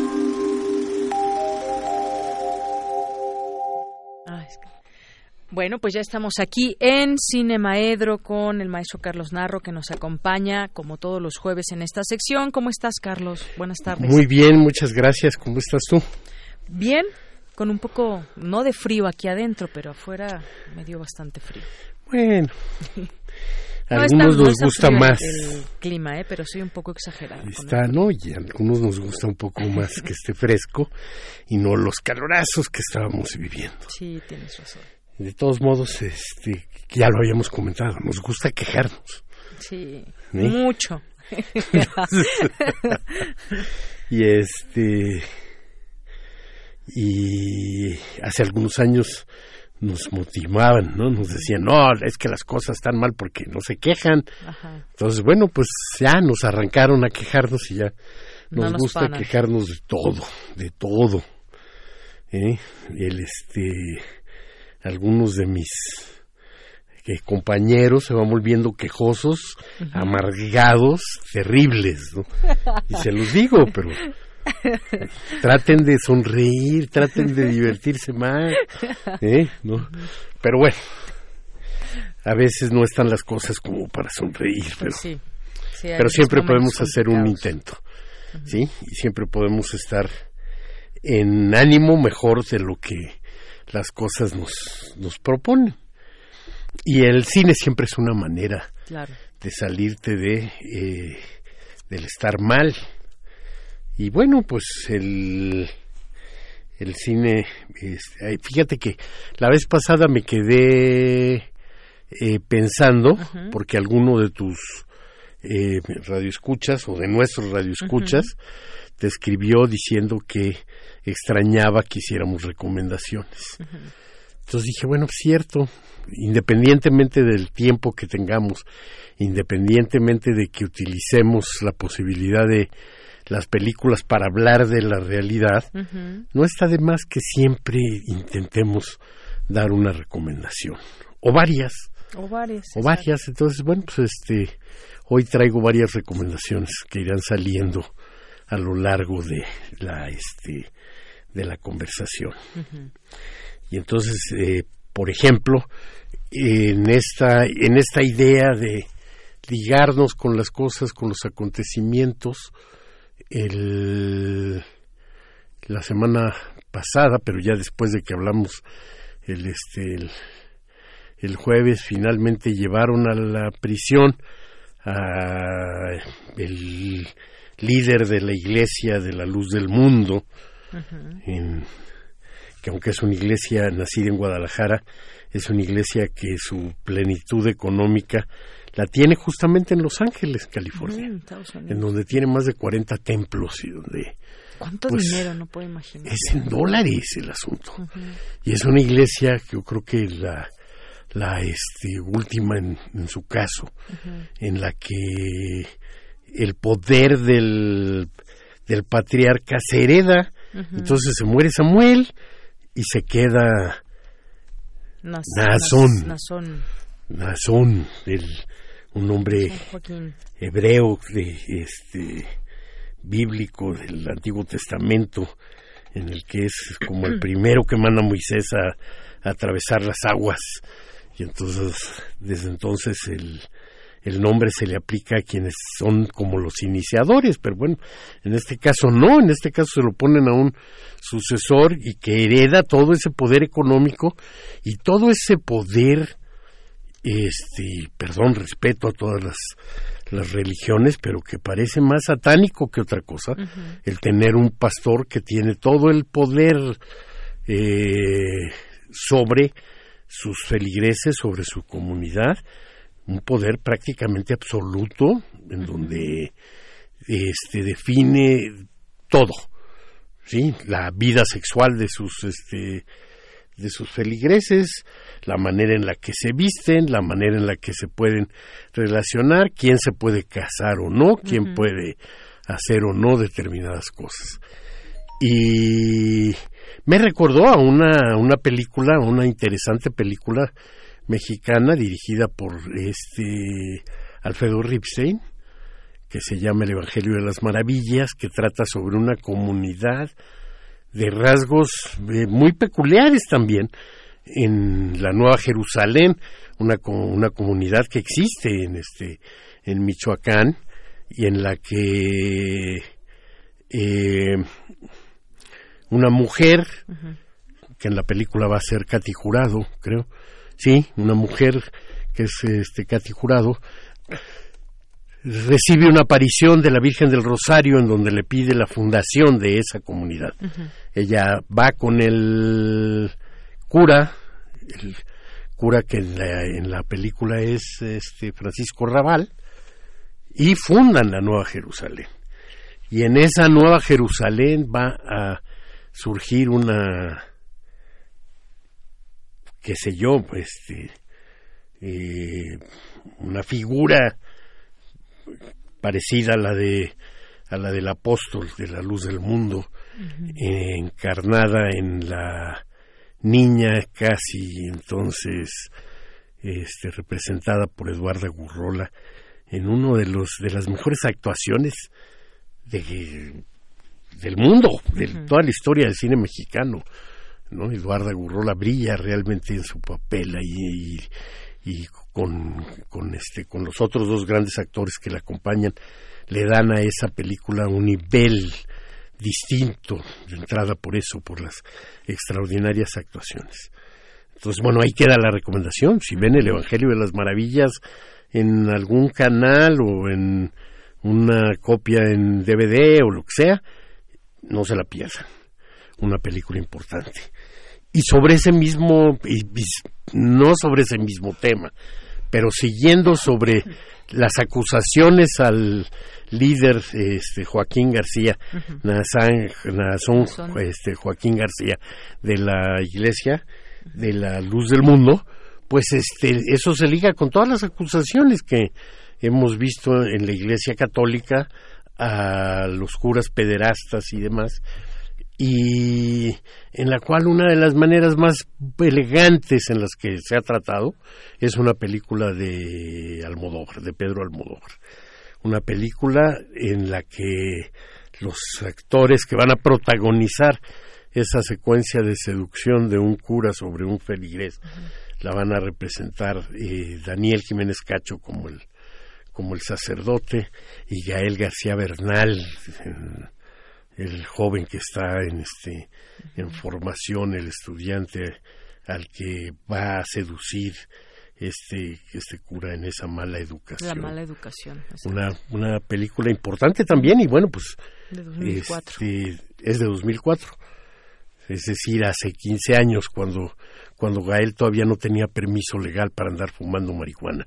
Bueno, pues ya estamos aquí en Cine Maedro con el maestro Carlos Narro que nos acompaña como todos los jueves en esta sección. ¿Cómo estás, Carlos? Buenas tardes. Muy bien, muchas gracias. ¿Cómo estás tú? Bien, con un poco, no de frío aquí adentro, pero afuera me dio bastante frío. Bueno. A algunos nos gusta más el, clima, ¿eh? pero soy un poco exagerado. Está, ¿no? Y a algunos nos gusta un poco más que esté fresco y no los calorazos que estábamos viviendo. Sí, tienes razón de todos modos, este, ya lo habíamos comentado, nos gusta quejarnos. Sí, mucho. y este y hace algunos años nos motivaban, ¿no? Nos decían, no, es que las cosas están mal porque no se quejan. Entonces, bueno, pues ya nos arrancaron a quejarnos y ya nos, gusta quejarnos de todo, de todo. ¿eh? El este algunos de mis eh, compañeros se van volviendo quejosos, amargados, terribles, ¿no? Y se los digo, pero traten de sonreír, traten de divertirse más, ¿eh? ¿No? Pero bueno, a veces no están las cosas como para sonreír, pero, pero siempre podemos hacer un intento, ¿sí? Y siempre podemos estar en ánimo mejor de lo que las cosas nos, nos proponen. Y el cine siempre es una manera de salirte de eh, del estar mal. Y bueno, pues el, el cine, fíjate que la vez pasada me quedé eh, pensando, porque alguno de tus eh, radioescuchas o de nuestros radioescuchas te escribió diciendo que extrañaba que hiciéramos recomendaciones. Entonces dije, bueno, cierto, independientemente del tiempo que tengamos, independientemente de que utilicemos la posibilidad de las películas para hablar de la realidad, no está de más que siempre intentemos dar una recomendación o varias. O varias. O varias. Entonces, bueno, pues este, hoy traigo varias recomendaciones que irán saliendo a lo largo de la, este, de la conversación. Y entonces, eh, por ejemplo, en esta, en esta idea de ligarnos con las cosas, con los acontecimientos, el, la semana pasada, pero ya después de que hablamos el, este, el, jueves, finalmente llevaron a la prisión a el líder de la iglesia de la luz del mundo, que aunque es una iglesia nacida en Guadalajara, es una iglesia que su plenitud económica la tiene justamente en Los Ángeles, California, en donde tiene más de 40 templos y donde... ¿Cuánto pues, dinero? No puedo imaginar. Es en dólares el asunto. Y es una iglesia que yo creo que la, la este, última en, su caso, en la que el poder del, del patriarca se hereda. Entonces se muere Samuel y se queda Nazón. Nazón, el, un nombre hebreo de, este, bíblico del Antiguo Testamento, en el que es como el primero que manda Moisés a, atravesar las aguas. Y entonces, desde entonces, el, el nombre se le aplica a quienes son como los iniciadores, pero bueno, en este caso no, en este caso se lo ponen a un sucesor y que hereda todo ese poder económico y todo ese poder este, perdón, respeto a todas las, las religiones, pero que parece más satánico que otra cosa, el tener un pastor que tiene todo el poder eh, sobre sus feligreses, sobre su comunidad, un poder prácticamente absoluto, en donde este, define todo, ¿sí? la vida sexual de sus este, de sus feligreses, la manera en la que se visten, la manera en la que se pueden relacionar, quién se puede casar o no, quién puede hacer o no determinadas cosas. Y me recordó a una, una película, una interesante película mexicana dirigida por este Alfredo Ripstein, que se llama El Evangelio de las Maravillas, que trata sobre una comunidad de rasgos eh, muy peculiares también en la Nueva Jerusalén, una, una comunidad que existe en, este, en Michoacán y en la que eh, una mujer, que en la película va a ser Katy Jurado, creo, sí, una mujer que es este Katy Jurado, recibe una aparición de la Virgen del Rosario en donde le pide la fundación de esa comunidad. Ella va con el cura, el cura que en la, película es este Francisco Raval, y fundan la Nueva Jerusalén. Y en esa Nueva Jerusalén va a surgir una, qué sé yo, este, eh, una figura parecida a la de a la del apóstol de la luz del mundo, encarnada en la niña casi entonces este, representada por Eduardo Gurrola en uno de los de las mejores actuaciones de, del mundo, de toda la historia del cine mexicano. ¿No? Eduardo Gurrola brilla realmente en su papel ahí y, con, con, este, con los otros dos grandes actores que la acompañan, le dan a esa película un nivel distinto de entrada por eso, por las extraordinarias actuaciones. Entonces, bueno, ahí queda la recomendación. Si ven el Evangelio de las Maravillas en algún canal o en una copia en DVD o lo que sea, no se la pierdan. Una película importante. Y sobre ese mismo, no sobre ese mismo tema, pero siguiendo sobre las acusaciones al líder este Joaquín García este Joaquín García de la Iglesia de la Luz del Mundo pues este eso se liga con todas las acusaciones que hemos visto en la Iglesia Católica a los curas pederastas y demás, y en la cual una de las maneras más elegantes en las que se ha tratado es una película de Almodóvar, de Pedro Almodóvar. Una película en la que los actores que van a protagonizar esa secuencia de seducción de un cura sobre un feligrés la van a representar eh, Daniel Jiménez Cacho como el como el sacerdote y Gael García Bernal el, joven que está en este en formación el estudiante al que va a seducir este este cura en esa mala educación. La mala educación una una película importante también y bueno pues de 2004. Este, es de 2004 es decir hace 15 años cuando cuando Gael todavía no tenía permiso legal para andar fumando marihuana,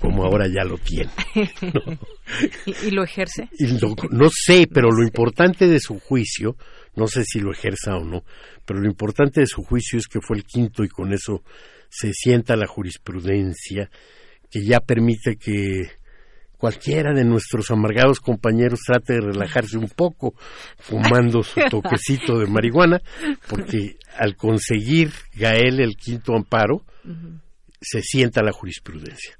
como ahora ya lo tiene. ¿Y, lo ejerce? no sé, pero lo importante de su juicio, no sé si lo ejerza o no, pero lo importante de su juicio es que fue el quinto y con eso se sienta la jurisprudencia que ya permite que cualquiera de nuestros amargados compañeros trate de relajarse un poco fumando su toquecito de marihuana, porque al conseguir Gael el quinto amparo, se sienta la jurisprudencia.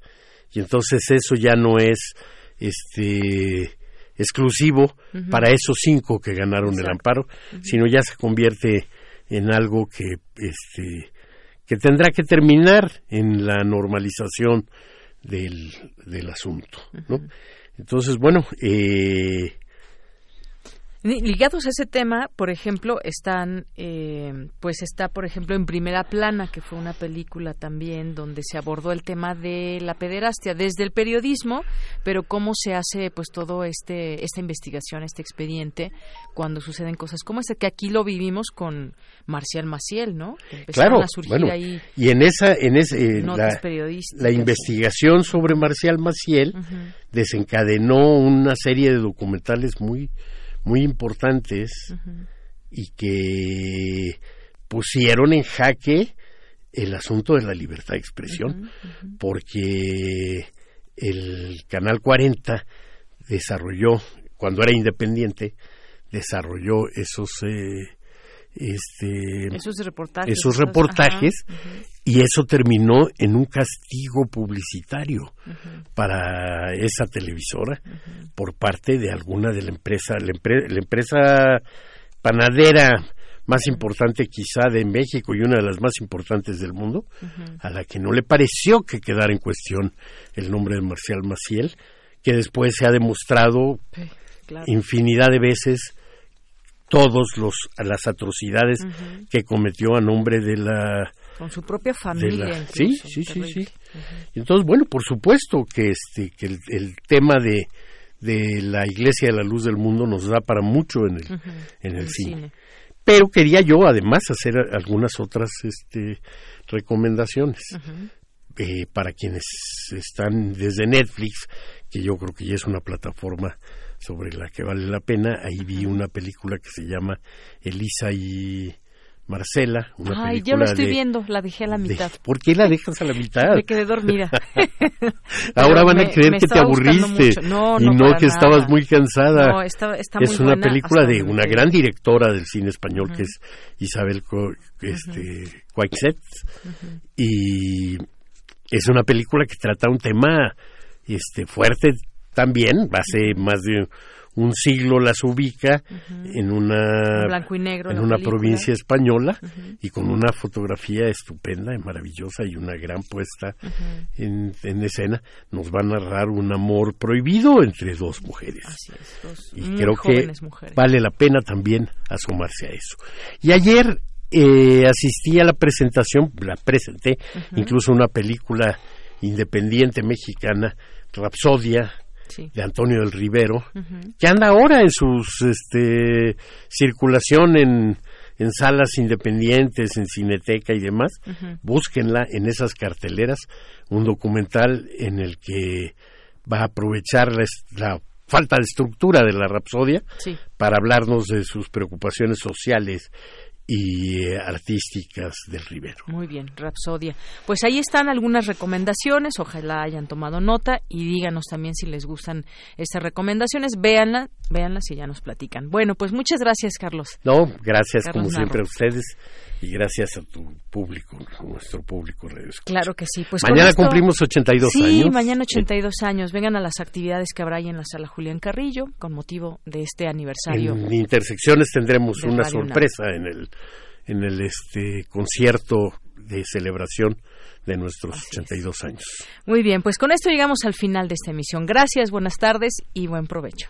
Y entonces eso ya no es este exclusivo para esos cinco que ganaron el amparo, sino ya se convierte en algo que este que tendrá que terminar en la normalización del, del asunto. ¿no? Entonces, bueno, eh, Ligados a ese tema, por ejemplo, están, eh, pues está, por ejemplo, en Primera Plana, que fue una película también donde se abordó el tema de la pederastia desde el periodismo, pero cómo se hace, pues, todo este, esta investigación, este expediente, cuando suceden cosas como esta, que aquí lo vivimos con Marcial Maciel, ¿no? claro, bueno, y en esa, en ese, eh, la, la, investigación sobre Marcial Maciel desencadenó una serie de documentales muy muy importantes y que pusieron en jaque el asunto de la libertad de expresión, porque el Canal 40 desarrolló, cuando era independiente, desarrolló esos eh, este, esos reportajes, esos reportajes y eso terminó en un castigo publicitario para esa televisora por parte de alguna de la empresa, la, empresa panadera más importante quizá de México y una de las más importantes del mundo, a la que no le pareció que quedara en cuestión el nombre de Marcial Maciel, que después se ha demostrado infinidad de veces todos los las atrocidades que cometió a nombre de la con su propia familia sí sí sí sí. Entonces bueno por supuesto que este que el, tema de de la Iglesia de la Luz del Mundo nos da para mucho en el en el, cine. pero quería yo además hacer algunas otras este recomendaciones eh, para quienes están desde Netflix que yo creo que ya es una plataforma sobre la que vale la pena. Ahí vi una película que se llama Elisa y Marcela. Una Ay, yo lo estoy viendo, la dejé a la mitad. ¿Por qué la dejas a la mitad? Me quedé dormida. Ahora van a creer que te aburriste y no, que estabas muy cansada. No, está, está es una película de una gran directora del cine español que es Isabel este, y es una película que trata un tema este fuerte también, hace más de un siglo las ubica en una en una provincia española y con una fotografía estupenda y maravillosa y una gran puesta en, escena nos va a narrar un amor prohibido entre dos mujeres. Y creo que vale la pena también asomarse a eso. Y ayer eh, asistí a la presentación la presenté incluso una película independiente mexicana Rapsodia de Antonio del Rivero, que anda ahora en su este, circulación en, en salas independientes, en cineteca y demás, búsquenla en esas carteleras, un documental en el que va a aprovechar la, falta de estructura de la Rapsodia para hablarnos de sus preocupaciones sociales y eh, artísticas del Rivero. Muy bien, Rapsodia. Pues ahí están algunas recomendaciones, ojalá hayan tomado nota y díganos también si les gustan estas recomendaciones, véanla, véanlas y ya nos platican. Bueno, pues muchas gracias, Carlos. No, gracias como siempre a ustedes y gracias a tu público, a nuestro público. Claro que sí. Pues mañana cumplimos 82 años. Sí, mañana 82 años. Vengan a las actividades que habrá ahí en la sala Julián Carrillo con motivo de este aniversario. En Intersecciones tendremos una sorpresa en el en el este concierto de celebración de nuestros 82 años. Muy bien, pues con esto llegamos al final de esta emisión. Gracias, buenas tardes y buen provecho.